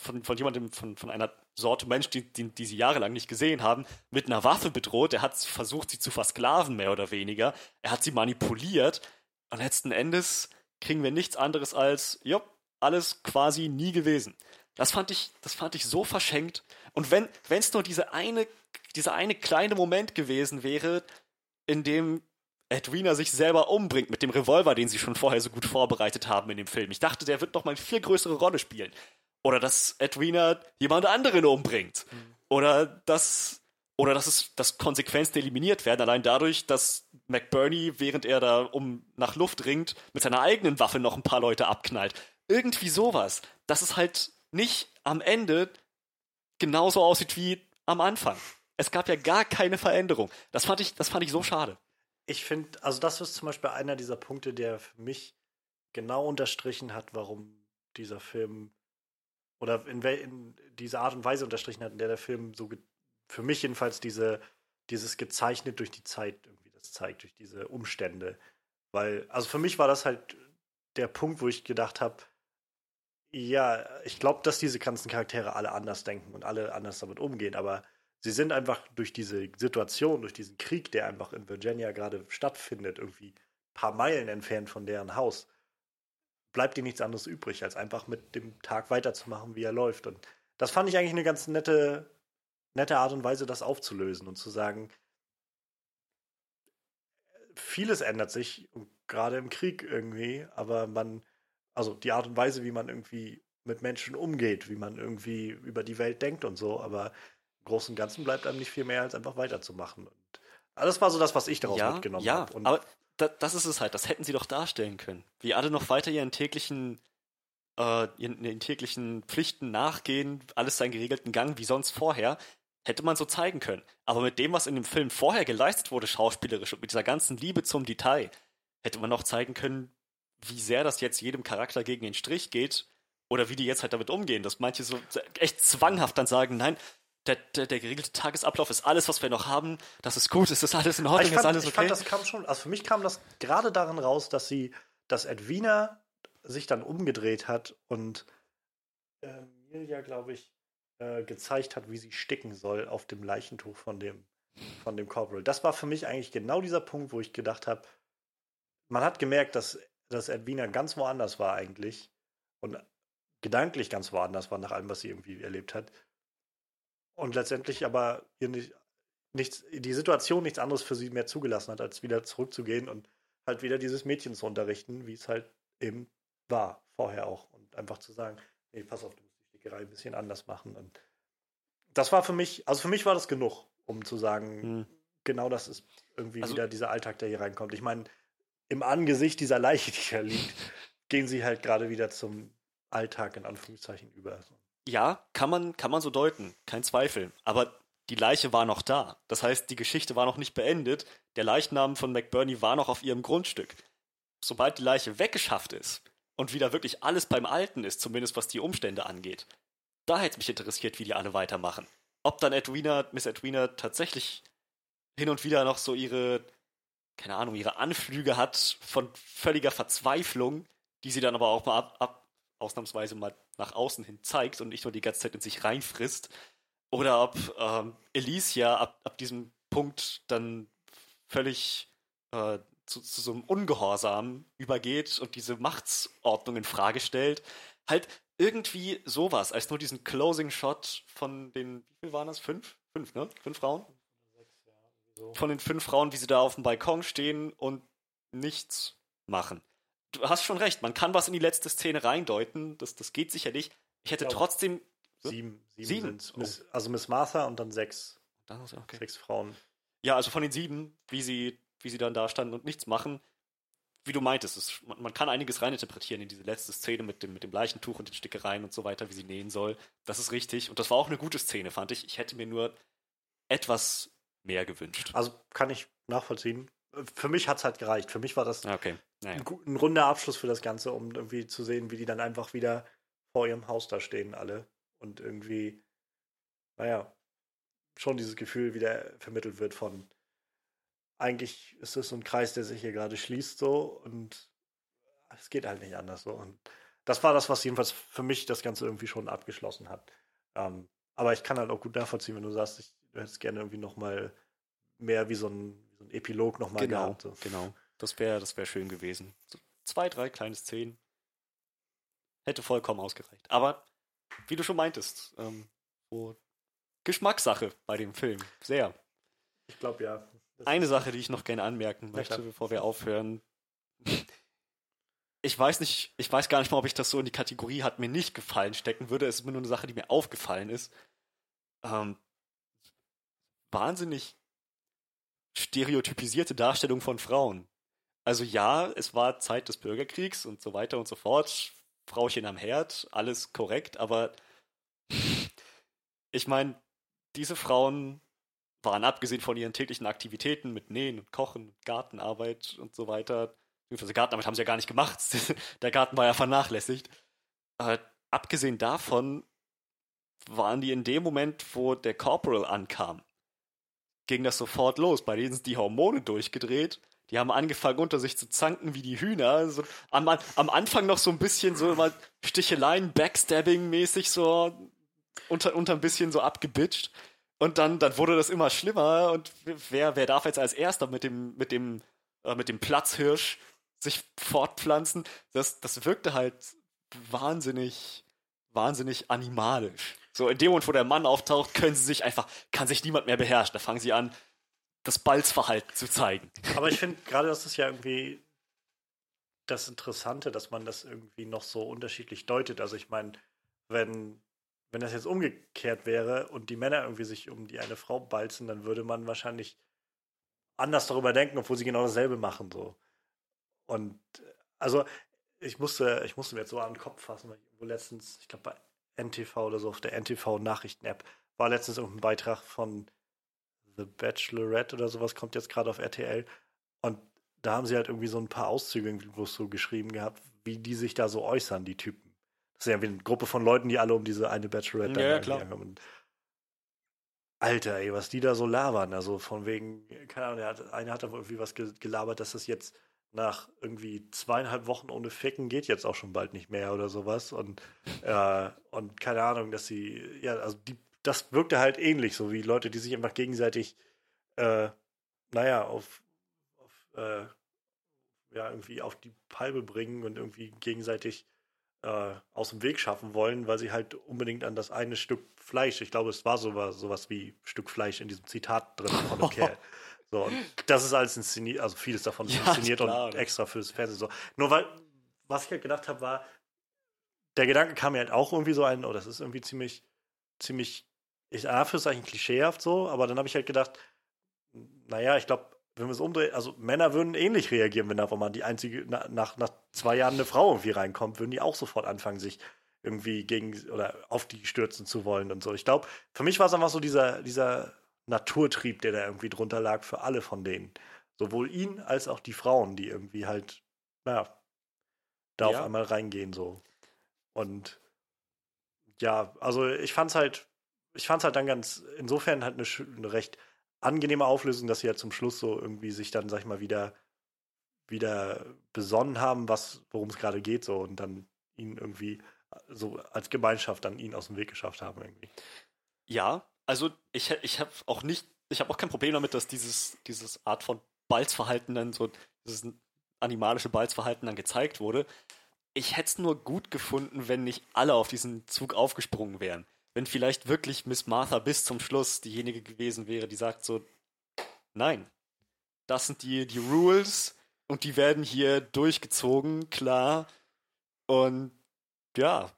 S2: von, von jemandem, von, von einer Sorte Mensch, die, die, die sie jahrelang nicht gesehen haben, mit einer Waffe bedroht. Er hat versucht, sie zu versklaven, mehr oder weniger. Er hat sie manipuliert. Und letzten Endes kriegen wir nichts anderes als, ja, alles quasi nie gewesen. Das fand ich, das fand ich so verschenkt. Und wenn es nur diese eine, dieser eine kleine Moment gewesen wäre, in dem Edwina sich selber umbringt mit dem Revolver, den sie schon vorher so gut vorbereitet haben in dem Film. Ich dachte, der wird noch mal eine viel größere Rolle spielen. Oder dass Edwina jemand anderen umbringt. Mhm. Oder dass oder dass es dass Konsequenzen eliminiert werden, allein dadurch, dass McBurney, während er da um nach Luft ringt, mit seiner eigenen Waffe noch ein paar Leute abknallt. Irgendwie sowas. Dass es halt nicht am Ende genauso aussieht wie am Anfang. Es gab ja gar keine Veränderung. Das fand ich, das fand ich so schade.
S1: Ich finde, also das ist zum Beispiel einer dieser Punkte, der für mich genau unterstrichen hat, warum dieser Film oder in, in dieser Art und Weise unterstrichen hat, in der der Film so für mich jedenfalls diese, dieses gezeichnet durch die Zeit irgendwie das zeigt, durch diese Umstände. Weil, also für mich war das halt der Punkt, wo ich gedacht habe, ja, ich glaube, dass diese ganzen Charaktere alle anders denken und alle anders damit umgehen, aber sie sind einfach durch diese Situation, durch diesen Krieg, der einfach in Virginia gerade stattfindet, irgendwie ein paar Meilen entfernt von deren Haus, bleibt ihnen nichts anderes übrig, als einfach mit dem Tag weiterzumachen, wie er läuft. Und das fand ich eigentlich eine ganz nette nette Art und Weise, das aufzulösen und zu sagen, vieles ändert sich, gerade im Krieg irgendwie, aber man, also die Art und Weise, wie man irgendwie mit Menschen umgeht, wie man irgendwie über die Welt denkt und so, aber im Großen und Ganzen bleibt einem nicht viel mehr, als einfach weiterzumachen. Und das war so das, was ich daraus
S2: ja,
S1: mitgenommen
S2: ja,
S1: habe.
S2: Aber da, das ist es halt, das hätten sie doch darstellen können. Wie alle noch weiter ihren täglichen, äh, ihren, ihren täglichen Pflichten nachgehen, alles seinen geregelten Gang wie sonst vorher. Hätte man so zeigen können. Aber mit dem, was in dem Film vorher geleistet wurde, schauspielerisch und mit dieser ganzen Liebe zum Detail, hätte man noch zeigen können, wie sehr das jetzt jedem Charakter gegen den Strich geht oder wie die jetzt halt damit umgehen. Dass manche so echt zwanghaft dann sagen, nein, der, der, der, geregelte Tagesablauf ist alles, was wir noch haben. Das ist gut, es ist alles in Ordnung,
S1: ich fand,
S2: ist alles okay.
S1: Ich fand, das kam schon, also für mich kam das gerade darin raus, dass sie, dass Edwina sich dann umgedreht hat und äh, Mirja, glaube ich, äh, gezeigt hat, wie sie sticken soll auf dem Leichentuch von dem, von dem Corporal. Das war für mich eigentlich genau dieser Punkt, wo ich gedacht habe, man hat gemerkt, dass, dass Edwina ganz woanders war eigentlich und gedanklich ganz woanders war nach allem, was sie irgendwie erlebt hat. Und letztendlich aber ihr nicht, nichts, die Situation nichts anderes für sie mehr zugelassen hat, als wieder zurückzugehen und halt wieder dieses Mädchen zu unterrichten, wie es halt eben war, vorher auch. Und einfach zu sagen, nee, pass auf, du Stickerei ein bisschen anders machen. Und das war für mich, also für mich war das genug, um zu sagen, hm. genau das ist irgendwie also, wieder dieser Alltag, der hier reinkommt. Ich meine, im Angesicht dieser Leiche, die da liegt, gehen sie halt gerade wieder zum Alltag in Anführungszeichen über.
S2: Ja, kann man, kann man so deuten, kein Zweifel. Aber die Leiche war noch da. Das heißt, die Geschichte war noch nicht beendet. Der Leichnam von McBurney war noch auf ihrem Grundstück. Sobald die Leiche weggeschafft ist, und wieder wirklich alles beim Alten ist, zumindest was die Umstände angeht. Da hätte mich interessiert, wie die alle weitermachen. Ob dann Edwina, Miss Edwina tatsächlich hin und wieder noch so ihre, keine Ahnung, ihre Anflüge hat von völliger Verzweiflung, die sie dann aber auch mal ab, ab ausnahmsweise mal nach außen hin zeigt und nicht nur die ganze Zeit in sich reinfrisst. Oder ob ähm, Alicia ab, ab diesem Punkt dann völlig äh, zu, zu so einem Ungehorsam übergeht und diese Machtsordnung in Frage stellt. Halt irgendwie sowas, als nur diesen Closing Shot von den, wie viel waren das? Fünf? Fünf, ne? Fünf Frauen? Von den fünf Frauen, wie sie da auf dem Balkon stehen und nichts machen. Du hast schon recht, man kann was in die letzte Szene reindeuten, das, das geht sicherlich. Ich hätte ja. trotzdem
S1: Sieben, sieben,
S2: Sieben?
S1: sind's. Miss, also Miss Martha und dann sechs,
S2: Dann okay.
S1: sechs Frauen.
S2: Ja, also von den sieben, wie sie, wie sie dann da standen und nichts machen, wie du meintest, es, man, man kann einiges reininterpretieren in diese letzte Szene mit dem, mit dem Leichentuch und den Stickereien und so weiter, wie sie nähen soll. Das ist richtig. Und das war auch eine gute Szene, fand ich. Ich hätte mir nur etwas mehr gewünscht.
S1: Also kann ich nachvollziehen. Für mich hat es halt gereicht. Für mich war das
S2: Okay. Naja.
S1: ein, ein runder Abschluss für das Ganze, um irgendwie zu sehen, wie die dann einfach wieder vor ihrem Haus da stehen, alle. Und irgendwie, naja, schon dieses Gefühl wieder vermittelt wird von, eigentlich ist es so ein Kreis, der sich hier gerade schließt so und es geht halt nicht anders so. Und das war das, was jedenfalls für mich das Ganze irgendwie schon abgeschlossen hat. Ähm, aber ich kann halt auch gut nachvollziehen, wenn du sagst, ich hätte es gerne irgendwie noch mal mehr wie so ein, so ein Epilog noch mal
S2: Genau,
S1: gehabt. So.
S2: genau. Das wäre das wär schön gewesen. So zwei, drei kleine Szenen. Hätte vollkommen ausgereicht. Aber wie du schon meintest, ähm, so Geschmackssache bei dem Film. Sehr.
S1: Ich glaube ja. Das
S2: Eine Sache, die ich noch gerne anmerken möchte, bevor wir aufhören. Ich weiß nicht, ich weiß gar nicht mal, ob ich das so in die Kategorie hat mir nicht gefallen stecken würde. Es ist mir nur eine Sache, die mir aufgefallen ist. Ähm, wahnsinnig stereotypisierte Darstellung von Frauen. Also ja, es war Zeit des Bürgerkriegs und so weiter und so fort. Frauchen am Herd, alles korrekt, aber ich meine, diese Frauen waren abgesehen von ihren täglichen Aktivitäten mit Nähen und Kochen, Gartenarbeit und so weiter, beziehungsweise Gartenarbeit haben sie ja gar nicht gemacht, der Garten war ja vernachlässigt. Äh, abgesehen davon waren die in dem Moment, wo der Corporal ankam, ging das sofort los. Bei denen sind die Hormone durchgedreht. Die haben angefangen, unter sich zu zanken wie die Hühner. So, am, am Anfang noch so ein bisschen so mal Sticheleien, Backstabbing-mäßig so unter, unter ein bisschen so abgebitcht. Und dann, dann wurde das immer schlimmer. Und wer, wer darf jetzt als erster mit dem, mit dem, äh, mit dem Platzhirsch sich fortpflanzen? Das, das wirkte halt wahnsinnig, wahnsinnig animalisch. So in dem Moment, wo der Mann auftaucht, können sie sich einfach, kann sich niemand mehr beherrschen. Da fangen sie an, das Balzverhalten zu zeigen.
S1: Aber ich finde gerade, das ist ja irgendwie das Interessante, dass man das irgendwie noch so unterschiedlich deutet. Also ich meine, wenn, wenn das jetzt umgekehrt wäre und die Männer irgendwie sich um die eine Frau balzen, dann würde man wahrscheinlich anders darüber denken, obwohl sie genau dasselbe machen. So. Und also ich musste, ich musste mir jetzt so an den Kopf fassen, weil ich letztens, ich glaube bei NTV oder so auf der NTV-Nachrichten-App, war letztens irgendein Beitrag von The Bachelorette oder sowas, kommt jetzt gerade auf RTL. Und da haben sie halt irgendwie so ein paar Auszüge irgendwo so geschrieben gehabt, wie die sich da so äußern, die Typen. Das ist ja irgendwie eine Gruppe von Leuten, die alle um diese eine Bachelorette
S2: Ja, klar.
S1: Und Alter, ey, was die da so labern. Also von wegen, keine Ahnung, der hat, einer hat da irgendwie was ge- gelabert, dass das jetzt nach irgendwie zweieinhalb Wochen ohne Ficken geht jetzt auch schon bald nicht mehr oder sowas. Und, äh, und keine Ahnung, dass sie, ja, also die, das wirkte halt ähnlich, so wie Leute, die sich einfach gegenseitig, äh, naja, auf, auf äh, ja, irgendwie auf die Palme bringen und irgendwie gegenseitig äh, aus dem Weg schaffen wollen, weil sie halt unbedingt an das eine Stück Fleisch, ich glaube, es war sowas, sowas wie Stück Fleisch in diesem Zitat drin von dem Kerl. So, und das ist alles inszeniert, also vieles davon ist
S2: Ja,
S1: inszeniert
S2: klar,
S1: und extra fürs Fernsehen. So. Nur weil, was ich halt gedacht habe, war, der Gedanke kam mir halt auch irgendwie so ein, oh, das ist irgendwie ziemlich, ziemlich, ich Anführungszeichen klischeehaft so, aber dann habe ich halt gedacht, naja, ich glaube, wenn wir es umdrehen, also Männer würden ähnlich reagieren, wenn da mal die einzige, na, nach, nach zwei Jahren eine Frau irgendwie reinkommt, würden die auch sofort anfangen, sich irgendwie gegen oder auf die stürzen zu wollen und so. Ich glaube, für mich war es einfach so dieser, dieser Naturtrieb, der da irgendwie drunter lag für alle von denen. Sowohl ihn als auch die Frauen, die irgendwie halt, naja, da
S2: Ja.
S1: auf einmal reingehen so. Und ja, also ich fand's halt, ich fand's halt dann ganz, insofern halt eine, eine recht angenehme Auflösung, dass sie ja zum Schluss so irgendwie sich dann, sag ich mal, wieder, wieder besonnen haben, was, worum es gerade geht, so und dann ihn irgendwie so als Gemeinschaft dann ihn aus dem Weg geschafft haben irgendwie.
S2: Ja, also ich, ich habe auch nicht, ich habe auch kein Problem damit, dass dieses, dieses Art von Balzverhalten dann so, dieses animalische Balzverhalten dann gezeigt wurde. Ich hätte es nur gut gefunden, wenn nicht alle auf diesen Zug aufgesprungen wären. Wenn vielleicht wirklich Miss Martha bis zum Schluss diejenige gewesen wäre, die sagt so, nein, das sind die, die Rules und die werden hier durchgezogen, klar. Und ja,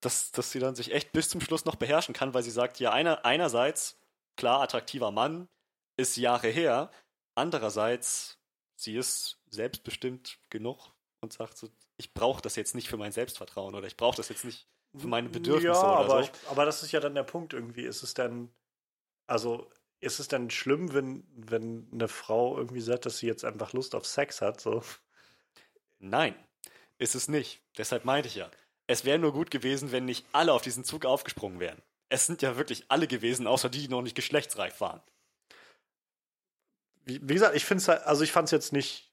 S2: dass, dass sie dann sich echt bis zum Schluss noch beherrschen kann, weil sie sagt, ja, einer, einerseits, klar, attraktiver Mann, ist Jahre her, andererseits, sie ist selbstbestimmt genug und sagt so, ich brauche das jetzt nicht für mein Selbstvertrauen oder ich brauche das jetzt nicht für meine Bedürfnisse
S1: ja,
S2: oder
S1: aber,
S2: so.
S1: ich, aber das ist ja dann der Punkt irgendwie. Ist es denn, also ist es denn schlimm, wenn, wenn eine Frau irgendwie sagt, dass sie jetzt einfach Lust auf Sex hat? So?
S2: Nein, ist es nicht. Deshalb meinte ich ja. Es wäre nur gut gewesen, wenn nicht alle auf diesen Zug aufgesprungen wären. Es sind ja wirklich alle gewesen, außer die, die noch nicht geschlechtsreif waren.
S1: Wie, wie gesagt, ich finde es halt, also ich fand es jetzt nicht,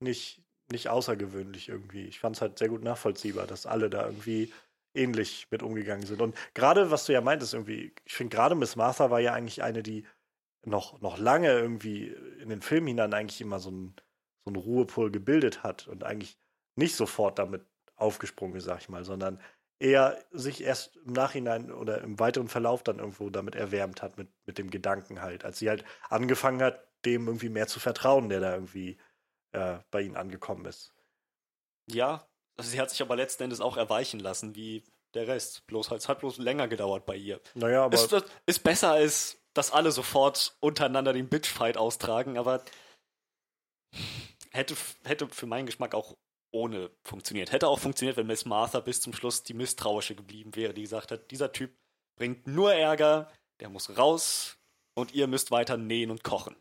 S1: nicht, nicht außergewöhnlich irgendwie. Ich fand es halt sehr gut nachvollziehbar, dass alle da irgendwie ähnlich mit umgegangen sind. Und gerade, was du ja meintest, irgendwie, ich finde gerade Miss Martha war ja eigentlich eine, die noch, noch lange irgendwie in den Film hinein eigentlich immer so ein, so ein Ruhepol gebildet hat und eigentlich nicht sofort damit aufgesprungen ist, sag ich mal, sondern eher sich erst im Nachhinein oder im weiteren Verlauf dann irgendwo damit erwärmt hat, mit, mit dem Gedanken halt, als sie halt angefangen hat, dem irgendwie mehr zu vertrauen, der da irgendwie äh, bei ihnen angekommen ist.
S2: Ja, also sie hat sich aber letzten Endes auch erweichen lassen, wie der Rest. Bloß halt, es hat bloß länger gedauert bei ihr.
S1: Naja, aber.
S2: Ist, ist besser als, dass alle sofort untereinander den Bitchfight austragen, aber hätte, hätte für meinen Geschmack auch ohne funktioniert. Hätte auch funktioniert, wenn Miss Martha bis zum Schluss die Misstrauische geblieben wäre, die gesagt hat, dieser Typ bringt nur Ärger, der muss raus und ihr müsst weiter nähen und kochen.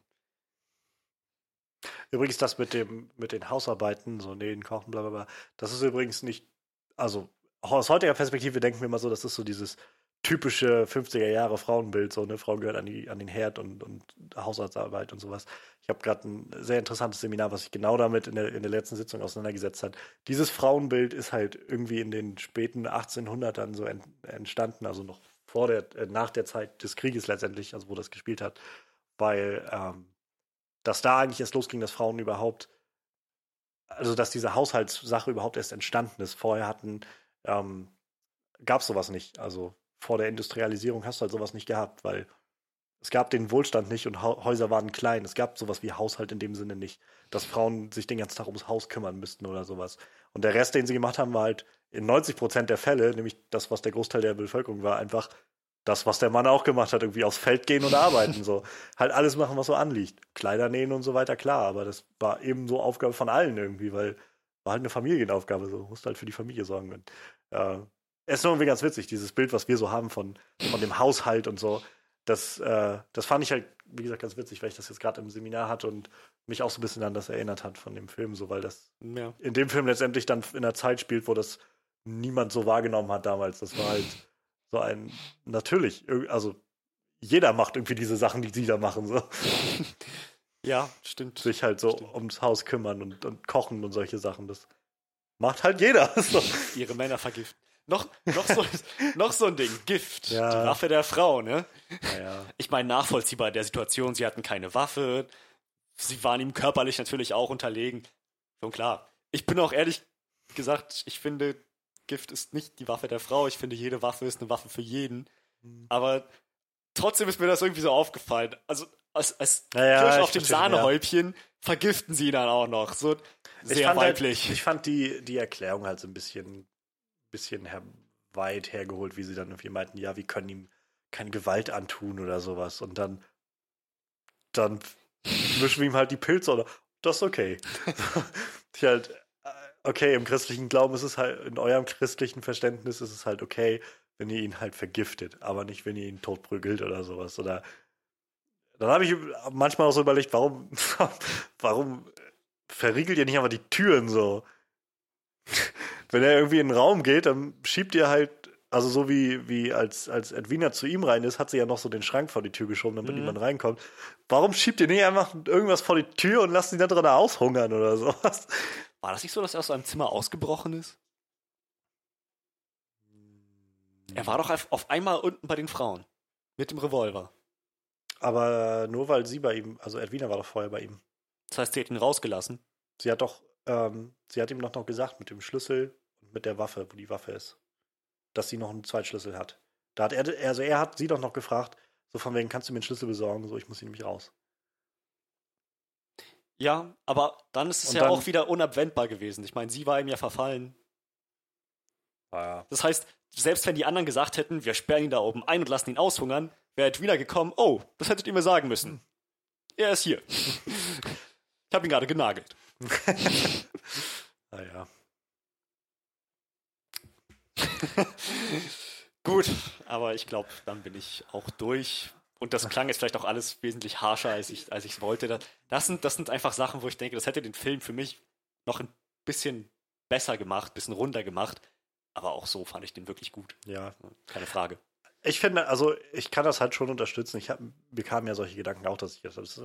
S1: Übrigens, das mit dem, mit den Hausarbeiten, so nähen, kochen, bla bla bla, das ist übrigens nicht, also aus heutiger Perspektive denken wir mal so, das ist so dieses typische 50er Jahre Frauenbild, so eine Frau gehört an, die, an den Herd und, und Haushaltsarbeit und sowas. Ich habe gerade ein sehr interessantes Seminar, was sich genau damit in der, in der letzten Sitzung auseinandergesetzt hat. Dieses Frauenbild ist halt irgendwie in den späten 1800ern so ent, entstanden, also noch vor der, äh, nach der Zeit des Krieges letztendlich, also wo das gespielt hat, weil ähm, dass da eigentlich erst losging, dass Frauen überhaupt, also dass diese Haushaltssache überhaupt erst entstanden ist. Vorher hatten, ähm, gab es sowas nicht. Also vor der Industrialisierung hast du halt sowas nicht gehabt, weil es gab den Wohlstand nicht und Häuser waren klein. Es gab sowas wie Haushalt in dem Sinne nicht, dass Frauen sich den ganzen Tag ums Haus kümmern müssten oder sowas. Und der Rest, den sie gemacht haben, war halt in 90 Prozent der Fälle, nämlich das, was der Großteil der Bevölkerung war, einfach das, was der Mann auch gemacht hat, irgendwie aufs Feld gehen und arbeiten. so. Halt alles machen, was so anliegt. Kleider nähen und so weiter, klar, aber das war eben so Aufgabe von allen irgendwie, weil war halt eine Familienaufgabe, so musste halt für die Familie sorgen. Und, äh, es ist irgendwie ganz witzig, dieses Bild, was wir so haben von, von dem Haushalt und so. Das, äh, das fand ich halt, wie gesagt, ganz witzig, weil ich das jetzt gerade im Seminar hatte und mich auch so ein bisschen an das erinnert hat von dem Film, so weil das
S2: Ja.
S1: in dem Film letztendlich dann in einer Zeit spielt, wo das niemand so wahrgenommen hat damals. Das war halt so ein, natürlich, also jeder macht irgendwie diese Sachen, die sie da machen, so.
S2: Ja, stimmt.
S1: Sich halt so
S2: Stimmt.
S1: ums Haus kümmern und, und kochen und solche Sachen. Das macht halt jeder. So.
S2: Ihre Männer vergiften. Noch, noch, so, noch so ein Ding, Gift.
S1: Ja.
S2: Die Waffe der Frau, ne?
S1: Naja.
S2: Ich meine, nachvollziehbar der Situation, sie hatten keine Waffe, sie waren ihm körperlich natürlich auch unterlegen. Schon klar. Ich bin auch ehrlich gesagt, ich finde, Gift ist nicht die Waffe der Frau. Ich finde, jede Waffe ist eine Waffe für jeden.
S1: Mhm.
S2: Aber trotzdem ist mir das irgendwie so aufgefallen. Also als, als
S1: Ja, ja,
S2: Kirsch
S1: ich
S2: auf dem
S1: verstehe, ja.
S2: Sahnehäubchen vergiften sie ihn dann auch noch. So sehr
S1: fand
S2: weiblich.
S1: Halt, ich fand die, die Erklärung halt so ein bisschen, bisschen her, weit hergeholt, wie sie dann irgendwie meinten, ja, wir können ihm keine Gewalt antun oder sowas. Und dann, dann mischen wir ihm halt die Pilze oder das ist okay. ich halt, äh, okay, im christlichen Glauben ist es halt, in eurem christlichen Verständnis ist es halt okay, wenn ihr ihn halt vergiftet, aber nicht, wenn ihr ihn totprügelt oder sowas. Oder dann habe ich manchmal auch so überlegt, warum, warum verriegelt ihr nicht einfach die Türen so? Wenn er irgendwie in den Raum geht, dann schiebt ihr halt, also so wie, wie als, als Edwina zu ihm rein ist, hat sie ja noch so den Schrank vor die Tür geschoben, damit
S2: Mhm.
S1: niemand reinkommt. Warum schiebt ihr nicht einfach irgendwas vor die Tür und lasst ihn da drin aushungern oder sowas?
S2: War das nicht so, dass er aus seinem Zimmer ausgebrochen ist? Er war doch auf, einmal unten bei den Frauen. Mit dem Revolver.
S1: Aber nur weil sie bei ihm, also Edwina war doch vorher bei ihm.
S2: Das heißt, sie hat ihn rausgelassen.
S1: Sie hat doch, ähm, sie hat ihm noch, noch gesagt mit dem Schlüssel mit der Waffe, wo die Waffe ist, dass sie noch einen Zweitschlüssel hat. Da hat er, also er hat sie doch noch gefragt, so von wegen, kannst du mir einen Schlüssel besorgen? So, ich muss hier nämlich raus.
S2: Ja, aber dann ist es
S1: Und
S2: ja
S1: dann-
S2: auch wieder unabwendbar gewesen. Ich meine, sie war ihm ja verfallen.
S1: Ja.
S2: Das heißt, selbst wenn die anderen gesagt hätten, wir sperren ihn da oben ein und lassen ihn aushungern, wäre Edwina gekommen, oh, das hättet ihr mir sagen müssen. Er ist hier. ich habe ihn gerade genagelt.
S1: Naja.
S2: Gut, aber ich glaube, dann bin ich auch durch. Und das klang jetzt vielleicht auch alles wesentlich harscher, als ich als ich wollte. Das- sind, das sind einfach Sachen, wo ich denke, das hätte den Film für mich noch ein bisschen besser gemacht, ein bisschen runder gemacht. Aber auch so fand ich den wirklich gut.
S1: Ja.
S2: Keine Frage.
S1: Ich finde, also ich kann das halt schon unterstützen. Ich hab, mir kamen ja solche Gedanken auch, dass ich das, das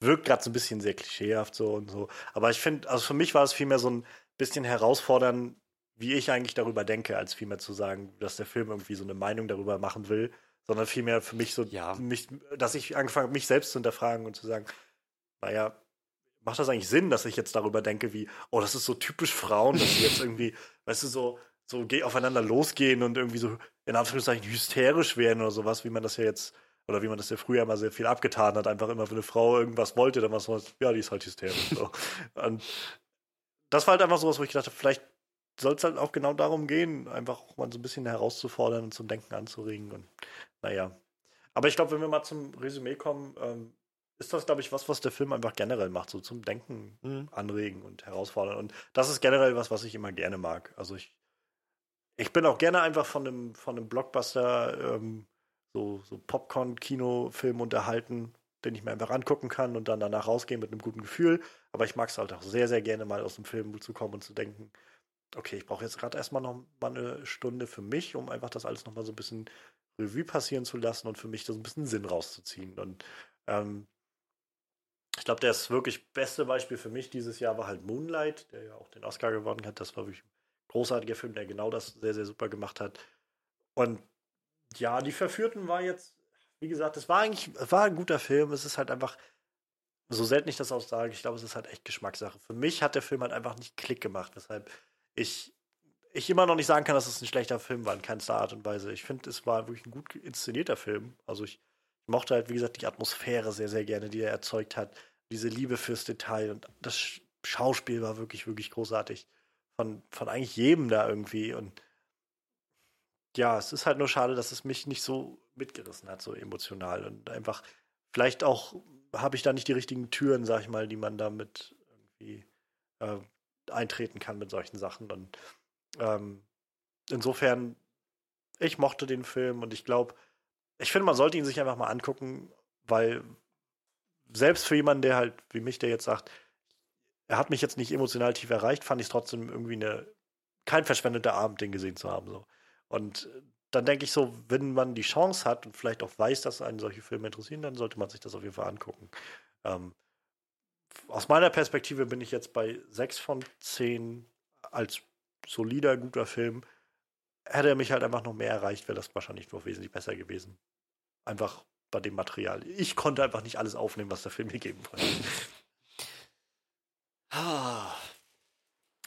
S1: wirkt gerade so ein bisschen sehr klischeehaft so und so. Aber ich finde, also für mich war es vielmehr so ein bisschen herausfordern, wie ich eigentlich darüber denke, als vielmehr zu sagen, dass der Film irgendwie so eine Meinung darüber machen will, sondern vielmehr für mich so,
S2: Ja.
S1: mich, dass ich angefangen habe, mich selbst zu hinterfragen und zu sagen, naja, macht das eigentlich Sinn, dass ich jetzt darüber denke, wie, oh, das ist so typisch Frauen, dass sie jetzt irgendwie, weißt du, so, so aufeinander losgehen und irgendwie so in Anführungszeichen hysterisch werden oder sowas, wie man das ja jetzt, oder wie man das ja früher immer sehr viel abgetan hat, einfach immer, wenn eine Frau irgendwas wollte, dann war es so, ja, die ist halt hysterisch. So. und das war halt einfach sowas, wo ich dachte, vielleicht soll es halt auch genau darum gehen, einfach auch mal so ein bisschen herauszufordern und zum Denken anzuregen. Und naja. Aber ich glaube, wenn wir mal zum Resümee kommen, ähm, ist das, glaube ich, was, was der Film einfach generell macht, so zum Denken
S2: Mhm.
S1: anregen und herausfordern. Und das ist generell was, was ich immer gerne mag. Also ich, ich bin auch gerne einfach von einem, von einem Blockbuster, ähm, so, so Popcorn-Kinofilm unterhalten, den ich mir einfach angucken kann und dann danach rausgehen mit einem guten Gefühl. Aber ich mag es halt auch sehr, sehr gerne mal aus dem Film zu kommen und zu denken, okay, ich brauche jetzt gerade erstmal noch mal eine Stunde für mich, um einfach das alles nochmal so ein bisschen Revue passieren zu lassen und für mich das ein bisschen Sinn rauszuziehen. Und ähm, ich glaube, das wirklich beste Beispiel für mich dieses Jahr war halt Moonlight, der ja auch den Oscar gewonnen hat. Das war wirklich ein großartiger Film, der genau das sehr, sehr super gemacht hat. Und ja, die Verführten war jetzt, wie gesagt, es war eigentlich, war ein guter Film. Es ist halt einfach, so selten ich das auch sage, ich glaube, es ist halt echt Geschmackssache. Für mich hat der Film halt einfach nicht Klick gemacht, weshalb ich, ich immer noch nicht sagen kann, dass es ein schlechter Film war, in keinster Art und Weise. Ich finde, es war wirklich ein gut inszenierter Film. Also ich mochte halt, wie gesagt, die Atmosphäre sehr, sehr gerne, die er erzeugt hat. Diese Liebe fürs Detail und das Sch- Schauspiel war wirklich, wirklich großartig. Von, von eigentlich jedem da irgendwie. Und ja, es ist halt nur schade, dass es mich nicht so mitgerissen hat, so emotional. Und einfach, vielleicht auch habe ich da nicht die richtigen Türen, sag ich mal, die man damit irgendwie äh, eintreten kann mit solchen Sachen. Und ähm, insofern, ich mochte den Film und ich glaube, ich finde, man sollte ihn sich einfach mal angucken, weil selbst für jemanden, der halt wie mich, der jetzt sagt, er hat mich jetzt nicht emotional tief erreicht, fand ich es trotzdem irgendwie eine, kein verschwendeter Abend, den gesehen zu haben. So. Und dann denke ich so, wenn man die Chance hat und vielleicht auch weiß, dass einen solche Filme interessieren, dann sollte man sich das auf jeden Fall angucken. Ähm, aus meiner Perspektive bin ich jetzt bei sechs von zehn als solider, guter Film. Hätte er mich halt einfach noch mehr erreicht, wäre das wahrscheinlich noch wesentlich besser gewesen. Einfach bei dem Material. Ich konnte einfach nicht alles aufnehmen, was der Film mir geben wollte.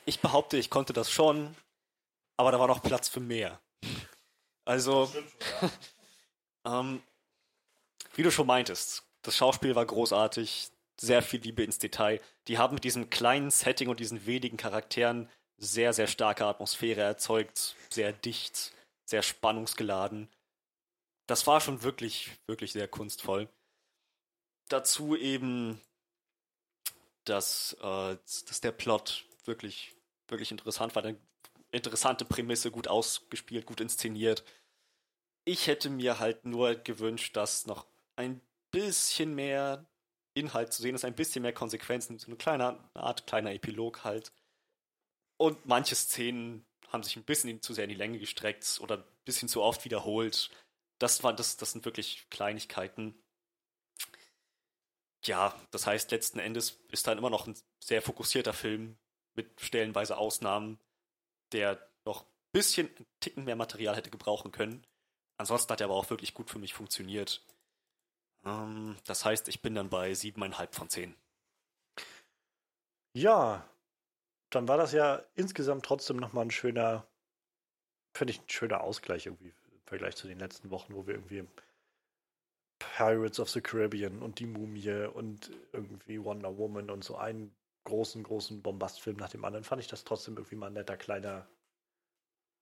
S2: Ich behaupte, ich konnte das schon, aber da war noch Platz für mehr. Also, ähm, wie du schon meintest, das Schauspiel war großartig, sehr viel Liebe ins Detail. Die haben mit diesem kleinen Setting und diesen wenigen Charakteren sehr, sehr starke Atmosphäre erzeugt, sehr dicht, sehr spannungsgeladen. Das war schon wirklich, wirklich sehr kunstvoll. Dazu eben dass, äh, dass der Plot wirklich, wirklich interessant war. Eine interessante Prämisse, gut ausgespielt, gut inszeniert. Ich hätte mir halt nur gewünscht, dass noch ein bisschen mehr Inhalt zu sehen ist, ein bisschen mehr Konsequenzen, so eine kleine eine Art kleiner Epilog halt. Und manche Szenen haben sich ein bisschen zu sehr in die Länge gestreckt oder ein bisschen zu oft wiederholt. Das, war, das, das sind wirklich Kleinigkeiten ja, das heißt, letzten Endes ist dann immer noch ein sehr fokussierter Film mit stellenweise Ausnahmen, der noch ein bisschen ein Ticken mehr Material hätte gebrauchen können. Ansonsten hat er aber auch wirklich gut für mich funktioniert. Ähm, das heißt, ich bin dann bei siebeneinhalb von zehn.
S1: Ja, dann war das ja insgesamt trotzdem nochmal ein schöner, finde ich, ein schöner Ausgleich irgendwie im Vergleich zu den letzten Wochen, wo wir irgendwie Pirates of the Caribbean und die Mumie und irgendwie Wonder Woman und so einen großen, großen Bombastfilm nach dem anderen, fand ich das trotzdem irgendwie mal ein netter kleiner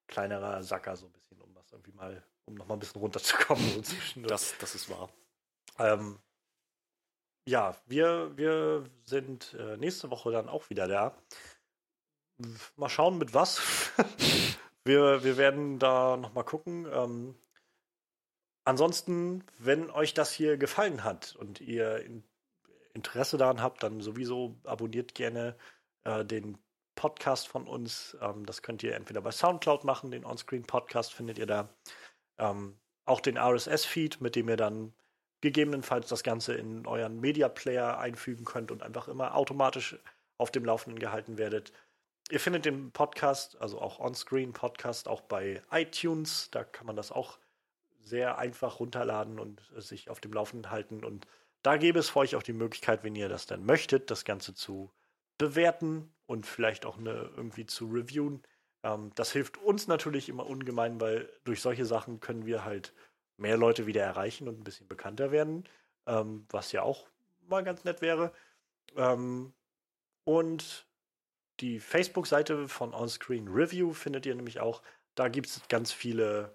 S1: kleinerer Sacker so ein bisschen, um das irgendwie mal, um noch mal ein bisschen runterzukommen. So.
S2: Das, das ist wahr.
S1: Ähm, ja, wir, wir sind äh, nächste Woche dann auch wieder da. Mal schauen, mit was. wir, wir werden da noch mal gucken. Ähm, ansonsten, wenn euch das hier gefallen hat und ihr in, Interesse daran habt, dann sowieso abonniert gerne äh, den Podcast von uns. Ähm, das könnt ihr entweder bei Soundcloud machen, den Onscreen-Podcast findet ihr da. Ähm, auch den RSS-Feed, mit dem ihr dann gegebenenfalls das Ganze in euren Media Player einfügen könnt und einfach immer automatisch auf dem Laufenden gehalten werdet. Ihr findet den Podcast, also auch Onscreen Podcast, auch bei iTunes. Da kann man das auch sehr einfach runterladen und sich auf dem Laufenden halten. Und da gäbe es für euch auch die Möglichkeit, wenn ihr das dann möchtet, das Ganze zu bewerten und vielleicht auch eine, irgendwie zu reviewen. Ähm, das hilft uns natürlich immer ungemein, weil durch solche Sachen können wir halt mehr Leute wieder erreichen und ein bisschen bekannter werden, ähm, was ja auch mal ganz nett wäre. Ähm, und die Facebook-Seite von Onscreen Review findet ihr nämlich auch. Da gibt es ganz viele,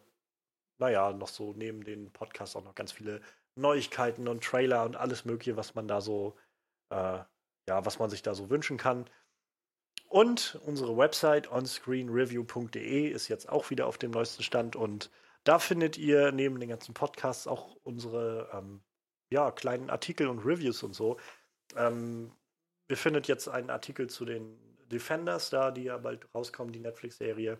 S1: naja, noch so neben den Podcasts auch noch ganz viele Neuigkeiten und Trailer und alles Mögliche, was man da so, äh, ja, was man sich da so wünschen kann. Und unsere Website onscreenreview.de ist jetzt auch wieder auf dem neuesten Stand und da findet ihr neben den ganzen Podcasts auch unsere ähm, ja, kleinen Artikel und Reviews und so. Ähm, ihr findet jetzt einen Artikel zu den Defenders da, die ja bald rauskommen, die Netflix-Serie,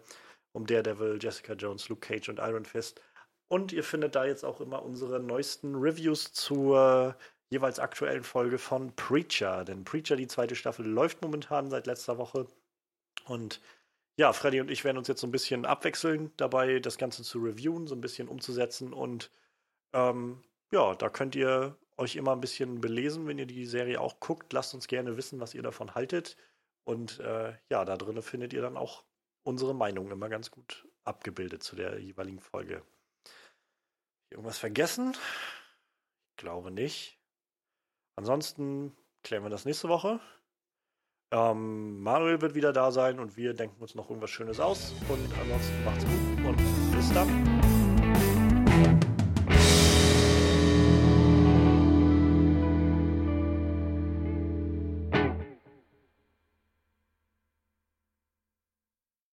S1: um Daredevil, Jessica Jones, Luke Cage und Iron Fist. Und ihr findet da jetzt auch immer unsere neuesten Reviews zur jeweils aktuellen Folge von Preacher. Denn Preacher, die zweite Staffel, läuft momentan seit letzter Woche. Und ja, Freddy und ich werden uns jetzt so ein bisschen abwechseln dabei, das Ganze zu reviewen, so ein bisschen umzusetzen. Und ähm, ja, da könnt ihr euch immer ein bisschen belesen, wenn ihr die Serie auch guckt. Lasst uns gerne wissen, was ihr davon haltet. Und äh, ja, da drin findet ihr dann auch unsere Meinung immer ganz gut abgebildet zu der jeweiligen Folge. Irgendwas vergessen? Ich glaube nicht. Ansonsten klären wir das nächste Woche. Ähm, Manuel wird wieder da sein und wir denken uns noch irgendwas Schönes aus. Und ansonsten macht's gut und bis dann.